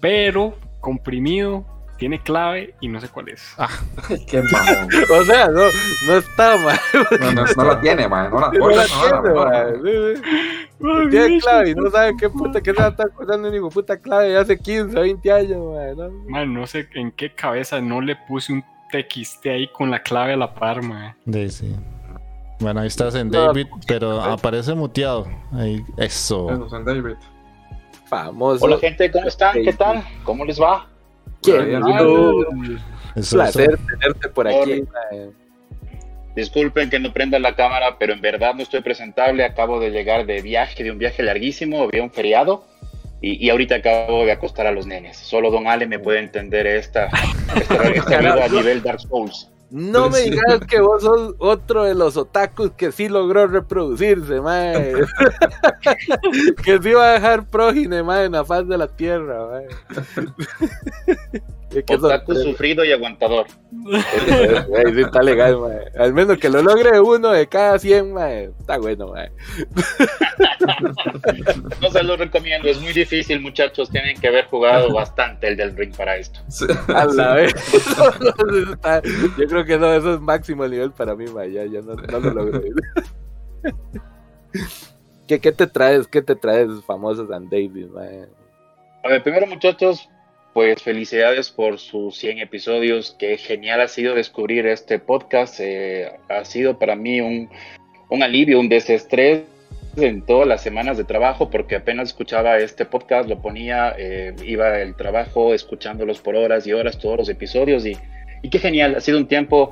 Pero comprimido, tiene clave y no sé cuál es. Ay, qué mamón. O sea, no, no está mal. No, no, no la tiene, man. No la, No no la la- no tiene, la- man. Sí, sí. Tiene clave y no sabe qué puta, que se va a estar acordando ni puta clave de hace 15 o 20 años, man. ¿no? Mae, no sé en qué cabeza no le puse un TXT ahí con la clave a la par, mae. Sí, sí. Bueno, ahí estás en No, David, pero aparece muteado. Ahí, eso. Eso, San David. Famoso. Hola gente, ¿cómo están? ¿Qué tal? ¿Cómo les va? Lindo. Eso, placer tenerte por aquí. Disculpen que no prenda la cámara, pero en verdad no estoy presentable. Acabo de llegar de viaje, de un viaje larguísimo, había un feriado. Y, y ahorita acabo de acostar a los nenes. Solo Don Ale me puede entender esta, esta, esta vida a nivel Dark Souls. No me digas que vos sos otro de los otakus que sí logró reproducirse, mae. que sí va a dejar prógine, mae, en la faz de la tierra, mae. Otaku sufrido y aguantador. Güey, sí está legal. Al menos que lo logre uno de cada 100, mae. Está bueno. No se lo recomiendo, es muy difícil, muchachos. Tienen que haber jugado bastante el del ring para esto. A la vez. Yo creo que no, eso es máximo nivel para mí, mae. Ya, ya no, no lo logro. ¿Qué, ¿Qué te traes? ¿Qué te traes, famosos San David, mae? A ver, primero muchachos, pues felicidades por sus 100 episodios. Qué genial ha sido descubrir este podcast. eh, ha sido para mí un, alivio, un desestrés en todas las semanas de trabajo porque apenas escuchaba este podcast, lo ponía, eh, iba al trabajo escuchándolos por horas y horas todos los episodios y, qué genial, ha sido un tiempo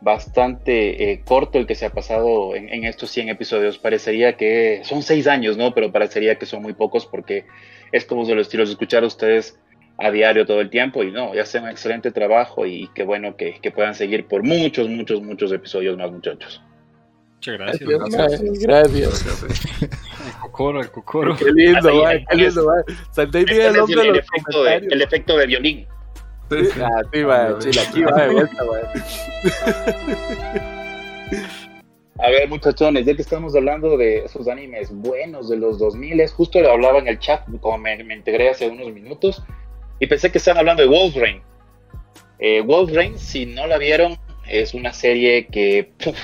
bastante eh, corto el que se ha pasado en, estos 100 episodios. Parecería que son seis años, ¿no? Pero parecería que son muy pocos porque es como de los de escuchar a ustedes a diario todo el tiempo y no, ya hacen un excelente trabajo y qué bueno que, que puedan seguir por muchos, muchos, muchos episodios más, muchos. Muchas gracias. Gracias. Gracias. El cocoro, el cocoro. Qué lindo, ahí, Qué lindo, mae. San David Este es el hombre el, de el los efecto de, el efecto de violín. Sí, sí. Ah, sí. Chila, aquí va de vuelta. A ver, muchachones, ya que estamos hablando de esos animes buenos de los 2000, justo lo hablaba en el chat, como me, me integré hace unos minutos, y pensé que estaban hablando de Wolf Rain. Eh, Wolf Rain, si no la vieron, es una serie que, puf,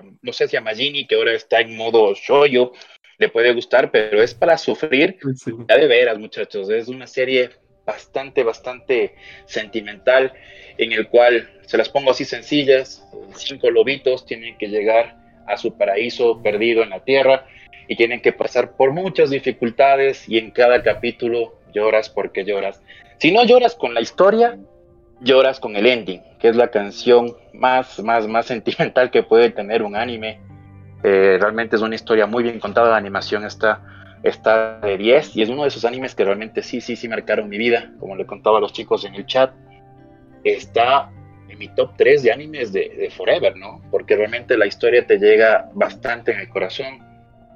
um, no sé si a Magini, que ahora está en modo shoyo, le puede gustar, pero es para sufrir Sí. ya de veras, muchachos, es una serie bastante, bastante sentimental en el cual, se las pongo así sencillas, cinco lobitos tienen que llegar a su paraíso perdido en la tierra y tienen que pasar por muchas dificultades y en cada capítulo lloras porque lloras. Si no lloras con la historia, lloras con el ending, que es la canción más, más, más sentimental que puede tener un anime. Eh, realmente es una historia muy bien contada, la animación está está de 10 y es uno de esos animes que realmente sí, sí, sí marcaron mi vida, como le contaba a los chicos en el chat. Está en mi top 3 de animes de, de Forever, ¿no? Porque realmente la historia te llega bastante en el corazón,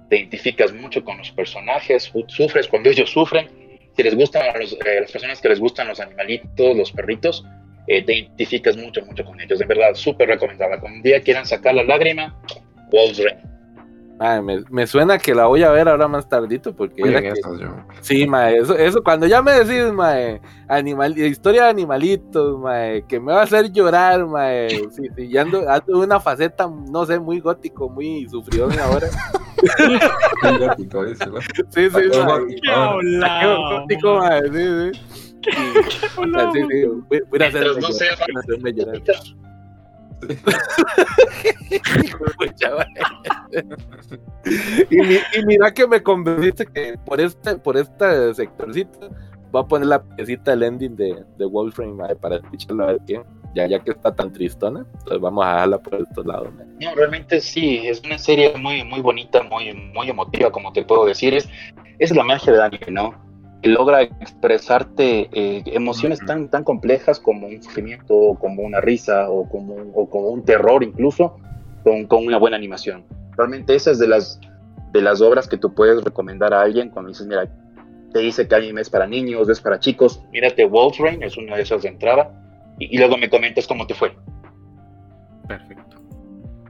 te identificas mucho con los personajes, su- sufres cuando ellos sufren. Si les gustan a los, eh, las personas que les gustan los animalitos, los perritos, eh, te identificas mucho, mucho con ellos. De verdad, súper recomendada. Cuando un día quieran sacar la lágrima, Wolf's Me, me suena que la voy a ver ahora más tardito porque era que- estas, yo. Sí, mae, eso, eso cuando ya me decís, mae, animal, historia de animalitos, mae, que me va a hacer llorar, mae, sí, sí, ya ando, ando en una faceta, no sé, muy gótico, muy sufridón ahora. Muy gótico, dice, ¿no? Sí, sí, ¡Qué gótico, mae, sí, sí. O sea, sí, sí, voy, voy a hacerme Mientras no llorar, sea- voy a hacerme llorar. Y, mi- y mira que me convenciste que por este, por este sectorcito voy a poner la piecita del ending de, de Wolfram para escucharla a ver qué. Ya, ya que está tan tristona, entonces vamos a dejarla por estos lados. No, realmente sí, es una serie muy, muy bonita, muy, muy emotiva, como te puedo decir. Es, es la magia del anime, ¿no? Que logra expresarte eh, emociones tan, tan complejas como un sufrimiento, como una risa o como, un- o como un terror incluso, con, con una buena animación. Realmente esa es de las, de las obras que tú puedes recomendar a alguien cuando dices, mira, te dice que anime es para niños, es para chicos, mírate Wolf Rain, es una de esas de entrada, y, y luego me comentas cómo te fue. Perfecto.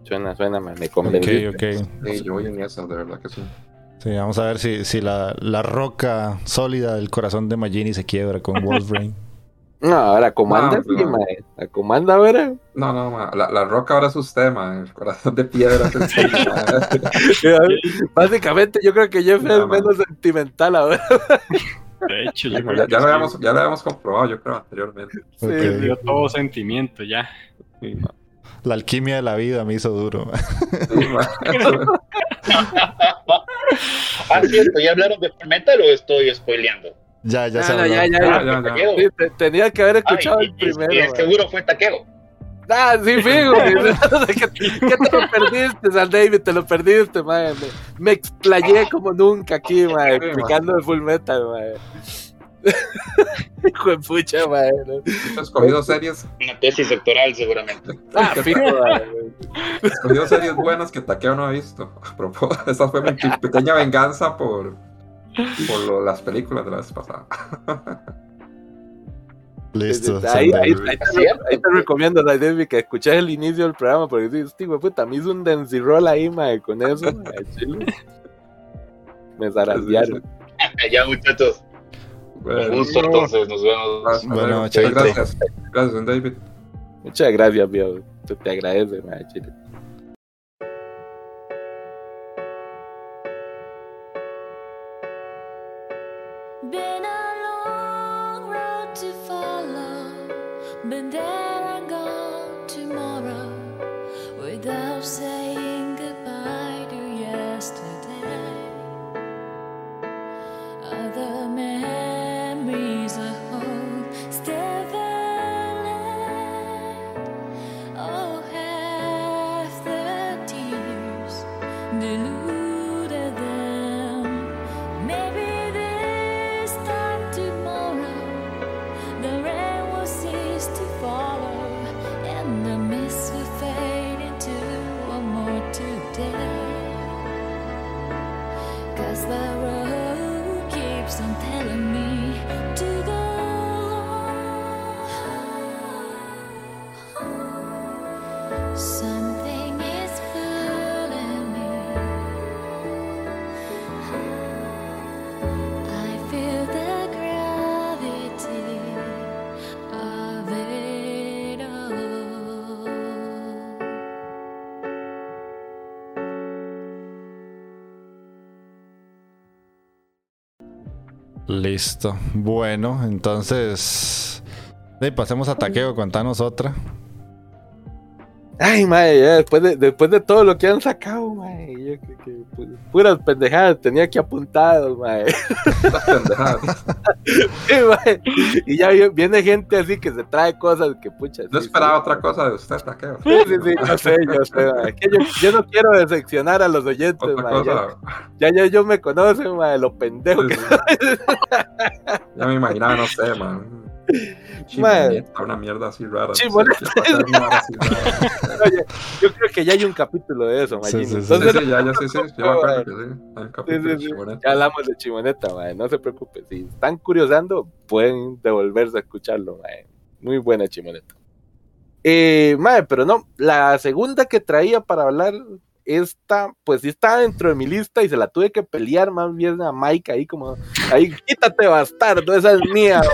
Suena, suena, me Ok, convenciste. ok. Sí, yo voy esas, de verdad que sí. Sí, vamos a ver si, si la, la roca sólida del corazón de Magini se quiebra con Wolverine. No, ahora comanda, No, sí. La comanda ahora. No, no, ma, la, la roca ahora es usted, ma, el corazón de piedra es. Básicamente, yo creo que Jeff No, es man. menos sentimental ahora. De hecho, yo Ya, ya que lo habíamos, ya lo habíamos comprobado, yo creo, anteriormente. Sí. Perdió todo sentimiento ya. Sí. La alquimia de la vida me hizo duro. Ah, cierto, ¿ya hablaron de Full Metal o estoy spoileando? ya, ya No, se no, habló. ya, ya. Sí, te- tenía que haber escuchado el y- primero. y seguro fue Taqueo. Ah, sí, fijo. ¿Qué, qué te lo perdiste, San David? Te lo perdiste, mae. Me, me explayé como nunca aquí, Sí, explicando el full metal, mae. Hijo de pucha. ¿no? He escogido series, Una tesis doctoral, seguramente. Ah, fijo, escogido series buenas que Taqueo no ha visto. A propósito, esa fue mi pequeña venganza por, por lo- las películas de la vez pasada. Listo. Ahí, ahí, ahí te, ahí te recomiendo, San David, que escuches el inicio del programa, porque sí, este de puta, me hizo un dance roll ahí, mae, con eso, mae, chile. Me zarandearon. ya, muchachos. Bueno, Con gusto, entonces, nos vemos. Gracias. Gracias, David. Muchas gracias, viejo. Te, te Listo. Bueno, entonces. eh, pasemos a Taqueo, contanos otra. Ay, mae, ya después de, después de todo lo que han sacado, mae, yo que, que, puras pendejadas tenía aquí apuntado, mae. Sí, mae. Y ya vi- viene gente así que se trae cosas que pucha. No sí, esperaba sí. otra cosa de usted, Taqueo. Sí, sí, sí, yo sé, yo sé, mae. Que yo, yo no quiero decepcionar a los oyentes, Otra mae. Ya, cosa. ya, ya ellos me conocen, mae, lo pendejo que. Ya me imaginaba, no sé, man. Man. Chimoneta, una mierda así rara. Oye, yo creo que ya hay un capítulo de eso, Magini. sí, sí. Sí, Entonces, sí, ya, ya, sí, sí, yo me acuerdo que sí. Hay un capítulo Sí, de sí, sí. Chimoneta. Ya hablamos de Chimoneta, mae, no se preocupe. Si están curiosando, pueden devolverse a escucharlo, mae. Muy buena Chimoneta. Eh, mae, pero no, la segunda que traía para hablar esta, pues sí estaba dentro de mi lista y se la tuve que pelear más bien a Mike ahí como, ahí, quítate bastardo, esa es mía.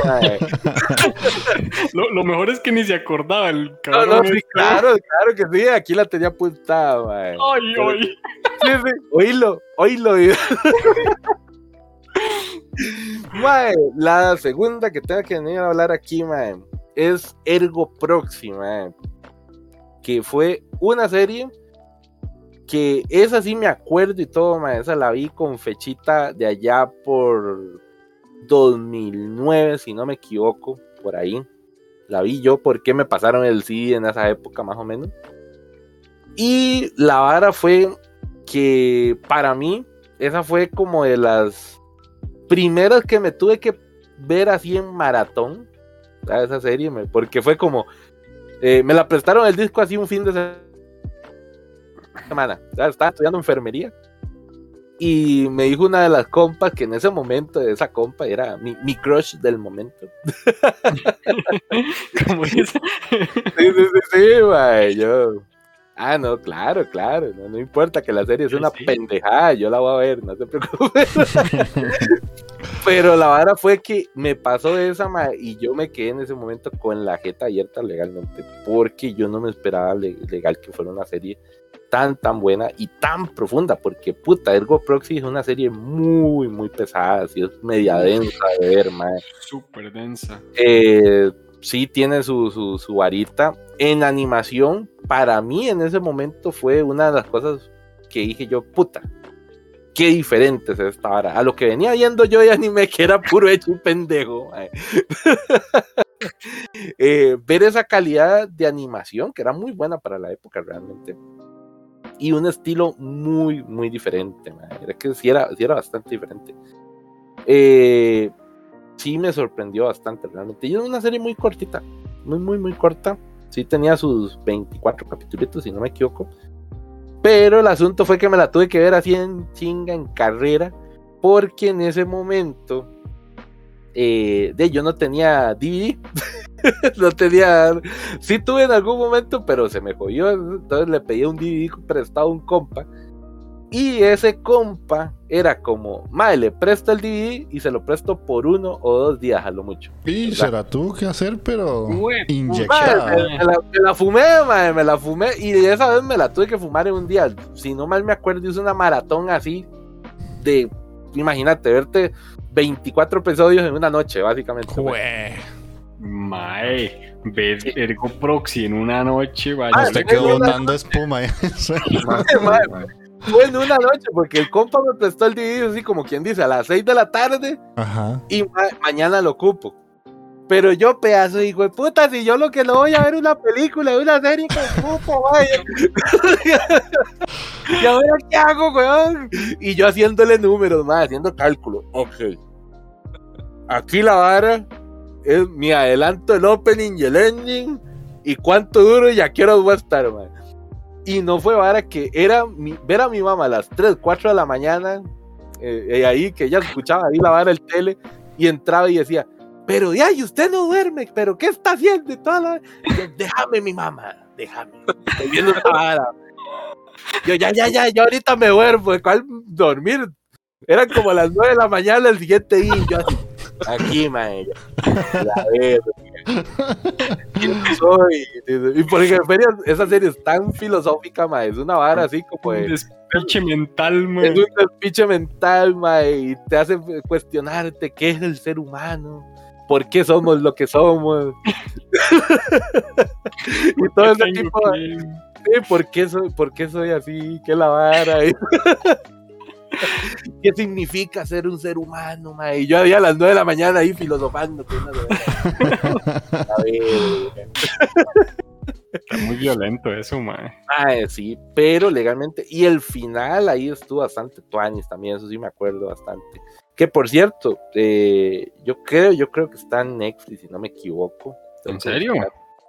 Lo, lo mejor es que ni se acordaba el cabrón. no, sí, este. claro, claro que sí, aquí la tenía apuntada, mae. Ay, ay. Sí, sí, oílo, oílo. Mae, la segunda que tengo que venir a hablar aquí, mae, es Ergo Proxy, mae, que fue una serie que esa sí me acuerdo y todo, mae, esa la vi con fechita de allá por 2009, si no me equivoco, por ahí. La vi yo porque me pasaron el CD en esa época, más o menos. Y la vara fue que para mí, esa fue como de las primeras que me tuve que ver así en maratón, esa serie, porque fue como, eh, me la prestaron el disco así un fin de se- semana, estaba estudiando enfermería. Y me dijo una de las compas que en ese momento, esa compa era mi, mi crush del momento. Como dice. Sí, sí, sí, sí, yo. Ah, no, claro, claro. No, no importa que la serie es una pendejada, yo la voy a ver, no se preocupe. Pero la vara fue que me pasó esa y yo me quedé en ese momento con la jeta abierta legalmente, porque yo no me esperaba le- legal que fuera una serie tan, tan buena y tan profunda, porque puta, Ergo Proxy es una serie muy, muy pesada, así es media densa de ver, mae Súper densa. eh, sí tiene su, su, su varita. En animación, para mí en ese momento fue una de las cosas que dije yo, puta, qué diferente es esta vara. A lo que venía viendo yo de anime, que era puro hecho un pendejo. Eh, ver esa calidad de animación, que era muy buena para la época realmente. Y un estilo muy, muy diferente. mae. Era que sí era, sí era bastante diferente. Eh, sí me sorprendió bastante realmente. Y es una serie muy cortita, muy, muy, muy corta. Sí tenía sus 24 capítulos, si no me equivoco. Pero el asunto fue que me la tuve que ver así en chinga, en carrera, porque en ese momento eh, de yo no tenía DVD. no tenía. Sí tuve en algún momento, pero se me jodió. Entonces le pedí un DVD prestado a un compa. Y ese compa era como, madre, le presto el DVD y se lo presto por uno o dos días a lo mucho. Y se la tuvo que hacer, pero Güey, Madre, inyectada. me, me la, me la fumé, madre, me la fumé. Y esa vez me la tuve que fumar en un día. Si no mal me acuerdo, hice una maratón así de, imagínate, verte 24 episodios en una noche, básicamente. Jue. Mae, ver Ergo Proxy en una noche, vaya. Ah, Usted quedó botando espuma. Madre, Fue en una noche porque el compa me prestó el DVD así como quien dice a las 6 de la tarde Ajá. y ma- mañana lo ocupo. Pero yo, pedazo de hijo de puta, si yo lo que lo voy a ver es una película, una serie, de puta, vaya. ¿Y ahora qué hago, weón? Y yo haciéndole números, más, haciendo cálculos. Ok. Aquí la vara es mi adelanto el opening y el ending. Y cuánto duro y a qué horas voy a estar, man. Y no fue vara que era mi- ver a mi mamá a las 3, 4 de la mañana. eh, eh, ahí que ella escuchaba ahí la vara el tele y entraba y decía, pero ya, y usted no duerme, pero ¿qué está haciendo? Y toda la- yo, déjame mi mamá, déjame. Estoy viendo esta vara. Yo, ya, ya, ya, yo ahorita me duermo, ¿de cuál dormir? Eran como las 9 de la mañana el siguiente día, y yo así, aquí, mae, la verga. ¿Quién soy? Y porque esa serie es tan filosófica, mae, es una vara así como Un de... despiche mental, mae. Es un despiche mental, mae, y te hace cuestionarte qué es el ser humano, por qué somos lo que somos. y todo ese tipo de... ¿por qué soy, por qué soy así? ¿Qué la vara? ¿Qué significa ser un ser humano, mae? Y yo había a las 9 de la mañana ahí filosofando. pues. A ver, Está muy violento eso, mae. Mae, sí, pero legalmente. Y el final ahí estuvo bastante tuanis también, eso sí me acuerdo bastante. Que por cierto, eh, yo creo, yo creo que está en Netflix, si no me equivoco. ¿En serio?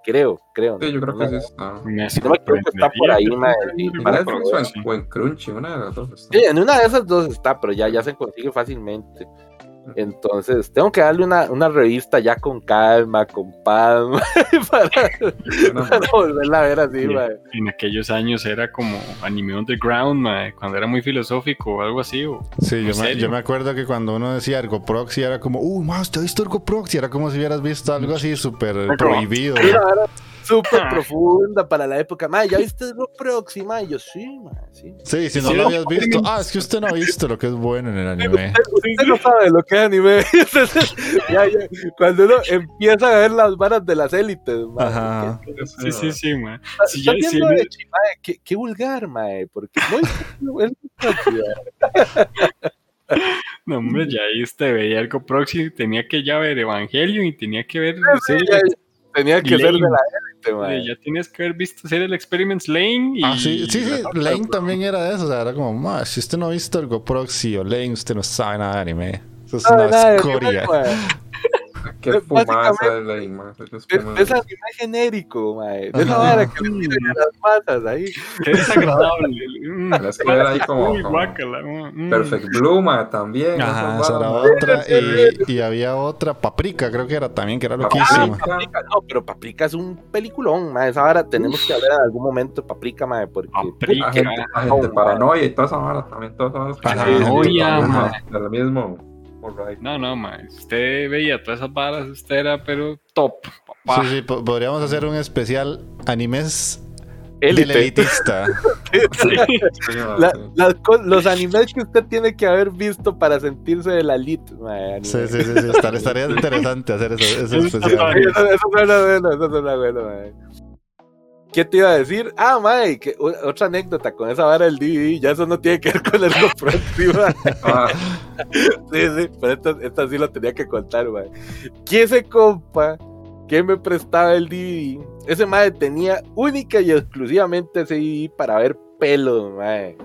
Creo, creo. Sí, yo creo que no, sí está. Me Si no me equivoco, está por ahí, sí, En Crunchy, una de las dos. Sí, en una de esas dos está, pero ya, ya se consigue fácilmente. Entonces, tengo que darle una, una revista ya con calma, con paz, para, para volverla a ver así, mae. En aquellos años era como anime underground, mae, cuando era muy filosófico o algo así. O, Sí, ¿en yo me, yo me acuerdo que cuando uno decía Ergo Proxy era como, uh, más, ¿usted ha visto Ergo Proxy? Era como si hubieras visto algo así súper prohibido. Vara súper Ah. profunda para la época. Mae, ¿ya viste el próxima? Y yo, sí, mae, sí. Sí, si no Sí, lo habías visto. Ah, es que usted no ha visto lo que es bueno en el anime. Usted no sabe lo que anime. Ya, ya, Cuando uno empieza a ver las varas de las élites, mae. Ajá. Sí, sí, sí, Sí, ya- mae, qué, qué vulgar, mae, porque no es, No, hombre, ya ahí este veía algo próximo, tenía que ya ver Evangelion y tenía que ver Sí, series- ya- tenía que ser de Lane. la élite, mae. ya tienes que haber visto Serial Experiments Lane y Ah, sí, sí, sí, Lane también era de eso. O sea, era como, más, si usted no ha visto Ergo Proxy o Lane, usted no sabe nada de anime. Eso es No, una nada, escoria. mae. Qué fumaza de man. Eso es genérico, mae. De esa vara que le tiran las masas ahí. Qué desagradable. Mm, que ver ahí como- uy, como- guácala, mm. Perfect Blue, man, también. Ajá, esas esa era varas, otra. Y, y había otra, Paprika, creo que era también, que era Ah, loquísima. Paprika, no, pero Paprika es un peliculón, mae. Esa vara tenemos que hablar en algún momento de Paprika, mae, porque... Paprika. La gente, la gente paranoia y todas esas varas también, todas esas varas. Paranoia, man. de lo mismo. No, no, ma. Usted veía todas esas varas, usted era, pero top, papá. Sí, sí, po- podríamos hacer un especial animes Élite. del elitista. La- las co- los animes que usted tiene que haber visto para sentirse de la elite. Sí, sí, sí, sí, estar- estaría interesante hacer eso, ese Eso, especial. eso suena bueno, eso suena bueno, mae. ¿Qué te iba a decir? Ah, mae, que, otra anécdota con esa vara del DVD, ya eso no tiene que ver con el próximo. Ah, Sí, sí, pero esta, esta sí lo tenía que contar, mae. Que ese compa que me prestaba el DVD, ese mae tenía única y exclusivamente ese DVD para ver pelos, mae.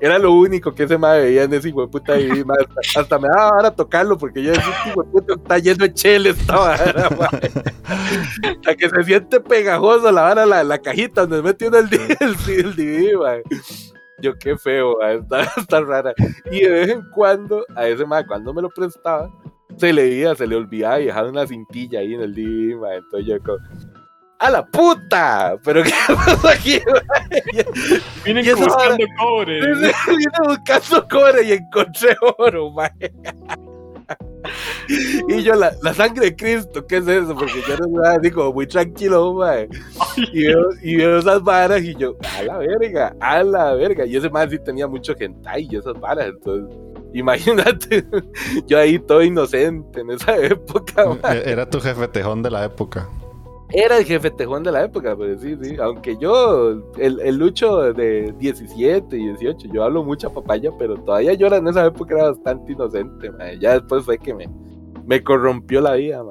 Era lo único que ese mae veía en ese hijo de puta mae. Hasta, me daba ahora tocarlo porque yo decía, "Este hijo de puta está lleno de chele esta vara. Hasta que se siente pegajoso la vara, la, la cajita donde metió el, el, el DVD. Yo qué feo, está, está rara. Y de vez en cuando, a ese mae, cuando me lo prestaba, se le iba, se le olvidaba y dejaba una cintilla ahí en el DVD, mae. Entonces yo como, ¡a la puta! ¿Pero qué pasa aquí? Vienen buscando cobre. Vine buscando cobre y encontré oro, mae. Y yo, la, la sangre de Cristo, ¿qué es eso? Porque yo no estaba así como muy tranquilo, mae. Y veo, y veo esas varas y yo, a la verga, a la verga. Y ese man sí tenía mucho hentai y esas varas, entonces, imagínate, yo ahí todo inocente en esa época, mae. E- Era tu jefe tejón de la época. Era el jefe tejón de la época, pero sí, sí. Aunque yo, el, el Lucho de 17 y 18, yo hablo mucha papaya, pero todavía yo era en esa época era bastante inocente, mae. Ya después fue que me, me corrompió la vida.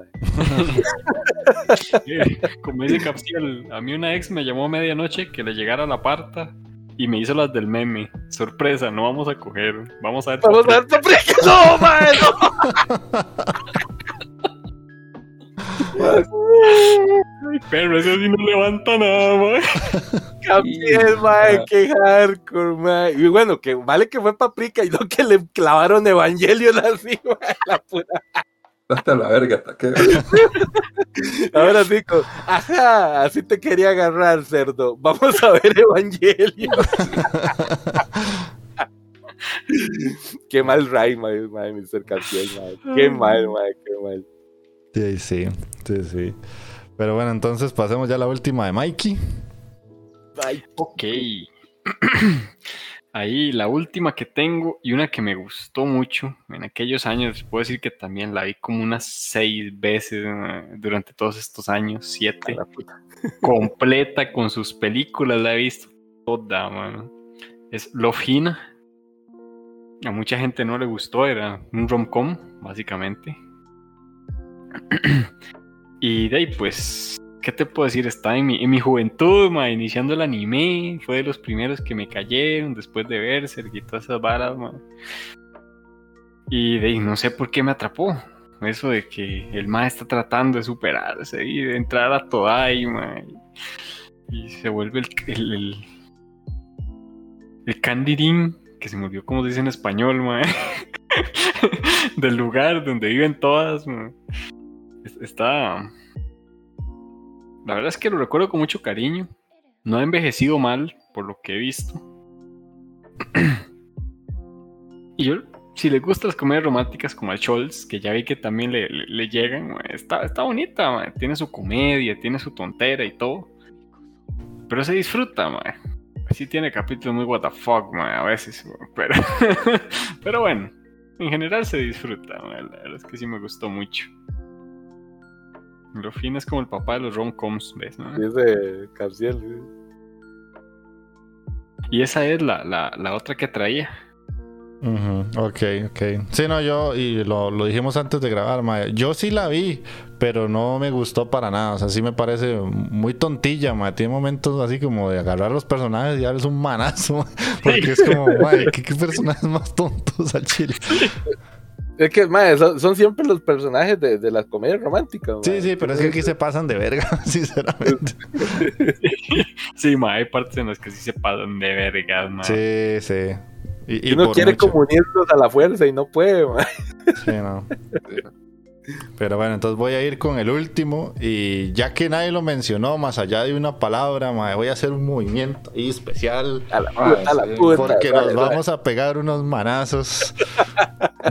Eh, Como dice Capsiel, a mí una ex me llamó a medianoche que le llegara la parta y me hizo las del meme. Sorpresa, no vamos a coger. Vamos a ver. Vamos a ver. ¡No, mae! ¡No! Ay, pero eso sí no levanta nada, mae. Gabriel, mae, qué hardcore, mae. Y bueno, que vale que fue Paprika y no que le clavaron Evangelion así, mae, la puta. Date a la verga, hasta que. Ahora sí, ajá, así te quería agarrar, cerdo. Vamos a ver Evangelion. qué mal Ray, mae, mae, Mr. Castiel, mae. Qué mal, mae, qué mal. Sí, sí, sí, sí. Pero bueno, entonces pasemos ya a la última de Mikey. Ay, Ok. Ahí la última que tengo y una que me gustó mucho en aquellos años, puedo decir que también la vi como unas seis veces eh, durante todos estos años, siete. Completa con sus películas, la he visto toda, mano. Es Love Hina. A mucha gente no le gustó, era un rom-com, básicamente. y de ahí, pues, ¿qué te puedo decir? Estaba en mi, en mi juventud, ma, iniciando el anime. Fue de los primeros que me cayeron después de Berserk y todas esas varas. Y de ahí, no sé por qué me atrapó. Eso de que el ma está tratando de superarse y de entrar a Todai, ma. Y, se vuelve el, el, el, Candirin, que se me olvidó cómo se dice en español, del lugar donde viven todas. Es- Está. La verdad es que lo recuerdo con mucho cariño. No ha envejecido mal, por lo que he visto. y yo, si le gustan las comedias románticas como al Scholz, que ya vi que también le, le- le llegan, está, está bonita, man. tiene su comedia, tiene su tontera y todo. Pero se disfruta, man. Sí tiene capítulos muy what a veces, pero, pero bueno, en general se disfruta, man, la verdad es que sí me gustó mucho. Lo fin es como el papá de los rom-coms, ¿ves? no? Dice Carciel. sí. Y esa es la, la, la otra que traía. Ujú, Ok, ok. Sí, no, yo, y lo, lo dijimos antes de grabar, mae, yo sí la vi, pero no me gustó para nada. O sea, sí me parece muy tontilla, mae. Tiene momentos así como de agarrar a los personajes y darles un manazo, porque es como, ¿qué, qué personajes más tontos al chile. Es que, mae, son, son siempre los personajes de, de las comedias románticas. Sí, mae. sí, pero es que aquí se pasan de verga, sinceramente. Sí, ma, hay partes en las que sí se pasan de vergas, ma. Sí, sí. Y, Y uno quiere mucho. como unirlos a la fuerza y no puede, mae. Sí, no. Pero bueno, entonces voy a ir con el último y ya que nadie lo mencionó, más allá de una palabra, voy a hacer un movimiento ahí especial A la puta, a la puta. porque dale, nos dale. vamos a pegar unos manazos.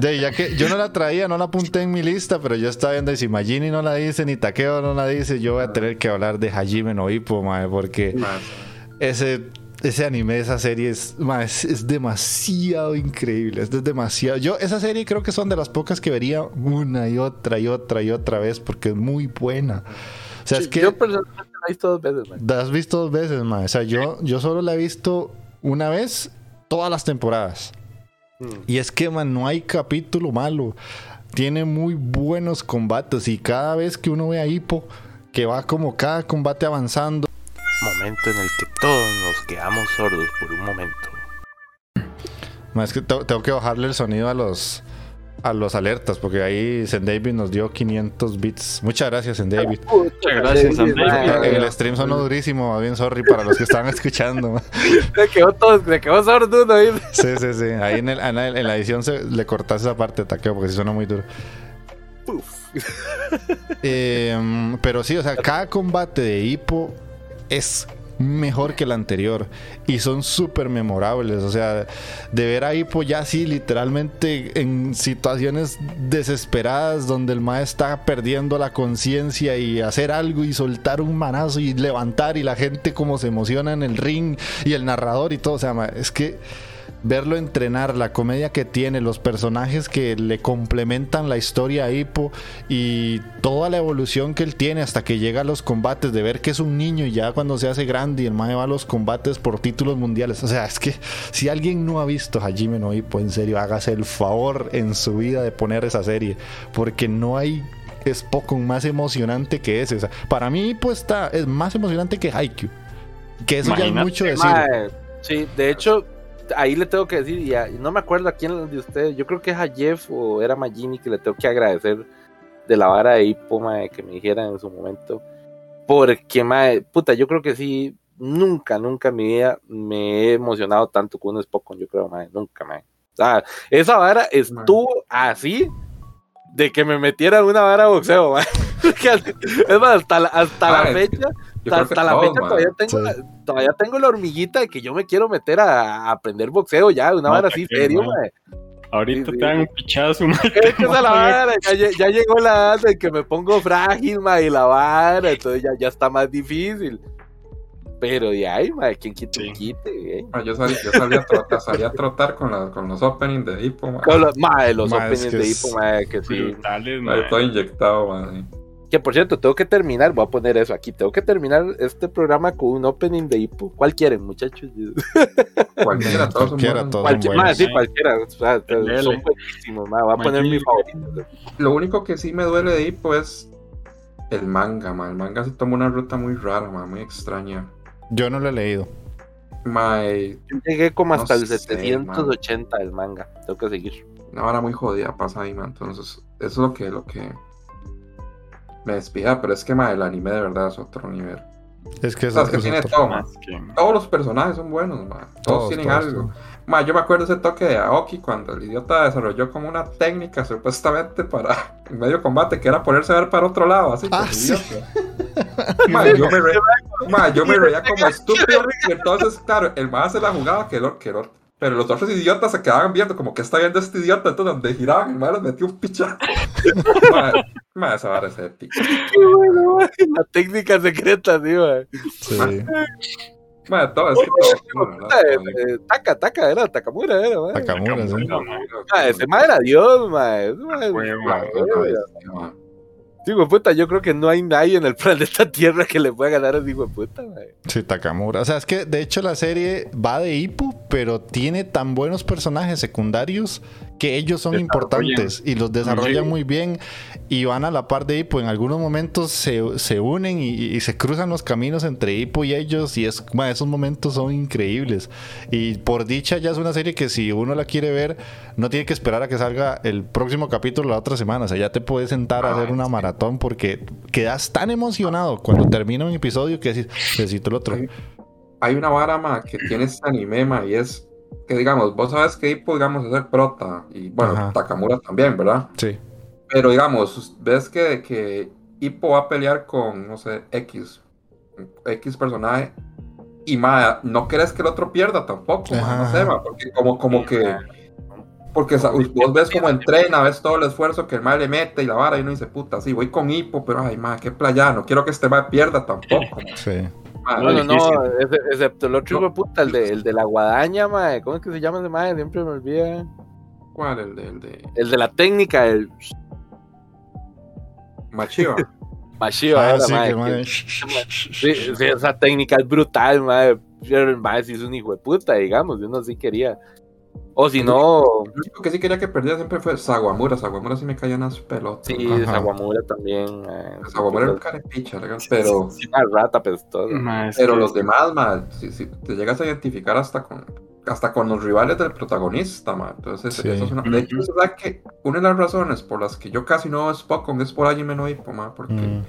De, ya que yo no la traía, no la apunté en mi lista, pero yo estaba viendo y si Magini no la dice ni Takeo no la dice, yo voy a tener que hablar de Hajime no porque ese, ese anime, esa serie es, ma, es, demasiado increíble. Es de- demasiado. Yo, esa serie creo que son de las pocas que vería una y otra y otra y otra vez porque es muy buena. O sea, es que Yo personalmente la he visto dos veces, mae. la has visto dos veces, ma. O sea, yo, yo solo la he visto una vez todas las temporadas. Mm. Y es que, man, no hay capítulo malo. Tiene muy buenos combates y cada vez que uno ve a Hippo, que va como cada combate avanzando. Momento en el que todos nos quedamos sordos por un momento. Es que te- tengo que bajarle el sonido a los a los alertas porque ahí David nos dio 500 bits. Muchas gracias, David. Muchas gracias. En el stream sonó durísimo, bien sorry para los que estaban escuchando. Se quedó todo, se quedó sordo uno ahí. Sí, sí, sí. Ahí en, el- en la, en la edición se, le cortaste esa parte de taqueo porque sí suena muy duro. Eh, pero sí, o sea, cada combate de Hippo es mejor que el anterior y son súper memorables. O sea, de ver a Hippo ya así, literalmente en situaciones desesperadas donde el mae está perdiendo la conciencia y hacer algo y soltar un manazo y levantar y la gente como se emociona en el ring y el narrador y todo. O sea, es que verlo entrenar, la comedia que tiene, los personajes que le complementan la historia a Hippo y toda la evolución que él tiene hasta que llega a los combates, de ver que es un niño y ya cuando se hace grande y el mae va a los combates por títulos mundiales. O sea, es que si alguien no ha visto Hajime no Hippo, en serio, hágase el favor en su vida de poner esa serie, porque no hay Spokon más emocionante que ese. O sea, para mí Hippo está, es más emocionante que Haikyuu. Que eso ya es mucho decir. Mae, sí, de hecho, ahí le tengo que decir, y a- no me acuerdo a quién de ustedes, yo creo que es a Jeff o era Magini que le tengo que agradecer de la vara de hipo, mae, que me dijeran en su momento. Porque, mae, puta, yo creo que sí, nunca, nunca en mi vida me he emocionado tanto con un Spokon, yo creo, mae, nunca, mae. O sea, esa vara estuvo así de que me metiera en una vara de boxeo, mae. es más, hasta la, hasta la fecha, yo hasta, la fecha todavía tengo, Sí. la, todavía tengo la hormiguita de que yo me quiero meter a, a aprender boxeo ya, una vara ¿para así serio. Ahorita Sí, sí. te dan un pichazo, ma. Es que esa es la vara, ya, lle- ya llegó la edad de que me pongo frágil, mae, y la vara, entonces ya, ya está más difícil. Pero de ahí, mae, quien quite, Sí. quite, eh. Ah, Yo salí, yo salí a trotar, salí a trotar con, la- con los openings de Hippo, man. Con los, es openings que de es hipo, mae, que sí. Brutales, ma. todo inyectado, man. Que por cierto, tengo que terminar, voy a poner eso aquí, tengo que terminar este programa con un opening de hipo. ¿Cuál quieren, muchachos? Cualquiera, todos son Cualquiera, buenos. todos. Cualquier, buenos. mae, sí, cualquiera. o sea, Dele. son buenísimos, voy a poner mi favorito. Lo único que sí me duele de Hippo es el manga, man. El manga se toma una ruta muy rara, man, muy extraña. Yo no lo he leído. My, Yo llegué como No hasta el sé, 780 del manga. Tengo que seguir. una vara muy jodida pasa ahí, man. Entonces, eso es lo que, lo que me despida. Pero es que, man, el anime de verdad es otro nivel. Es que O sea, es que es tiene otro- todo, ma. Todos los personajes son buenos, ma. Todos, Todos, tienen todos, algo. todos. Yo me acuerdo ese toque de Aoki cuando el idiota desarrolló como una técnica supuestamente para en medio combate que era ponerse a ver para otro lado, así. Ma, yo me, re- ma, yo me reía como estúpido y entonces, claro, el más se la jugaba que el, que el pero los otros idiotas se quedaban viendo como que está viendo este idiota, entonces donde giraban, el más les metió un pichazo. Ma, ma, esa vara es épica. Qué bueno, mae. La técnica secreta, sí, mae. Sí. Ma, todo, es que todo, verdad, Eh, eh, Taka, era Takamura, era, mae. Takamura, sí. Ah, ese mae era Dios, la gloria. Digo, puta, yo creo que no hay nadie en el planeta Tierra que le pueda ganar a de puta, mae. Sí, Takamura. O sea, es que de hecho la serie va de Hippo, pero tiene tan buenos personajes secundarios que ellos son importantes y los desarrollan Sí. muy bien y van a la par de Hippo. En algunos momentos se, se unen y, y se cruzan los caminos entre Hippo y ellos y es, esos momentos son increíbles. Y por dicha ya es una serie que si uno la quiere ver, no tiene que esperar a que salga el próximo capítulo la otra semana. O sea, ya te puedes sentar a hacer una maratón porque quedas tan emocionado cuando termina un episodio que decís, necesito el otro. hay una vara que tiene este anime ma, y es que digamos, vos sabes que Hippo digamos es el prota y bueno, Ajá. Takamura también, ¿verdad? Sí. Pero digamos, ves que, que Hippo va a pelear con, no sé, X, X personaje y ma, no querés que el otro pierda tampoco, ma, no sé, ma, porque como, como que porque vos ves como entrena, ves todo el esfuerzo que el mal le mete y la vara y uno dice, puta, sí, voy con Hippo, pero ay, ma, qué playa, no quiero que este mal pierda tampoco. ma. Sí. Ma, No, no, no, excepto el otro hijo de puta, el de, el de la guadaña, mae. ¿Cómo es que se llama ese mae? Siempre me olvida. ¿Cuál? El de, el de El de la técnica, el Machio. Machio, Ah, sí, mae, mae, Sí, sí, esa técnica es brutal, mae. Pero el mae sí es un hijo de puta, digamos. Yo no sí quería. O si no, Lo único que sí quería que perdiera siempre fue Sawamura. Sawamura sí me caía en las pelotas. sí, Ajá. Sawamura también. mae. Sawamura era un carepicha, legal, pero, Sí, una rata pestosa. Pero los demás, ma, si, si te llegas a identificar hasta con hasta con los rivales del protagonista, ma. Entonces, Sí. eso es una... De hecho, es verdad que una de las razones por las que yo casi no veo Spockon es por Anime no Hippo, ma, porque, Mm.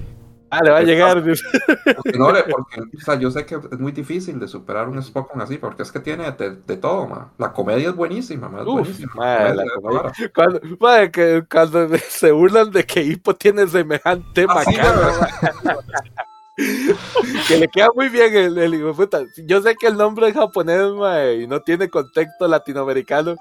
Ah, le va a llegar. porque no porque, o sea, yo sé que es muy difícil de superar un Spockon así, porque es que tiene de, de todo, ma. La comedia es buenísima, ma, es Uf, buenísima. la comedia. Cuando, que, cuando se burlan de que Hippo tiene semejante Ah, sí, macana, ma. que le queda muy bien el, el hijo puta. Yo sé que el nombre es japonés, y no tiene contexto latinoamericano,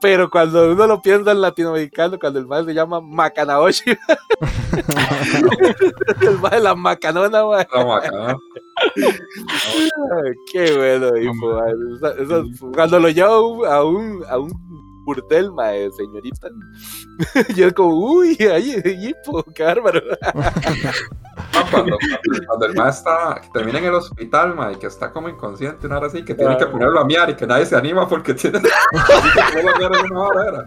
pero cuando uno lo piensa en latinoamericano, cuando el mae se llama Makanaoshi, el mae de la macanona, mae. La macana. Ay, Qué bueno, hijo, cuando lo lleva a un, a un, burdel, mae, señorita, y es como, uy, ay, hipo, qué bárbaro. Cuando, cuando- el ma está, que termina en el hospital, ma, y que está como inconsciente, una hora así, que tiene que ponerlo a miar y que nadie se anima porque tiene que ponerlo a miar en una hora era.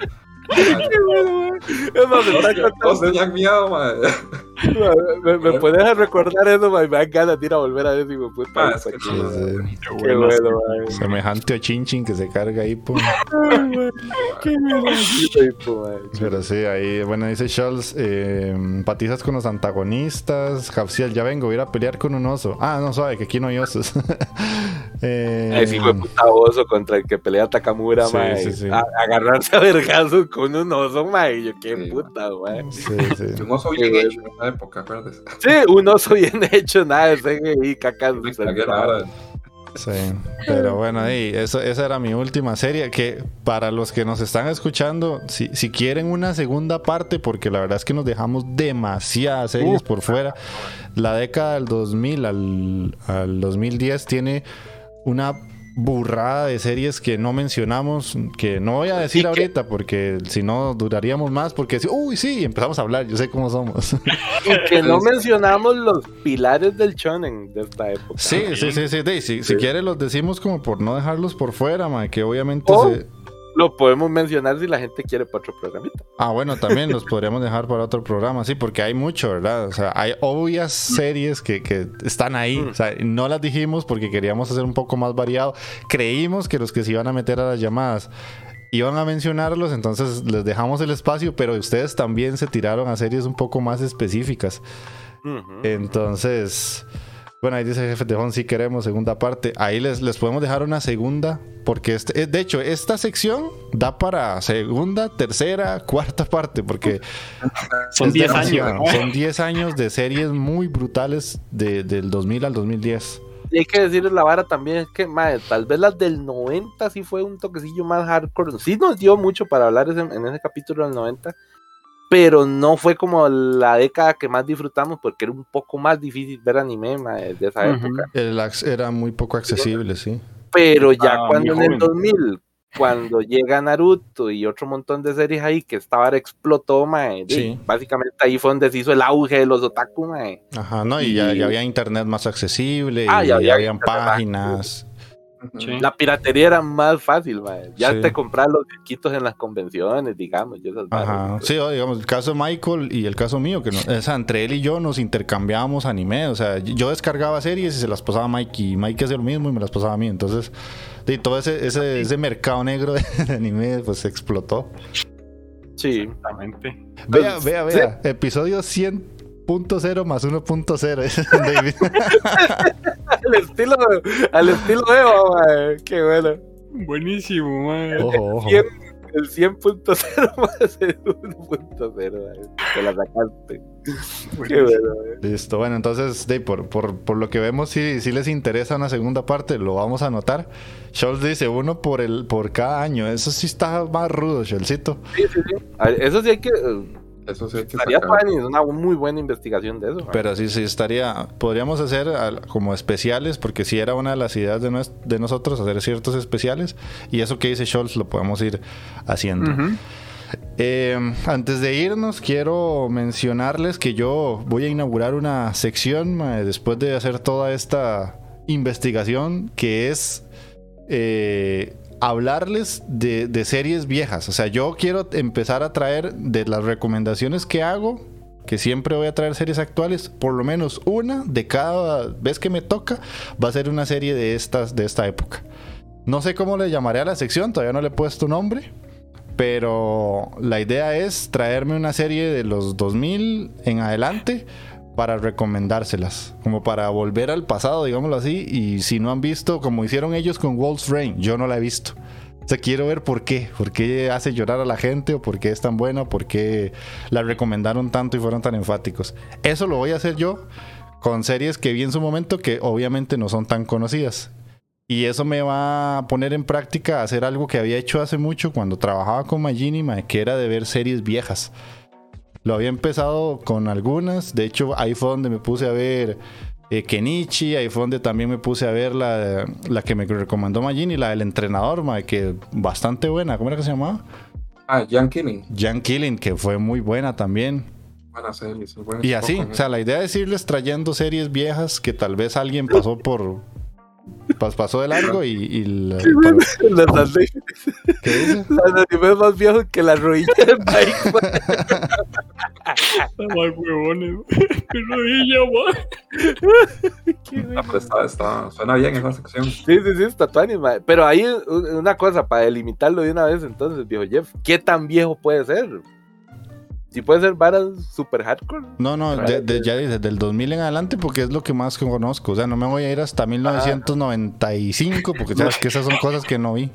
Qué bueno, mae. Es más, me está Todos contando- tenían miedo, ma. Me, me puedes recordar eso, me dan ganas de ir a volver a eso, hijo de puta. Ah, es que Qué Sí, sí. Qué bueno. Semejante a Chinchin que se carga ahí. po. Qué bueno. Pero sí, ahí, bueno, dice Scholz, eh, empatizas con los antagonistas. Capsiel, ya vengo, voy a ir a pelear con un oso. Ah, no, sabe que aquí no hay osos. eh, hijo de puta oso contra el que pelea Takamura, Sí, sí, sí. A, agarrarse a vergazos con un oso, mae. y Yo, qué Sí, puta, mae. sí, sí. Un oso bien hecho época, acuérdate. Sí, un oso bien hecho, nada de CGI, cacas. Sí, pero bueno, ahí, eso, esa era mi última serie. Que para los que nos están escuchando, si, si quieren una segunda parte, porque la verdad es que nos dejamos demasiadas series por fuera. La década del 2000 al, al 2010 tiene una burrada de series que no mencionamos, que no voy a decir ahorita, porque si no duraríamos más, porque si- uy, sí, empezamos a hablar, yo sé cómo somos. Y que no mencionamos los pilares del shonen de esta época. Sí, sí, sí, sí, sí, si, si quiere los decimos como por no dejarlos por fuera, ma, que obviamente se... Lo podemos mencionar si la gente quiere para otro programita. Ah, bueno, también los podríamos dejar para otro programa, sí, porque hay mucho, ¿verdad? O sea, hay obvias series que, que están ahí. O sea, no las dijimos porque queríamos hacer un poco más variado. Creímos que los que se iban a meter a las llamadas iban a mencionarlos, entonces les dejamos el espacio, pero ustedes también se tiraron a series un poco más específicas. Entonces, Bueno, ahí dice jefe Tejón, sí queremos segunda parte. Ahí les, les podemos dejar una segunda, porque este, eh, de hecho, esta sección da para segunda, tercera, cuarta parte, porque Son es 10 años. ¿no? Son 10 años de series muy brutales de- del 2000 al 2010. Y hay que decirles la vara también, es que mae, tal vez las del 90 sí fue un toquecillo más hardcore. Sí nos dio mucho para hablar ese- en ese capítulo del 90, pero no fue como la década que más disfrutamos porque era un poco más difícil ver anime mae, de esa Ujú. época. El era muy poco accesible, sí. Pero ya Ah, cuando en el 2000, cuando llega Naruto y otro montón de series ahí que esta vara explotó, mae, Sí. básicamente ahí fue donde se hizo el auge de los otaku, mae. Ajá, no, y, ya, ya había internet más accesible, Ah, y ya ya, había habían internet, La piratería era más fácil, mae. Ya Sí. te compras los disquitos en las convenciones, digamos, y esas varas. Ajá, sí, o digamos, el caso de Michael y el caso mío, que no, o sea, entre él y yo nos intercambiábamos anime, o sea, yo descargaba series y se las pasaba a Mike y Mike hacía lo mismo y me las pasaba a mí, entonces, y todo ese, ese, ese mercado negro de, anime pues explotó. Sí. Exactamente. Vea, vea, vea, episodio 100.0 más 1.0, ese es David. al estilo, al estilo Eva, mae. Qué bueno. Buenísimo, mae. Ojo, ojo. 100 el 100.0 más el 1.0, mae. Te la sacaste. Qué bueno. Listo, bueno, entonces, Dave, por, por, por lo que vemos, si, si les interesa una segunda parte, lo vamos a anotar. Scholz dice uno por el por cada año. Eso sí está más rudo, Scholzito. Sí, sí, sí. Eso sí hay que. Eso sí Estaría es una muy buena investigación de eso. Pero sí, sí estaría. Podríamos hacer al- como especiales, porque sí era una de las ideas de, de nosotros, hacer ciertos especiales. Y eso que dice Scholz lo podemos ir haciendo. Eh, antes de irnos, quiero mencionarles que yo voy a inaugurar una sección después de hacer toda esta investigación que es eh, hablarles de, series viejas. O sea, yo quiero empezar a traer de las recomendaciones que hago, que siempre voy a traer series actuales, por lo menos una de cada vez que me toca, va a ser una serie de estas de esta época. No sé cómo le llamaré a la sección, todavía no le he puesto nombre. Pero la idea es traerme una serie de los 2000 en adelante para recomendárselas, como para volver al pasado, digámoslo así, y si no han visto, como hicieron ellos con Wolf's Rain, yo no la he visto. O sea, quiero ver por qué, por qué hace llorar a la gente, o por qué es tan buena, por qué la recomendaron tanto y fueron tan enfáticos. Eso lo voy a hacer yo con series que vi en su momento que obviamente no son tan conocidas. Y eso me va a poner en práctica hacer algo que había hecho hace mucho cuando trabajaba con Magini, que era de ver series viejas. Lo había empezado con algunas, de hecho ahí fue donde me puse a ver eh, Kenichi, ahí fue donde también me puse a ver la, la que me recomendó Magini, la del entrenador, mae, que bastante buena, ¿cómo era que se llamaba? Ah, Jan Killing. Jan Killing, que fue muy buena también. Buena serie. sí, buen Y así, o sea, la idea es irles trayendo series viejas que tal vez alguien pasó por... pas- pasó de largo y... y la- Las anime- ¿Qué dice? Las animes más viejos que la rodilla de Mike. Ay, huevones. Rodilla, mae. Ah, pero está, está- suena bien esa sección. Sí, sí, sí, está tuanis. Pero ahí una cosa, para delimitarlo de una vez entonces, viejo Jeff, ¿qué tan viejo puede ser? Si puede ser varas super hardcore. No, no, de- de- ya desde el 2000 en adelante porque es lo que más conozco. O sea, no me voy a ir hasta 1995 porque sabes que esas son cosas que no vi.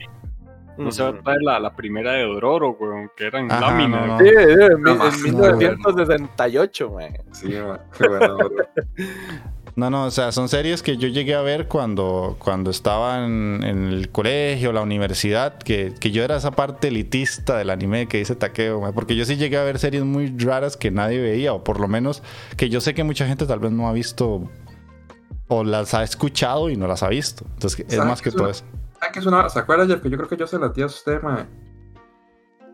No se va a traer la, la primera de Dororo, weón, que era en Ajá, lámina. no, no. Sí, sí, en, No, mi- más, en no, 1968, mae. Sí, man, qué bueno. No, no, o sea, son series que yo llegué a ver cuando, cuando estaba en, en el colegio, la universidad, que, que yo era esa parte elitista del anime que dice Takeo, porque yo sí llegué a ver series muy raras que nadie veía, o por lo menos que yo sé que mucha gente tal vez no ha visto o las ha escuchado y no las ha visto. Entonces, es ¿Sabes más que todo es eso. ¿Sabe qué es una- ¿Se acuerda, Jeff? Que yo creo que yo se la di a usted.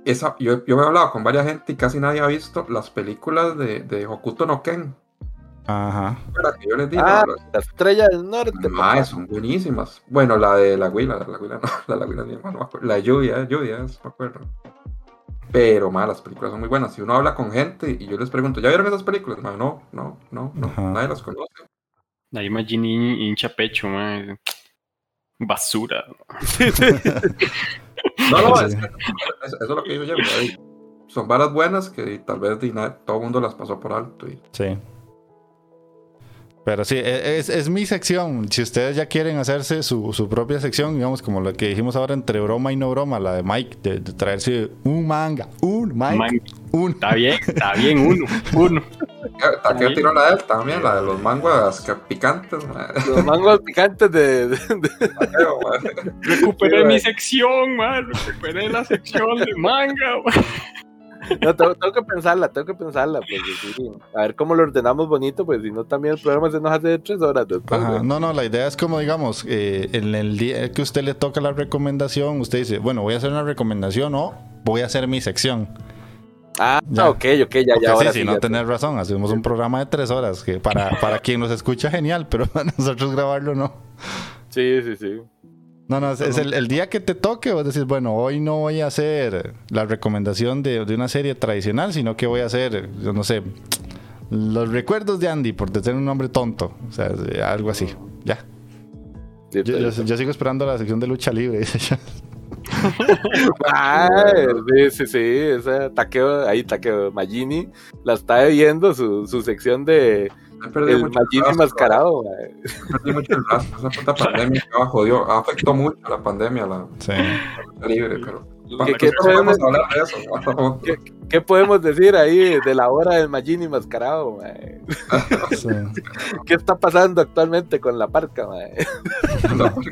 Esa, yo, yo he hablado con varias gente y casi nadie ha visto las películas de, de Hokuto no Ken. Ajá. ¿Verdad? Que yo les digo. Ah, las- la estrella del norte. Papá. son buenísimas. Bueno, la de la Huila, la Huila no, la de la Huila ni no me acuerdo. La de lluvia, lluvia, es, me acuerdo. Pero, mae, las películas son muy buenas. Si uno habla con gente y yo les pregunto, ¿ya vieron esas películas? No, no, no, no, Ajá. nadie las conoce. Ahí Magini hincha pecho, mae. Basura. No, no, es que- eso, es lo que yo. mae. Son varas buenas que tal vez todo el mundo las pasó por alto. Y, Sí. Pero sí, e- es, es mi sección. Si ustedes ya quieren hacerse su, su propia sección, digamos, como lo que dijimos ahora entre broma y no broma, la de Mike, de, de traerse un manga, un Mike, Man, un. está bien, está bien, uno, uno. Taqueo tiró la de él también, la de los manguas picantes. Los mangos picantes de. de- Taqueo, ma. Recuperé Sí, mi man. sección, man. Recuperé la sección de manga, man. No, tengo, tengo que pensarla, tengo que pensarla. Pues, sí, a ver cómo lo ordenamos bonito, pues si no, también el programa se nos hace de tres horas después. Ajá, güey. no, no, la idea es como, digamos, eh, en el día que usted le toca la recomendación, usted dice, bueno, voy a hacer una recomendación o voy a hacer mi sección. Ah, Ya. ok, ok, ya, ya. ahora sí, sí, no tenés razón, hacemos un programa de tres horas que para, para quien nos escucha genial, pero para nosotros grabarlo no. Sí, sí, sí. No, no, es, es el, el día que te toque, vos decís, bueno, hoy no voy a hacer la recomendación de, de una serie tradicional, sino que voy a hacer, yo no sé, los recuerdos de Andy, por tener un nombre tonto. O sea, eh, algo así. Ya. Yo, yo- yo sigo esperando la sección de lucha libre. dice. Ah, sí, sí, taqueo, ahí taqueo Magini la está viendo su, su sección de He perdido el mucho el Magini rastro, mascarado. ma. ma. Perdí mucho el rastro. Esa puta pandemia que jodió. Afectó mucho la pandemia, la Sí. la libre, pero. ¿Qué- qué ¿Cuándo podemos podemos- hablar de eso? ¿Qué, qué podemos decir ahí de la hora del Magini mascarado? ma? Sí. ¿Qué está pasando actualmente con la parca? ma?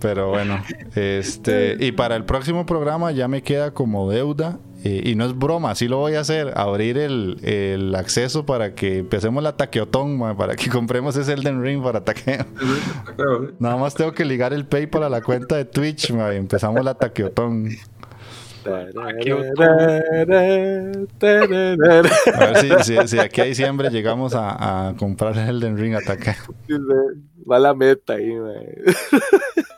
Pero bueno, este, y para el próximo programa ya me queda como deuda, eh, y no es broma, así lo voy a hacer, abrir el, el acceso para que empecemos la taqueotón, ma, para que compremos ese Elden Ring para taqueo. Sí. Nada más tengo que ligar el PayPal a la cuenta de Twitch, ma, y empezamos la taqueotón. A ver si, si, si de aquí a diciembre llegamos a, a comprar el Elden Ring a taqueo. Va la meta ahí, ma.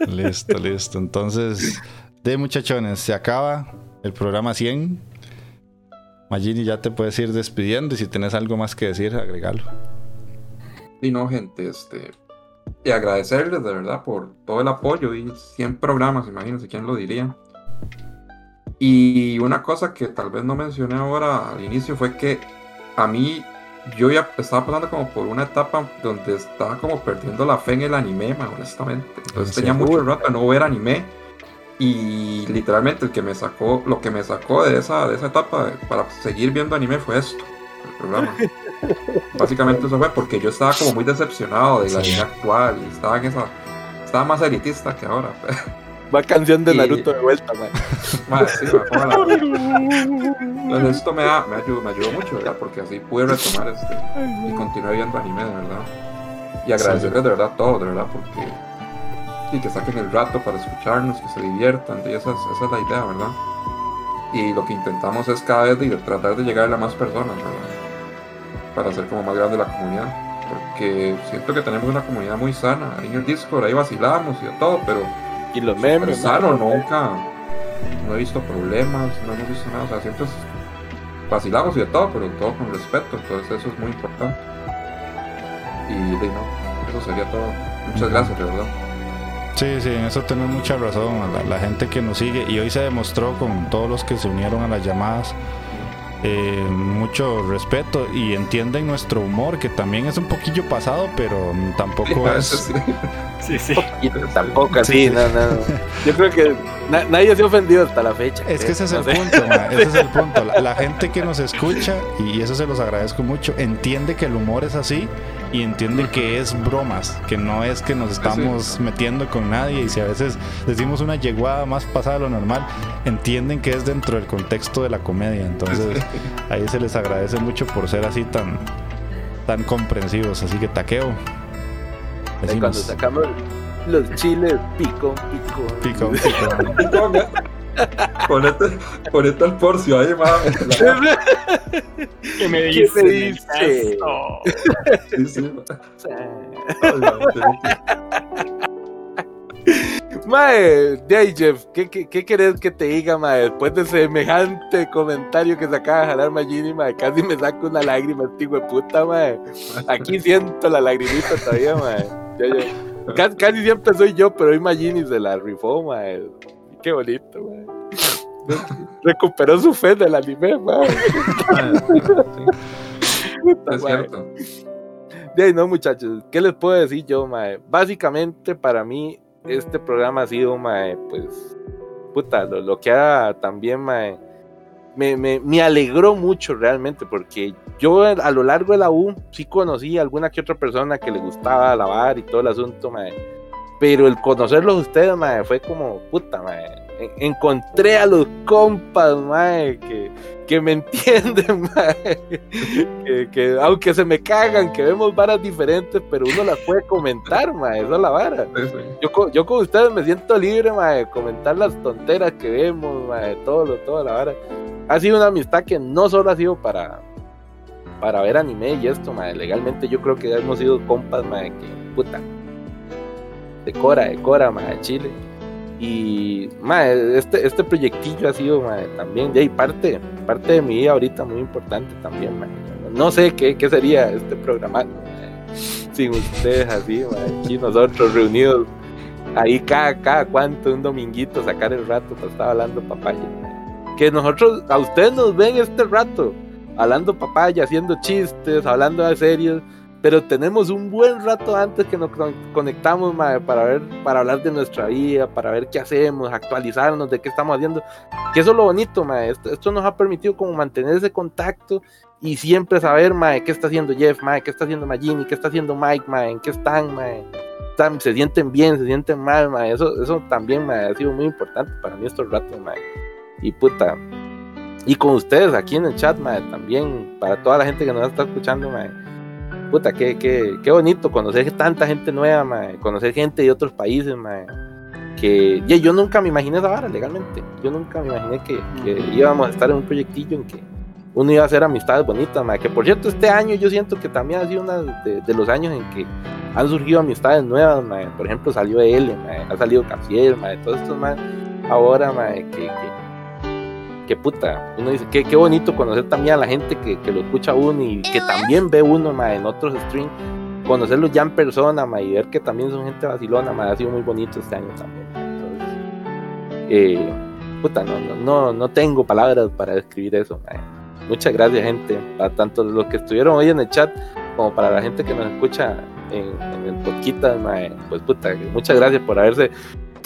Listo, listo. Entonces, de muchachones, se acaba el programa 100. Magini, ya te puedes ir despidiendo y si tienes algo más que decir, agregalo. Y no, gente, este. Y agradecerles de verdad por todo el apoyo y 100 programas, imagínense quién lo diría. Y una cosa que tal vez no mencioné ahora al inicio fue que a mí yo ya estaba pasando como por una etapa donde estaba como perdiendo la fe en el anime, man, honestamente. Entonces Sí. tenía mucho rato de no ver anime. Y literalmente el que me sacó, lo que me sacó de esa, de esa etapa para seguir viendo anime fue esto, el programa. Básicamente eso fue porque yo estaba como muy decepcionado de la anime actual y estaba en esa. Estaba más elitista que ahora. Va canción de Y- Naruto de vuelta, ma. Madre, sí, me pongo la- Entonces esto me, da- me, ayudó, me ayudó mucho, ¿verdad? Porque así pude retomar este y continué viendo anime, de verdad. Y agradecerles de verdad a todos, de verdad, porque y que saquen el rato para escucharnos, que se diviertan, y esa es, esa es la idea, ¿verdad? Y lo que intentamos es cada vez de tratar de llegar a más personas, ¿verdad? Para hacer como más grande la comunidad. Porque siento que tenemos una comunidad muy sana. Ahí en el Discord, ahí vacilamos y de todo, pero Y los memes. sano, ma. nunca. No he visto problemas, no hemos visto nada. O sea, siempre es- vacilamos y de todo, pero todo con respeto. Entonces, eso es muy importante. Y no, eso sería todo. Muchas gracias, de verdad. Sí, sí, en eso tenés mucha razón. a La, la gente que nos sigue, y hoy se demostró con todos los que se unieron a las llamadas, eh, mucho respeto y entienden nuestro humor, que también es un poquillo pasado, pero tampoco es. sí. Sí, tampoco así, Sí, sí. no, no. Yo creo que na- nadie se ha ofendido hasta la fecha. Es que ese es el No punto, ma, ese es el punto. La, la gente que nos escucha, y eso se los agradezco mucho, entiende que el humor es así y entiende que es bromas, que no es que nos estamos metiendo con nadie y si a veces decimos una yeguada más pasada de lo normal, entienden que es dentro del contexto de la comedia. Entonces ahí se les agradece mucho por ser así tan, tan comprensivos. Así que taqueo. Cuando sacamos los chiles, pico, pico. pico, pico. Ponete, ponete el porcio ahí, mami. ¿Qué me ¿Qué dice? me dice? Sí, sí. Mae, de ahí, Jeff, ¿qué, qué, qué querés que te diga, mae? Después de semejante comentario que se acaba de jalar Magini, mae, casi me saco una lágrima, este hijo de puta, mae. Aquí siento la lagrimita todavía, mae. Casi siempre soy yo, pero hoy Magini se la rifó, mae. Qué bonito, mae. Recuperó su fe del anime, mae. Puta, Es cierto. De ahí no, muchachos, ¿qué les puedo decir yo, mae? Básicamente, para mí, este programa ha sido, mae, pues, puta, lo, lo que ha también, mae, me, me, me alegró mucho realmente, porque yo a lo largo de la U sí conocí a alguna que otra persona que le gustaba lavar y todo el asunto, mae. Pero el conocerlos ustedes, mae, fue como, puta, mae. En- encontré a los compas, mae, que, que me entienden, mae. Que, que aunque se me cagan, que vemos varas diferentes, pero uno las puede comentar, mae. Esa es la vara. Yo, yo con ustedes me siento libre, mae, de comentar las tonteras que vemos, mae, todo lo, toda la vara. Ha sido una amistad que no solo ha sido para, para ver anime y esto, mae. Legalmente yo creo que hemos sido compas, mae, que puta. De Cora, de Cora, mae, de Chile. Y, mae, este, este proyectillo ha sido, también, de ahí parte, parte de mi vida ahorita muy importante también. No sé qué, qué sería este programa sin ustedes así, aquí nosotros reunidos ahí cada, cada cuánto, un dominguito, sacar el rato para estar hablando papaya. Que nosotros, a ustedes nos ven este rato, hablando papaya, haciendo chistes, hablando de series, pero tenemos un buen rato antes que nos con- conectamos mae, para ver, para hablar de nuestra vida, para ver qué hacemos, actualizarnos de qué estamos haciendo. Que eso es lo bonito, mae. Esto, esto nos ha permitido como mantener ese contacto y siempre saber, mae, qué está haciendo Jeff, mae, qué está haciendo Magini, qué está haciendo Mike, mae, en qué están, mae. Están- se sienten bien, se sienten mal, mae. Eso, eso también, mae, ha sido muy importante para mí estos ratos, mae. Y puta. Y con ustedes aquí en el chat, mae, también, para toda la gente que nos está escuchando, mae. Puta, qué, qué, qué bonito conocer tanta gente nueva, mae. Conocer gente de otros países, mae. Que ya, yo nunca me imaginé esa vara legalmente. Yo nunca me imaginé que, que íbamos a estar en un proyectillo en que uno iba a hacer amistades bonitas, mae. Que por cierto, este año yo siento que también ha sido uno de, de los años en que han surgido amistades nuevas, mae. Por ejemplo, salió L, mae. Ha salido Casiel, mae. Todos estos, mae. Ahora, mae, que, que que puta, uno dice, qué, qué bonito conocer también a la gente que, que lo escucha a uno y que también ve uno ma, en otros streams, conocerlos ya en persona ma, y ver que también son gente vacilona, ma, ha sido muy bonito este año también. Entonces, eh, puta, no, no, no, tengo palabras para describir eso. Muchas gracias, gente, para tanto los que estuvieron hoy en el chat como para la gente que nos escucha en, en el podcast, ma, pues puta, muchas gracias por haberse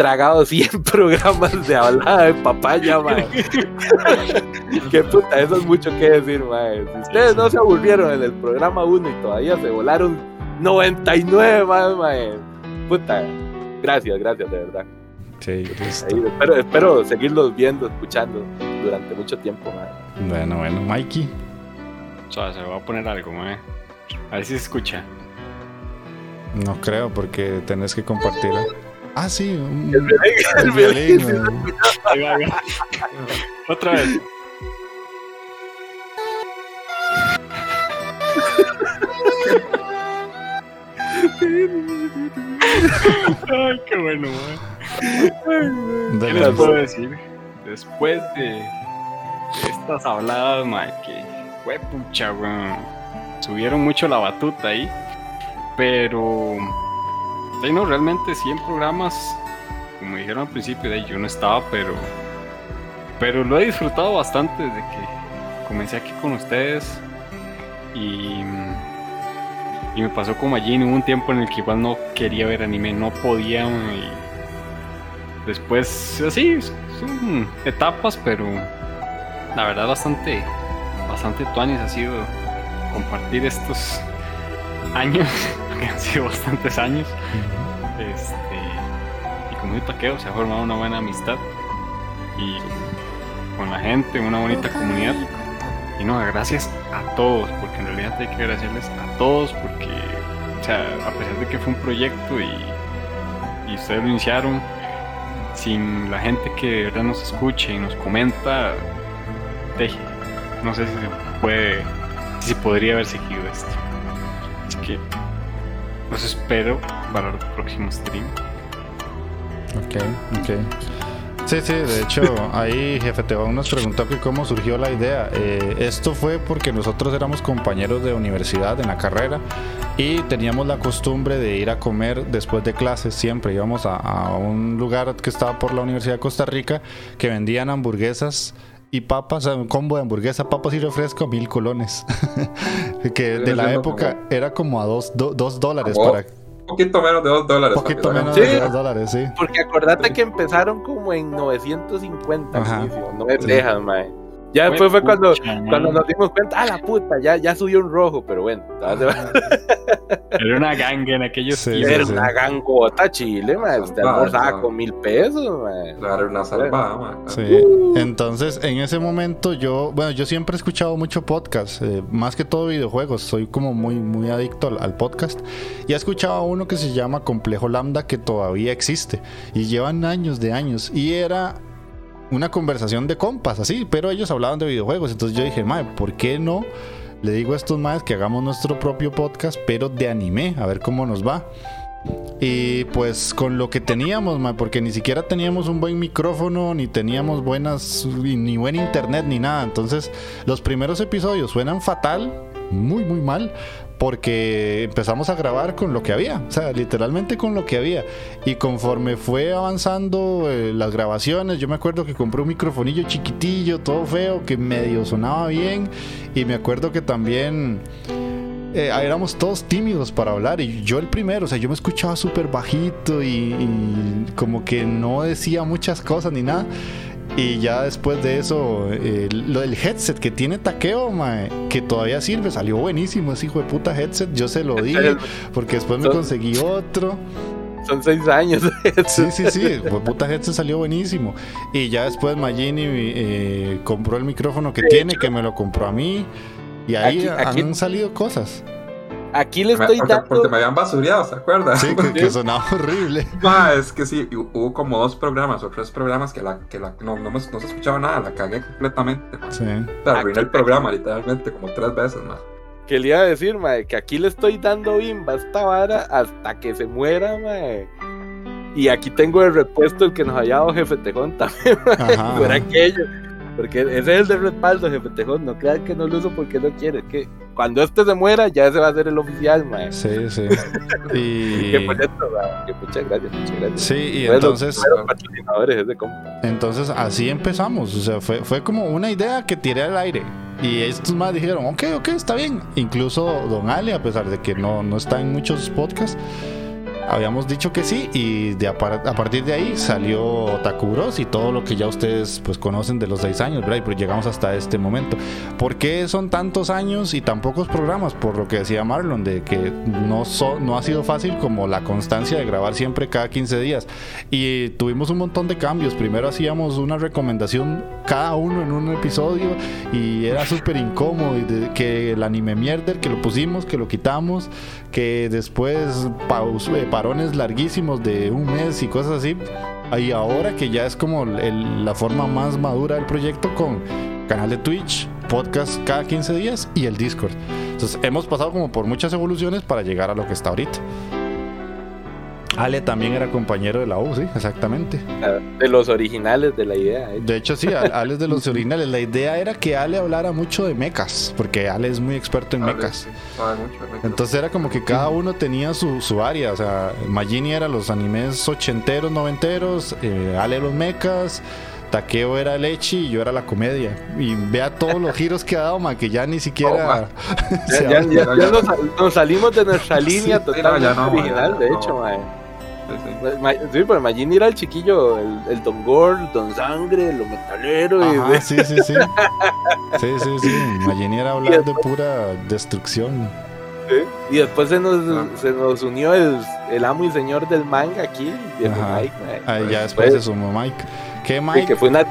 tragado 100 programas de hablada de papaya, mae. Qué puta, eso es mucho que decir, mae. Si ustedes no se aburrieron en el programa 1 y todavía se volaron 99 más, mae. Puta, gracias, gracias, de verdad. Sí, listo. Ahí, espero, espero seguirlos viendo, escuchando durante mucho tiempo, mae. Bueno, bueno, Mikey. O sea, se va a poner algo, mae. A ver si se escucha. No creo porque tenés que compartirlo. Ah, sí. un- El violín, el el violín, violín, sí, man. Ahí va, ahí va. Otra vez. Ay, qué bueno, mae. ¿Qué Dale, les pues. puedo decir? Después de, de estas habladas, mae, que fue pucha, weón. Subieron mucho la batuta ahí. Pero. De no, realmente 100 programas. Como dijeron al principio, de ahí yo no estaba, pero. Pero lo he disfrutado bastante desde que comencé aquí con ustedes. Y. Y me pasó como allí en un tiempo en el que igual no quería ver anime, no podía. Y después, así, son etapas, pero la verdad bastante, bastante tuanis ha sido compartir estos años, que han sido bastantes años. Este, y con muy taqueo se ha formado una buena amistad y con la gente, una bonita comunidad. Y no, gracias a todos, porque en realidad hay que agradecerles a todos, porque, o sea, a pesar de que fue un proyecto y, y ustedes lo iniciaron, sin la gente que de verdad nos escucha y nos comenta, de- no sé si se puede, si se podría haber seguido esto. Así que los espero para el próximo stream. Ok, ok. Sí, sí, de hecho, ahí Jefe Tebón nos preguntó que cómo surgió la idea. Eh, esto fue porque nosotros éramos compañeros de universidad en la carrera y teníamos la costumbre de ir a comer después de clases siempre. Íbamos a, a un lugar que estaba por la Universidad de Costa Rica que vendían hamburguesas y papas, o sea, un combo de hamburguesa, papas y refresco, mil colones. que de la época era como a dos, do- dos dólares para. Un poquito menos de 2 dólares. Poquito que menos lo de. Sí. dos dólares, sí. Porque acordate que empezaron como en 950 al Ajá. no me Sí. dejas, mae. Ya después fue cuando, man. cuando nos dimos cuenta, ah, la puta, ya, ya subió un rojo, pero bueno, Era una ganga en aquellos Sí, era sí. una gangota chile, mae. Usted almorzaba con mil pesos, mae. Claro, una salvada, man. Sí. Entonces, en ese momento yo, bueno, yo siempre he escuchado mucho podcast, eh, más que todo videojuegos, soy como muy, muy adicto al, al podcast. Y he escuchado uno que se llama Complejo Lambda que todavía existe y llevan años de años y era una conversación de compas, así, pero ellos hablaban de videojuegos. Entonces yo dije, madre, ¿por qué no? Le digo a estos más que hagamos nuestro propio podcast, pero de anime, a ver cómo nos va. Y pues con lo que teníamos, ma, porque ni siquiera teníamos un buen micrófono, ni teníamos buenas, ni buen internet, ni nada. Entonces, los primeros episodios suenan fatal, muy, muy mal, porque empezamos a grabar con lo que había, o sea, literalmente con lo que había. Y conforme fue avanzando eh, las grabaciones, yo me acuerdo que compré un microfonillo chiquitillo, todo feo, que medio sonaba bien. Y me acuerdo que también eh, éramos todos tímidos para hablar y yo el primero, o sea, yo me escuchaba súper bajito y, y como que no decía muchas cosas ni nada. Y ya después de eso, eh, lo del headset que tiene Takeo, mae, que todavía sirve, salió buenísimo ese hijo de puta headset. Yo se lo di porque después me conseguí otro. Son seis años. Sí, sí, sí, de puta headset salió buenísimo. Y ya después Magini eh, compró el micrófono que tiene, que me lo compró a mí. Y ahí Aquí- aquí- han salido cosas. Aquí le estoy porque, dando. porque me habían basureado, ¿se acuerdan? Sí, que, que sonaba horrible. Ma, es que sí, hu- hubo como dos programas o tres programas que, la, que la, no, no, me- no se escuchaba nada, la cagué completamente. Sí. Sea, arruiné el programa literalmente como tres veces, ma. Que le iba a decir, mae, que aquí le estoy dando bimba a esta vara hasta que se muera, mae. Y aquí tengo el repuesto el que nos había dado Jefe Tejón también, mae. Fuera aquello. Porque ese es el respaldo, Jefe Tejón. No crean que no lo uso porque no quiere. Que cuando este se muera, ya ese va a ser el oficial, mae. Sí, sí. Y... Que por cierto, mae, que muchas gracias, muchas gracias. Sí, y Fue de los entonces, patrocinadores ese compa. entonces así empezamos. O sea, fue, fue como una idea que tiré al aire. Y estos más dijeron, ok, ok, está bien. Incluso Don Ale, a pesar de que no, no está en muchos podcasts, habíamos dicho que sí. Y de a, par- a partir de ahí salió Takuros y todo lo que ya ustedes pues conocen de los seis años, ¿verdad? Y pues llegamos hasta este momento. ¿Por qué son tantos años y tan pocos programas? Por lo que decía Marlon, de que no, so- no ha sido fácil como la constancia de grabar siempre cada 15 días. Y tuvimos un montón de cambios. Primero hacíamos una recomendación cada uno en un episodio y era súper incómodo. Y de- que el anime mierder, que lo pusimos, que lo quitamos, que después eh, parones larguísimos de un mes y cosas así. Y ahora que ya es como la forma más madura del proyecto con canal de Twitch, podcast cada 15 días y el Discord. Entonces hemos pasado como por muchas evoluciones para llegar a lo que está ahorita. Ale también era compañero de la U, sí, exactamente. De los originales de la idea. ¿eh? De hecho, sí, Ale es de los originales. La idea era que Ale hablara mucho de mechas, porque Ale es muy experto en Ale, mechas. sí, sabe mucho de mechas. Entonces era como que cada uno tenía su, su área. O sea, Magini era los animes ochenteros, noventeros, eh, Ale los mechas, Takeo era el echi y yo era la comedia. Y vea todos los giros que ha dado, ma, que ya ni siquiera. se Ya, ya- habla. ya- ya nos, nos salimos de nuestra línea Sí, ya no, original, ya de no. hecho, mae. Sí, sí. Sí, pero Magini era el chiquillo, el, el Don Gore, Don Sangre, lo metalero. y Ajá, sí, sí, sí. Sí, sí, sí. Magini era hablar de pura destrucción. Y después se nos, Ah. se nos unió el, el amo y señor del manga aquí. Mike, mae. Ahí ya Después- después se sumó Mike. ¿Qué sí, Mike? que fue una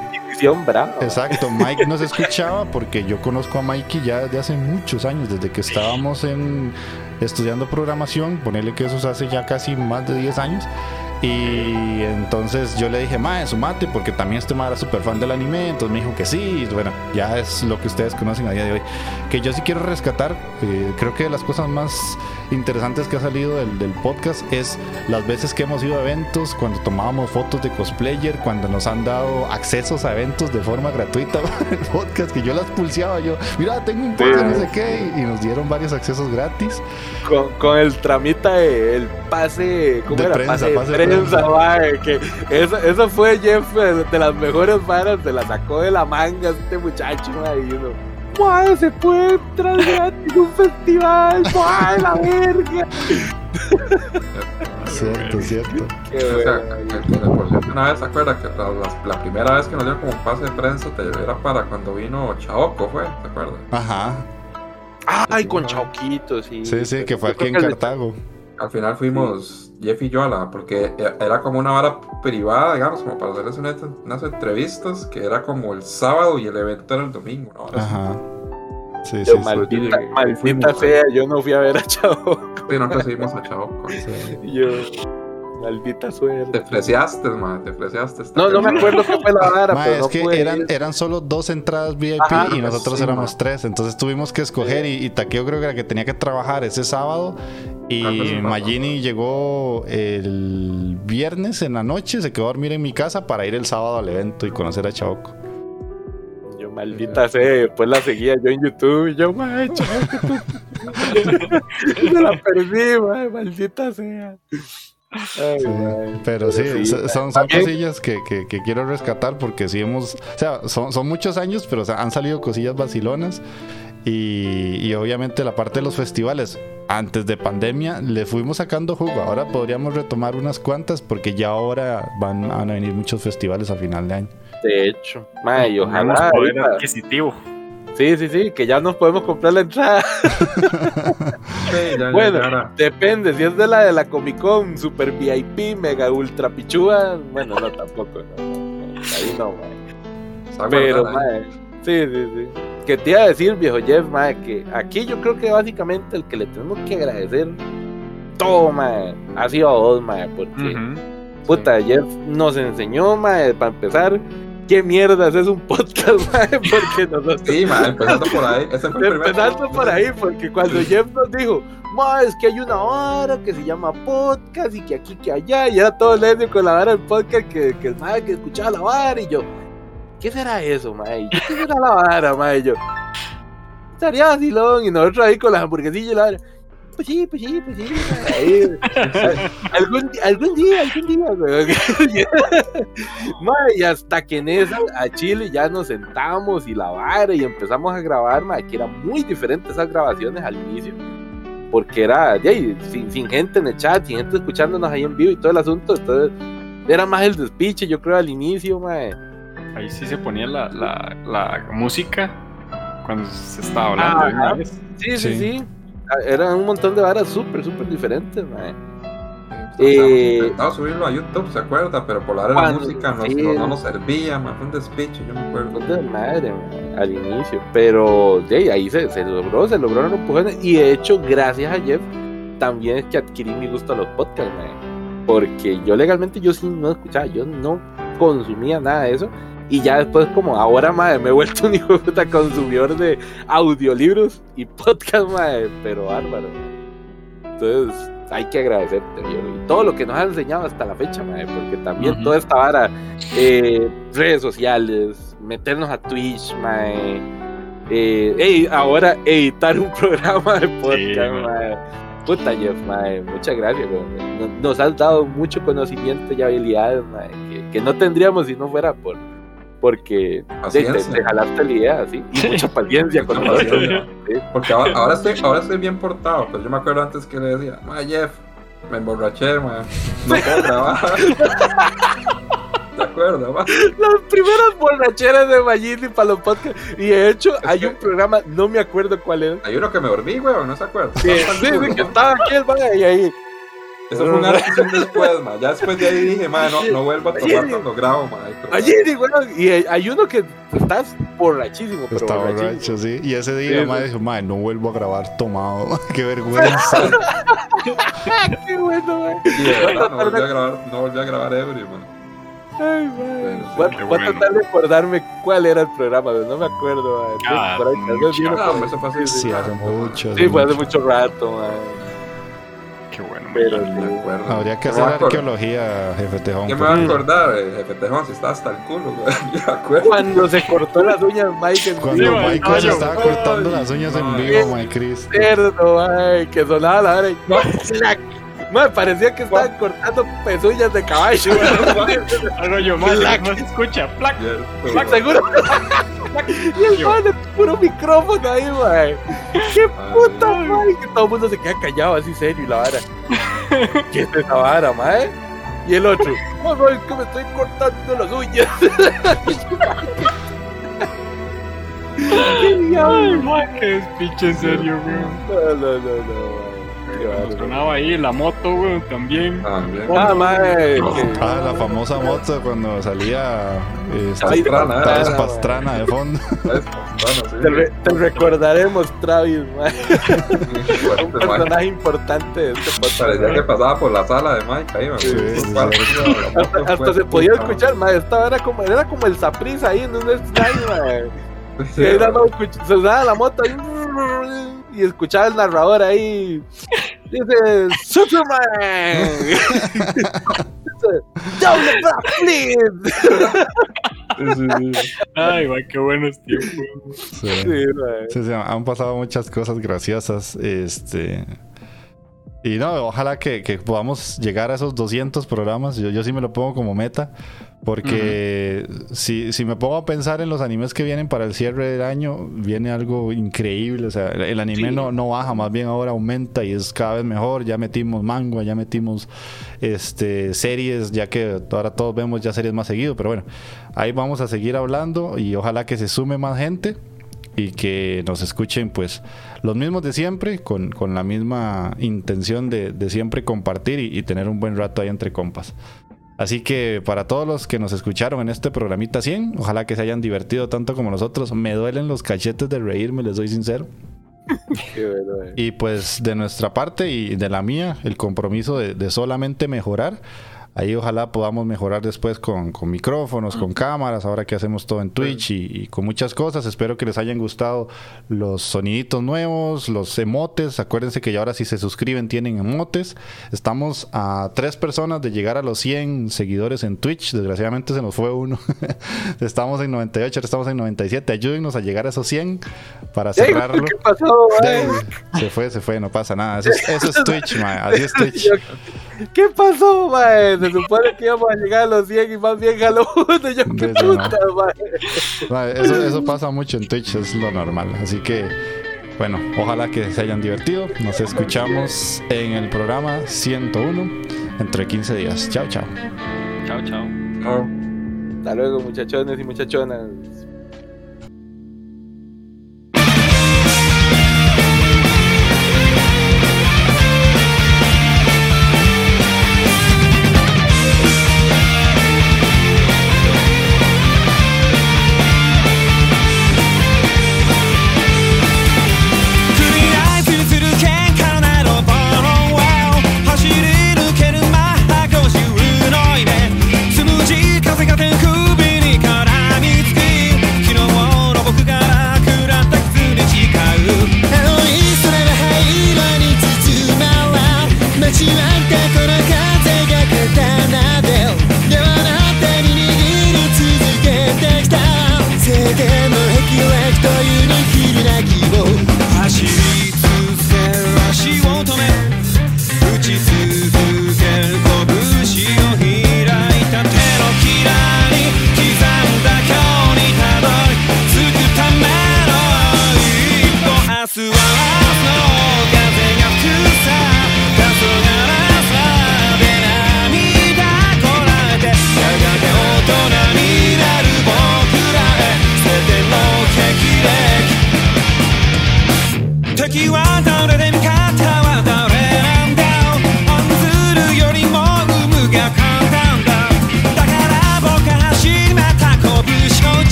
Exacto, Mike nos escuchaba porque yo conozco a Mikey ya desde hace muchos años, desde que estábamos en estudiando programación, ponerle que eso hace ya casi más de 10 años. Y entonces yo le dije, mae, sumate, porque también este mae era súper fan del anime. Entonces me dijo que sí. y bueno, ya es lo que ustedes conocen a día de hoy. Que yo sí quiero rescatar, eh, creo que de las cosas más interesantes que ha salido del, del podcast es las veces que hemos ido a eventos, cuando tomábamos fotos de cosplayer, cuando nos han dado accesos a eventos de forma gratuita para el podcast, que yo las pulseaba yo, mira, tengo un podcast, no sé qué, y nos dieron varios accesos gratis. Con, con el tramita, el pase, ¿cómo De era? prensa, pase de pase de prensa, defensa, mae, que eso, eso fue Jeff eh, de las mejores varas, se la sacó de la manga este muchacho, mae, y uno, mae, se puede entrar gratis un festival, mae, la verga. Cierto, cierto. O sea, por cierto, una vez, ¿se acuerda que la, la- la primera vez que nos dio como pase de prensa te era para cuando vino Chaoco, fue? ¿Se acuerda? Ajá. Ay, con Chauquito, sí. Sí, sí, que fue aquí en Cartago. Al final fuimos Jeff y yo a la, porque era como una vara privada, digamos, como para hacerles una- unas entrevistas, que era como el sábado y el evento era el domingo, ¿no? Ajá. Sí, Yo, sí, sí. maldita, sí. maldita Fuimos, sea, yo no fui a ver a Chavo. Y no recibimos a Chaoco. Yo, maldita suerte. Te freciaste, man, te freciaste. esta No, no me acuerdo qué fue la vara, Ma, pero es no que eran, ir. eran solo dos entradas VIP Ajá, y nosotros sí, éramos ma. tres. Entonces tuvimos que escoger y, y Takeo creo que era que tenía que trabajar ese sábado. Y Ah, pues, no. Magini llegó el viernes en la noche, se quedó a dormir en mi casa para ir el sábado al evento y conocer a Chaoco. Yo, maldita sea, después la seguía yo en YouTube y yo, Chavo, que tú. Me la perdí, maldita sea. Ay. Pero sí, Sí, so- son, son cosillas que, que- que quiero rescatar porque sí hemos, o sea, son, son muchos años, pero o sea, han salido cosillas vacilonas y, y obviamente la parte de los festivales, antes de pandemia, le fuimos sacando jugo. Ahora podríamos retomar unas cuantas porque ya ahora van, van a venir muchos festivales a final de año. De hecho, mae, y Tenemos ojalá. poder adquisitivo. Sí, sí, sí, que ya nos podemos comprar la entrada. Sí, ya, ya, Bueno, ya depende, si es de la de la Comic Con, Super VIP, Mega Ultra Pichúa, bueno, no, tampoco, no, ahí no, mae. Pero, mae, sí, sí, sí. Que te iba a decir, viejo Jeff, mae, que aquí yo creo que básicamente el que le tenemos que agradecer todo, mae, ha sido a vos, mae, porque, puta, Jeff nos enseñó, mae, para empezar, qué mierdas es un podcast, mae, porque nosotros... Sí, man, empezando por ahí. Ese fue el Empezando por ahí, porque cuando Jeff nos dijo, es que hay una hora que se llama podcast y que aquí, que allá, y era todo necio con la vara del podcast que, que el madre que escuchaba la vara, y yo, ¿qué será eso, ma? ¿Y ¿Qué será la vara, ma? Y yo, estaría vacilón, y nosotros ahí con las hamburguesillas y la vara. Pues sí, pues sí, pues sí. ahí. algún, algún día, algún día, güey. Ma, y hasta que en esa, a Chile ya nos sentamos y la vara y empezamos a grabar, ma, que era muy diferente esas grabaciones al inicio. Porque era ya, sin, sin gente en el chat, sin gente escuchándonos ahí en vivo y todo el asunto. Entonces, era más el despiche, yo creo, al inicio, ma. Ahí sí se ponía la, la, la música cuando se estaba hablando. vez. Sí, sí, Sí. sí. Eran un montón de varas súper, súper diferentes, ma. O sea, hemos Eh, intentado subirlo a YouTube, ¿se acuerda? Pero por la hora de la música nos- sí. no, no nos servía, man, fue un despiche, yo me acuerdo. De madre, ma, al inicio. Pero de ahí, ahí se, se logró, se lograron empujones. Y de hecho, gracias a Jeff, también es que adquirí mi gusto a los podcasts, ma. Porque yo legalmente yo sí no escuchaba, yo no consumía nada de eso. Y ya después, como ahora, madre, me he vuelto un hijo de puta consumidor de audiolibros y podcast, madre, pero bárbaro. Entonces, hay que agradecerte, Y todo lo que nos has enseñado hasta la fecha, madre, porque también toda esta vara, eh, redes sociales, meternos a Twitch, mae. Eh, ey, ahora editar un programa de podcast, mae. Puta Jeff, mae, muchas gracias. Nos, nos has dado mucho conocimiento y habilidades, mae, que, que no tendríamos si no fuera por porque de- te, Paciencia. te jalaste la idea, ¿sí? Y mucha paciencia con nosotros. paciencia. ¿sí? Porque ahora, ahora, estoy, ahora estoy bien portado, pero yo me acuerdo antes que le decía, ma Jeff, me emborraché, ma, no puedo grabar. ¿Te acuerdas, ma? Las primeras borracheras de Magini para los podcasts. Y de hecho, hay un programa, no me acuerdo cuál es. Hay uno que me dormí, weón, ¿no se acuerda? Sí, sí, sí, que estaba aquí el man y ahí. Eso fue una decisión después, ma. Ya después de ahí dije, ma, no, no vuelvo a tomar cuando grabo, ma. Allí, bueno, y hay uno que estás borrachísimo, pero Está borracho, sí. Y ese día, Sí, madre, sí. dijo, madre, no vuelvo a grabar tomado. Qué vergüenza. Qué bueno. Sí, verdad, no volví a grabar, no volví a grabar ebrio, man. Ay, man. Sí, Voy, a- voy tratar de acordarme cuál era el programa, pero no me acuerdo. man. Entonces, Ah, por ahí, mucho. eso fue hace Sí, hace mucho. Sí, fue hace mucho. mucho rato, man. Qué bueno. Pero Me acuerdo. Habría que hacer arqueología, jefe Tejón. ¿Qué me va a acordar, eh, jefe Tejón? Si está hasta el culo, güey. Yo me acuerdo. Cuando se cortó las uñas, Mike, en Cuando vivo, Michael se yo- estaba cortando las uñas en vivo, my Chris. cerdo, ay, que sonaba la hora Mae, parecía que estaban cortando pezuñas de caballo. Algo yo más, no se escucha. Plac, Plac, seguro. y el man de puro micrófono ahí, mae. Qué puta, mae. Que todo el mundo se queda callado, así serio, y la vara. ¿Qué es esa vara, mae? Y el otro, no, no, es que me estoy cortando las uñas. Ay, qué despiche, en serio, weón. No, no, no, no. Sonaba ahí la moto, weón, también. Ah, mae. Ah, la famosa moto cuando salía eh, Pastrana, de fondo. Te, re- te recordaremos, Travis, mae. Un personaje importante de este podcast. Parecía que pasaba por la sala de Mike ahí, man. Sí, sí, Hasta, hasta se podía escuchar, mae. Esta era como, era como el Saprissa ahí en un slide, ahí dando, escuch- sonaba la moto ahí. Y escuchaba el narrador ahí. Dice, Superman. Doble backflip. Ay, mae, qué buenos tiempos. Sí. Sí, sí, han pasado muchas cosas graciosas. Este. Y no, ojalá que, que podamos llegar a esos 200 programas. Yo, yo sí me lo pongo como meta. Porque si, si me pongo a pensar en los animes que vienen para el cierre del año, viene algo increíble. O sea, el, el anime Sí. no, no baja, más bien ahora aumenta y es cada vez mejor. Ya metimos manga, ya metimos este, series, ya que ahora todos vemos ya series más seguido. Pero bueno, ahí vamos a seguir hablando y ojalá que se sume más gente y que nos escuchen pues los mismos de siempre con, con la misma intención de, de siempre compartir y, y tener un buen rato ahí entre compas. Así que para todos los que nos escucharon en este programita 100, ojalá que se hayan divertido tanto como nosotros. Me duelen los cachetes de reírme, les soy sincero. Eh. Y pues de nuestra parte y de la mía, el compromiso de, de solamente mejorar. Ahí ojalá podamos mejorar después con, con micrófonos, con cámaras, ahora que hacemos todo en Twitch y, y con muchas cosas. Espero que les hayan gustado los soniditos nuevos, los emotes. Acuérdense que ya ahora si se suscriben tienen emotes. Estamos a tres personas de llegar a los 100 seguidores en Twitch. Desgraciadamente se nos fue uno. estamos en 98, ahora estamos en 97. Ayúdennos a llegar a esos 100 para cerrarlo. ¿Qué pasó, Se fue, se fue, no pasa nada. Eso es, eso es Twitch, mae. Así es Twitch. ¿Qué pasó, mae? Se supone que íbamos a llegar a los 100 y más bien jaló uno. Yo, qué Desde puta, Eso, eso pasa mucho en Twitch, es lo normal. Así que, bueno, ojalá que se hayan divertido. Nos escuchamos en el programa 101 entre 15 días. Chao, chao. Chao, chao. Hasta luego, muchachones y muchachonas.